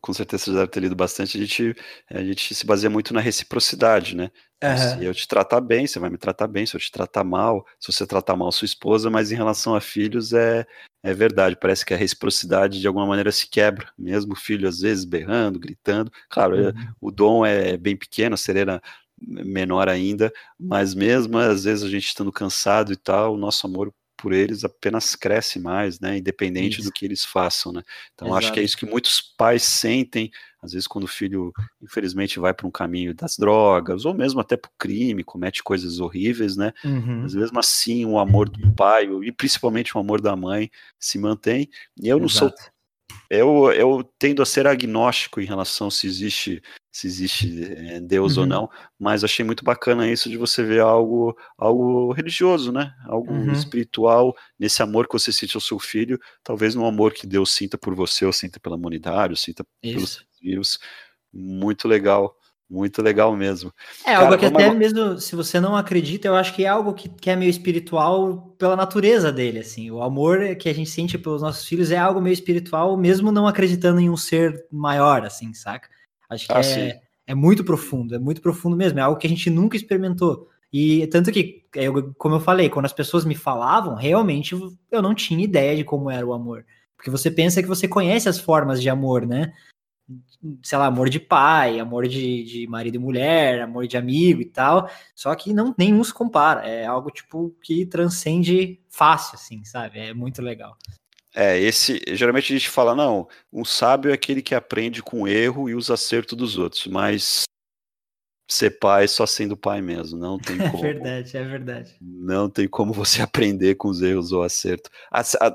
S1: com certeza você deve ter lido bastante, a gente, a gente se baseia muito na reciprocidade, né? Uhum. Se eu te tratar bem, você vai me tratar bem, se eu te tratar mal, se você tratar mal sua esposa, mas em relação a filhos é, é verdade, parece que a reciprocidade de alguma maneira se quebra, mesmo o filho às vezes berrando, gritando, claro, é, uhum. o dom é bem pequeno, a Serena menor ainda, mas mesmo às vezes a gente estando cansado e tal, o nosso amor por eles apenas cresce mais, né? Independente isso. do que eles façam, né? Então Exato. acho que é isso que muitos pais sentem, às vezes quando o filho, infelizmente, vai para um caminho das drogas, ou mesmo até para o crime, comete coisas horríveis, né? Uhum. Mas mesmo assim, o amor do pai, e principalmente o amor da mãe, se mantém. E eu não Exato. sou eu, eu tendo a ser agnóstico em relação se existe se existe é, Deus uhum. ou não, mas achei muito bacana isso de você ver algo algo religioso, né? Algo uhum. espiritual nesse amor que você sente ao seu filho, talvez no amor que Deus sinta por você, ou sinta pela humanidade, ou sinta isso. pelos vírus. Muito legal. Muito legal mesmo.
S2: É Cara, algo que até mesmo se você não acredita, eu acho que é algo que, que é meio espiritual pela natureza dele, assim. O amor que a gente sente pelos nossos filhos é algo meio espiritual, mesmo não acreditando em um ser maior, assim, saca? Acho que ah, é, é muito profundo, é muito profundo mesmo, é algo que a gente nunca experimentou. E tanto que, eu, como eu falei, quando as pessoas me falavam, realmente eu não tinha ideia de como era o amor. Porque você pensa que você conhece as formas de amor, né? Sei lá, amor de pai, amor de, de marido e mulher, amor de amigo e tal, só que não nenhum se compara, é algo tipo que transcende fácil, assim, sabe? É muito legal.
S1: É, esse, geralmente a gente fala, não, um sábio é aquele que aprende com o erro e os acertos dos outros, mas ser pai só sendo pai mesmo, não tem
S2: como. É verdade, é verdade.
S1: Não tem como você aprender com os erros ou acerto.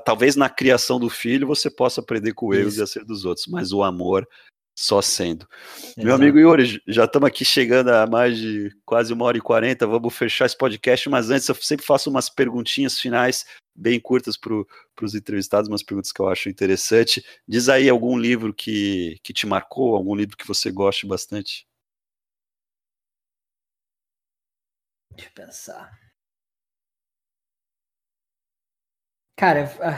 S1: talvez na criação do filho você possa aprender com os erros e acertos dos outros, mas o amor só sendo. Exato. Meu amigo Yuri, já estamos aqui chegando a mais de quase uma hora e quarenta, vamos fechar esse podcast, mas antes eu sempre faço umas perguntinhas finais bem curtas para os entrevistados, umas perguntas que eu acho interessante. Diz aí algum livro que, que te marcou, algum livro que você goste bastante.
S2: Deixa eu pensar. Cara, ah,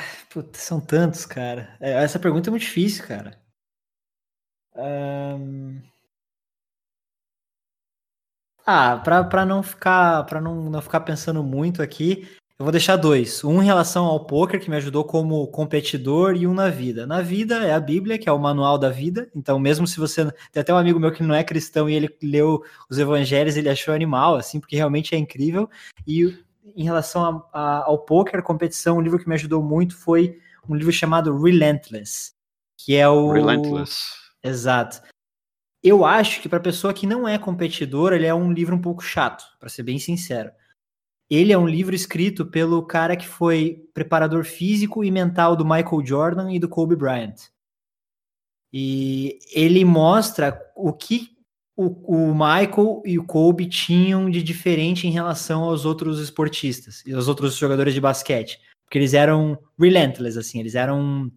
S2: são tantos, cara. É, essa pergunta é muito difícil, cara. Um... Ah, para não ficar para não, não ficar pensando muito aqui, eu vou deixar dois. Um em relação ao poker, que me ajudou como competidor, e um na vida. Na vida é a Bíblia, que é o manual da vida. Então, mesmo se você. Tem até um amigo meu que não é cristão e ele leu os evangelhos, ele achou animal, assim, porque realmente é incrível. E em relação a, a, ao poker, competição, um livro que me ajudou muito foi um livro chamado Relentless, que é o.
S1: Relentless
S2: Exato. Eu acho que para pessoa que não é competidora, ele é um livro um pouco chato, para ser bem sincero. Ele é um livro escrito pelo cara que foi preparador físico e mental do Michael Jordan e do Kobe Bryant. E ele mostra o que o, o Michael e o Kobe tinham de diferente em relação aos outros esportistas e aos outros jogadores de basquete. Porque eles eram relentless, assim, eles eram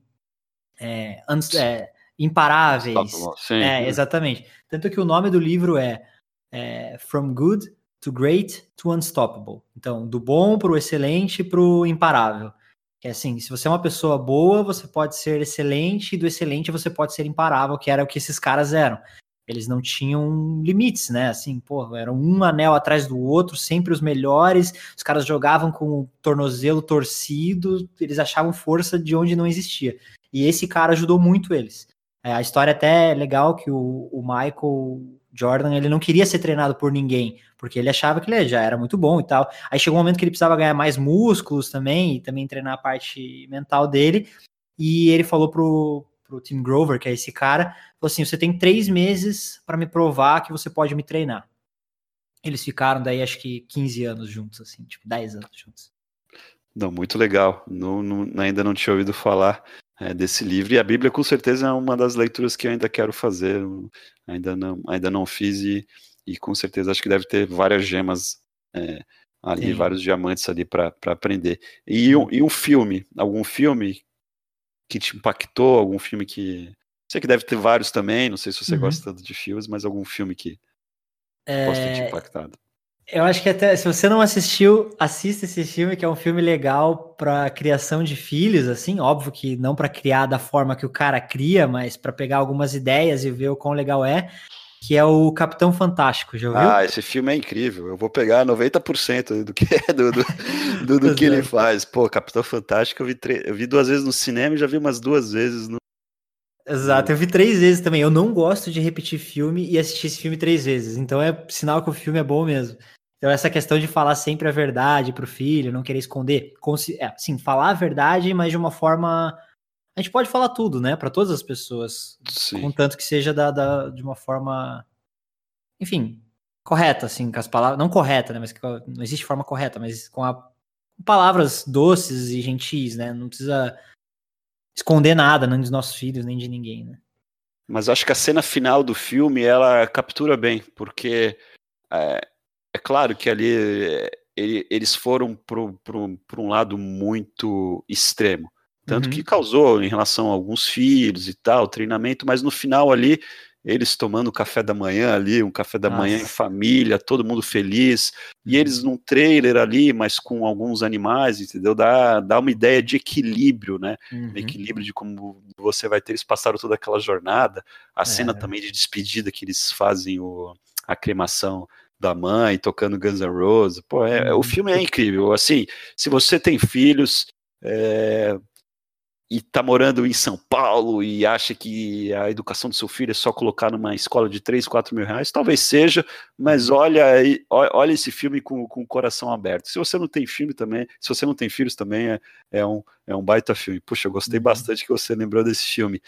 S2: é, é, imparáveis. Sim, é, exatamente. Tanto que o nome do livro é, é From Good to Great to Unstoppable. Então, do bom para o excelente para o imparável. Que é assim, se você é uma pessoa boa, você pode ser excelente, e do excelente você pode ser imparável, que era o que esses caras eram. Eles não tinham limites, né? Assim, pô, eram um anel atrás do outro, sempre os melhores. Os caras jogavam com o tornozelo torcido, eles achavam força de onde não existia. E esse cara ajudou muito eles. É, a história até é legal que o, o, Michael Jordan ele não queria ser treinado por ninguém, porque ele achava que ele já era muito bom e tal. Aí chegou um momento que ele precisava ganhar mais músculos também e também treinar a parte mental dele. E ele falou pro, pro Tim Grover, que é esse cara, falou assim: você tem três meses para me provar que você pode me treinar. Eles ficaram daí acho que 15 anos juntos, assim, tipo 10 anos juntos.
S1: Não, muito legal. Não, ainda não tinha ouvido falar é, desse livro. E a Bíblia, com certeza, é uma das leituras que eu ainda quero fazer. Ainda não, ainda não fiz e, e com certeza acho que deve ter várias gemas é, ali, Sim. vários diamantes ali para aprender. E um, e um filme, algum filme que te impactou, algum filme que. Sei que deve ter vários também, não sei se você uhum. gosta tanto de filmes, mas algum filme que é... possa ter te impactado.
S2: Eu acho que até se você não assistiu, assista esse filme, que é um filme legal para criação de filhos, assim, óbvio que não para criar da forma que o cara cria, mas para pegar algumas ideias e ver o quão legal é, que é o Capitão Fantástico, já ouviu?
S1: Ah, esse filme é incrível. Eu vou pegar 90% do que do, do, do, do que ele faz. Pô, Capitão Fantástico eu vi, eu vi duas vezes no cinema e já vi umas duas vezes no
S2: Exato, eu vi três vezes também. Eu não gosto de repetir filme e assistir esse filme três vezes. Então é sinal que o filme é bom mesmo. Então, essa questão de falar sempre a verdade para o filho, não querer esconder, é, sim, falar a verdade, mas de uma forma. A gente pode falar tudo, né, para todas as pessoas, sim. contanto que seja da, da, de uma forma, enfim, correta, assim, com as palavras, não correta, né, mas que, não existe forma correta, mas com, a, com palavras doces e gentis, né, não precisa esconder nada, nem dos nossos filhos, nem de ninguém, né.
S1: Mas acho que a cena final do filme ela captura bem, porque é, é claro que ali ele, eles foram para um lado muito extremo. Tanto uhum. que causou em relação a alguns filhos e tal, treinamento, mas no final ali, eles tomando café da manhã ali, um café da Nossa. manhã em família, todo mundo feliz, e uhum. eles num trailer ali, mas com alguns animais, entendeu? Dá, dá uma ideia de equilíbrio, né? Uhum. equilíbrio de como você vai ter, eles passaram toda aquela jornada, a é. cena também de despedida que eles fazem o, a cremação da mãe tocando Guns N' Roses. Pô, é, o uhum. filme é incrível. Assim, se você tem filhos é, e tá morando em São Paulo e acha que a educação do seu filho é só colocar numa escola de 3, 4 mil reais, talvez seja, mas uhum. olha, olha esse filme com, com o coração aberto. Se você não tem filme também, se você não tem filhos também, é, é, um, é um baita filme. Puxa, eu gostei uhum. bastante que você lembrou desse filme.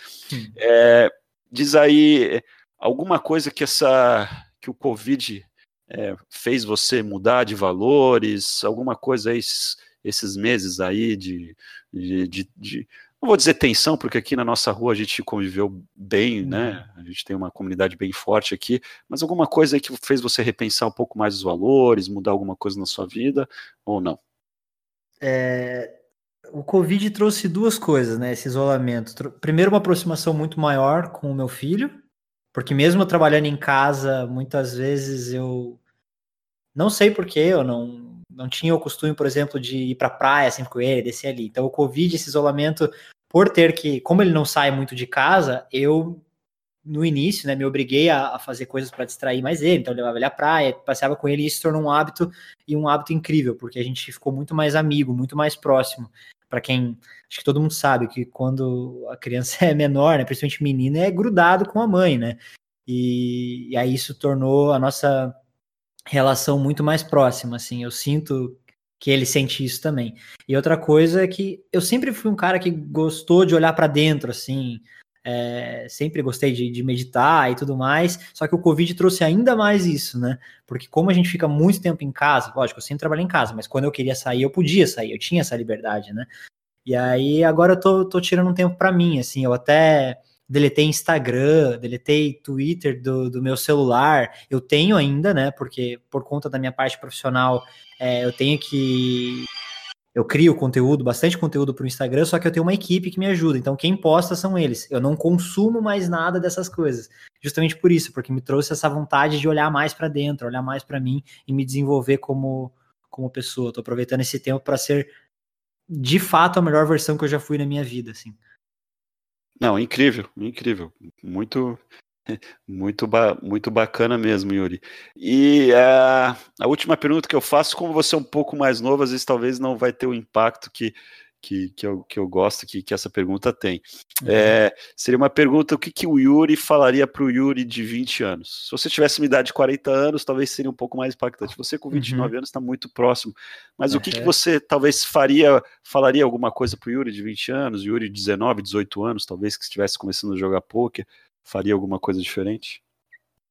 S1: É, diz aí alguma coisa que essa que o Covid é, fez você mudar de valores, alguma coisa esses, esses meses aí de, de, de, de, não vou dizer tensão, porque aqui na nossa rua a gente conviveu bem, né? Uhum. A gente tem uma comunidade bem forte aqui, mas alguma coisa aí que fez você repensar um pouco mais os valores, mudar alguma coisa na sua vida, ou não?
S2: É, o Covid trouxe duas coisas, né? Esse isolamento. Primeiro, uma aproximação muito maior com o meu filho, porque mesmo trabalhando em casa, muitas vezes eu não sei porquê, eu não, não tinha o costume, por exemplo, de ir para praia sempre com ele, descer ali. Então, o Covid, esse isolamento, por ter que, como ele não sai muito de casa, eu, no início, né, me obriguei a, a fazer coisas para distrair mais ele. Então, eu levava ele à praia, passeava com ele e isso se tornou um hábito e um hábito incrível, porque a gente ficou muito mais amigo, muito mais próximo. Para quem, acho que todo mundo sabe que quando a criança é menor, né, principalmente menina, é grudado com a mãe, né? E, e aí isso tornou a nossa relação muito mais próxima, assim. Eu sinto que ele sente isso também. E outra coisa é que eu sempre fui um cara que gostou de olhar para dentro, assim. É, sempre gostei de, de, meditar e tudo mais, só que o Covid trouxe ainda mais isso, né? Porque como a gente fica muito tempo em casa, lógico, eu sempre trabalhei em casa, mas quando eu queria sair, eu podia sair, eu tinha essa liberdade, né? E aí agora eu tô, tô tirando um tempo para mim, assim, eu até deletei Instagram, deletei Twitter do, do meu celular. Eu tenho ainda, né? Porque por conta da minha parte profissional, é, eu tenho que. Eu crio conteúdo, bastante conteúdo para o Instagram, só que eu tenho uma equipe que me ajuda. Então, quem posta são eles. Eu não consumo mais nada dessas coisas. Justamente por isso, porque me trouxe essa vontade de olhar mais para dentro, olhar mais para mim e me desenvolver como, como pessoa. Estou aproveitando esse tempo para ser, de fato, a melhor versão que eu já fui na minha vida, assim.
S1: Não, incrível, incrível. Muito, muito, ba muito bacana mesmo, Yuri. E uh, a última pergunta que eu faço, como você é um pouco mais novo, às vezes talvez não vai ter o impacto que que, que, eu, que eu gosto que, que essa pergunta tem. Uhum. É, seria uma pergunta: o que, que o Yuri falaria para o Yuri de 20 anos? Se você tivesse uma idade de 40 anos, talvez seria um pouco mais impactante. Você com 29 uhum. anos está muito próximo. Mas uhum. o que, que você talvez faria, falaria alguma coisa para o Yuri de 20 anos, Yuri de 19, 18 anos, talvez que estivesse começando a jogar poker, faria alguma coisa diferente?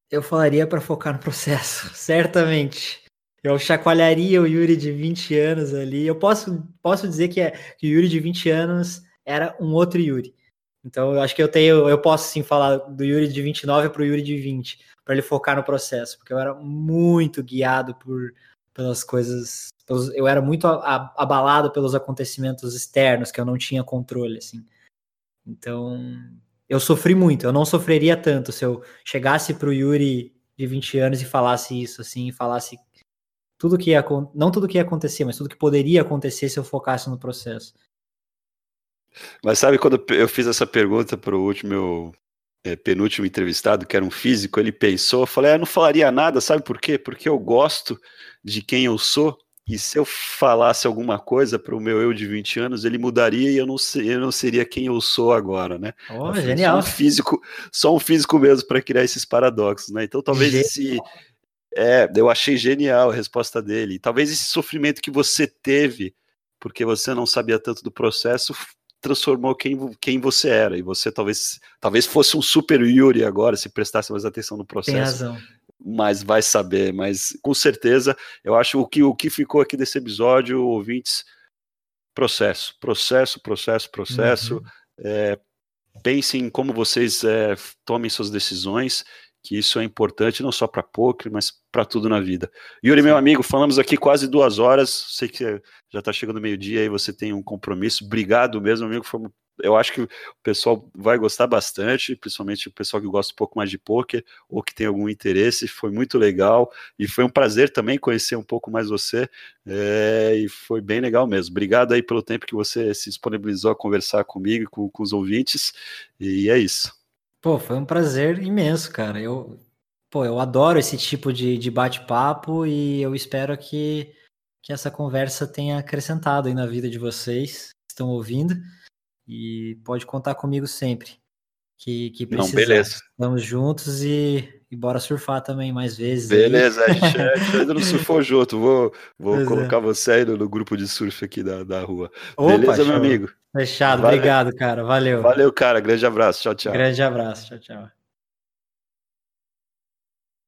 S2: Eu falaria para focar no processo, certamente. Eu chacoalharia o Yuri de 20 anos ali. Eu posso, posso dizer que, é, que o Yuri de 20 anos era um outro Yuri. Então, eu acho que eu tenho, eu posso sim falar do Yuri de 29 para o Yuri de 20, para ele focar no processo, porque eu era muito guiado por pelas coisas, pelos, eu era muito abalado pelos acontecimentos externos que eu não tinha controle, assim. Então, eu sofri muito. Eu não sofreria tanto se eu chegasse para o Yuri de 20 anos e falasse isso, assim, falasse tudo que ia, não tudo que ia acontecer, mas tudo que poderia acontecer se eu focasse no processo.
S1: Mas sabe quando eu fiz essa pergunta para o último meu é, penúltimo entrevistado, que era um físico, ele pensou, eu falei, ah, eu não falaria nada, sabe por quê? Porque eu gosto de quem eu sou e se eu falasse alguma coisa para o meu eu de 20 anos, ele mudaria e eu não, ser, eu não seria quem eu sou agora, né?
S2: Oh, genial.
S1: Só um físico, só um físico mesmo para criar esses paradoxos, né? Então talvez esse. É, eu achei genial a resposta dele. Talvez esse sofrimento que você teve, porque você não sabia tanto do processo, transformou quem, quem você era. E você talvez, talvez fosse um super Yuri agora, se prestasse mais atenção no processo. Tem
S2: razão
S1: mas vai saber. Mas com certeza, eu acho o que o que ficou aqui desse episódio, ouvintes, processo, processo, processo, processo. Uhum. É, pensem em como vocês é, tomem suas decisões, que isso é importante não só para poker, mas para tudo na vida. Yuri, meu amigo, falamos aqui quase duas horas. Sei que já está chegando meio-dia e você tem um compromisso. Obrigado mesmo, amigo. Foi eu acho que o pessoal vai gostar bastante, principalmente o pessoal que gosta um pouco mais de poker ou que tem algum interesse. Foi muito legal e foi um prazer também conhecer um pouco mais você. É, e foi bem legal mesmo. Obrigado aí pelo tempo que você se disponibilizou a conversar comigo e com, com os ouvintes. E é isso.
S2: Pô, foi um prazer imenso, cara. Eu, pô, eu adoro esse tipo de, de bate-papo e eu espero que, que essa conversa tenha acrescentado aí na vida de vocês que estão ouvindo. E pode contar comigo sempre. Que, que precisar. Não, beleza. Vamos juntos e, e bora surfar também mais vezes.
S1: Beleza, aí. a gente, a gente ainda não surfou junto. Vou, vou é. colocar você aí no, no, grupo de surf aqui da, da rua. Opa, beleza, show. meu amigo?
S2: Fechado, Valeu. obrigado, cara. Valeu.
S1: Valeu, cara. Grande abraço. Tchau, tchau.
S2: Grande abraço. Tchau, tchau.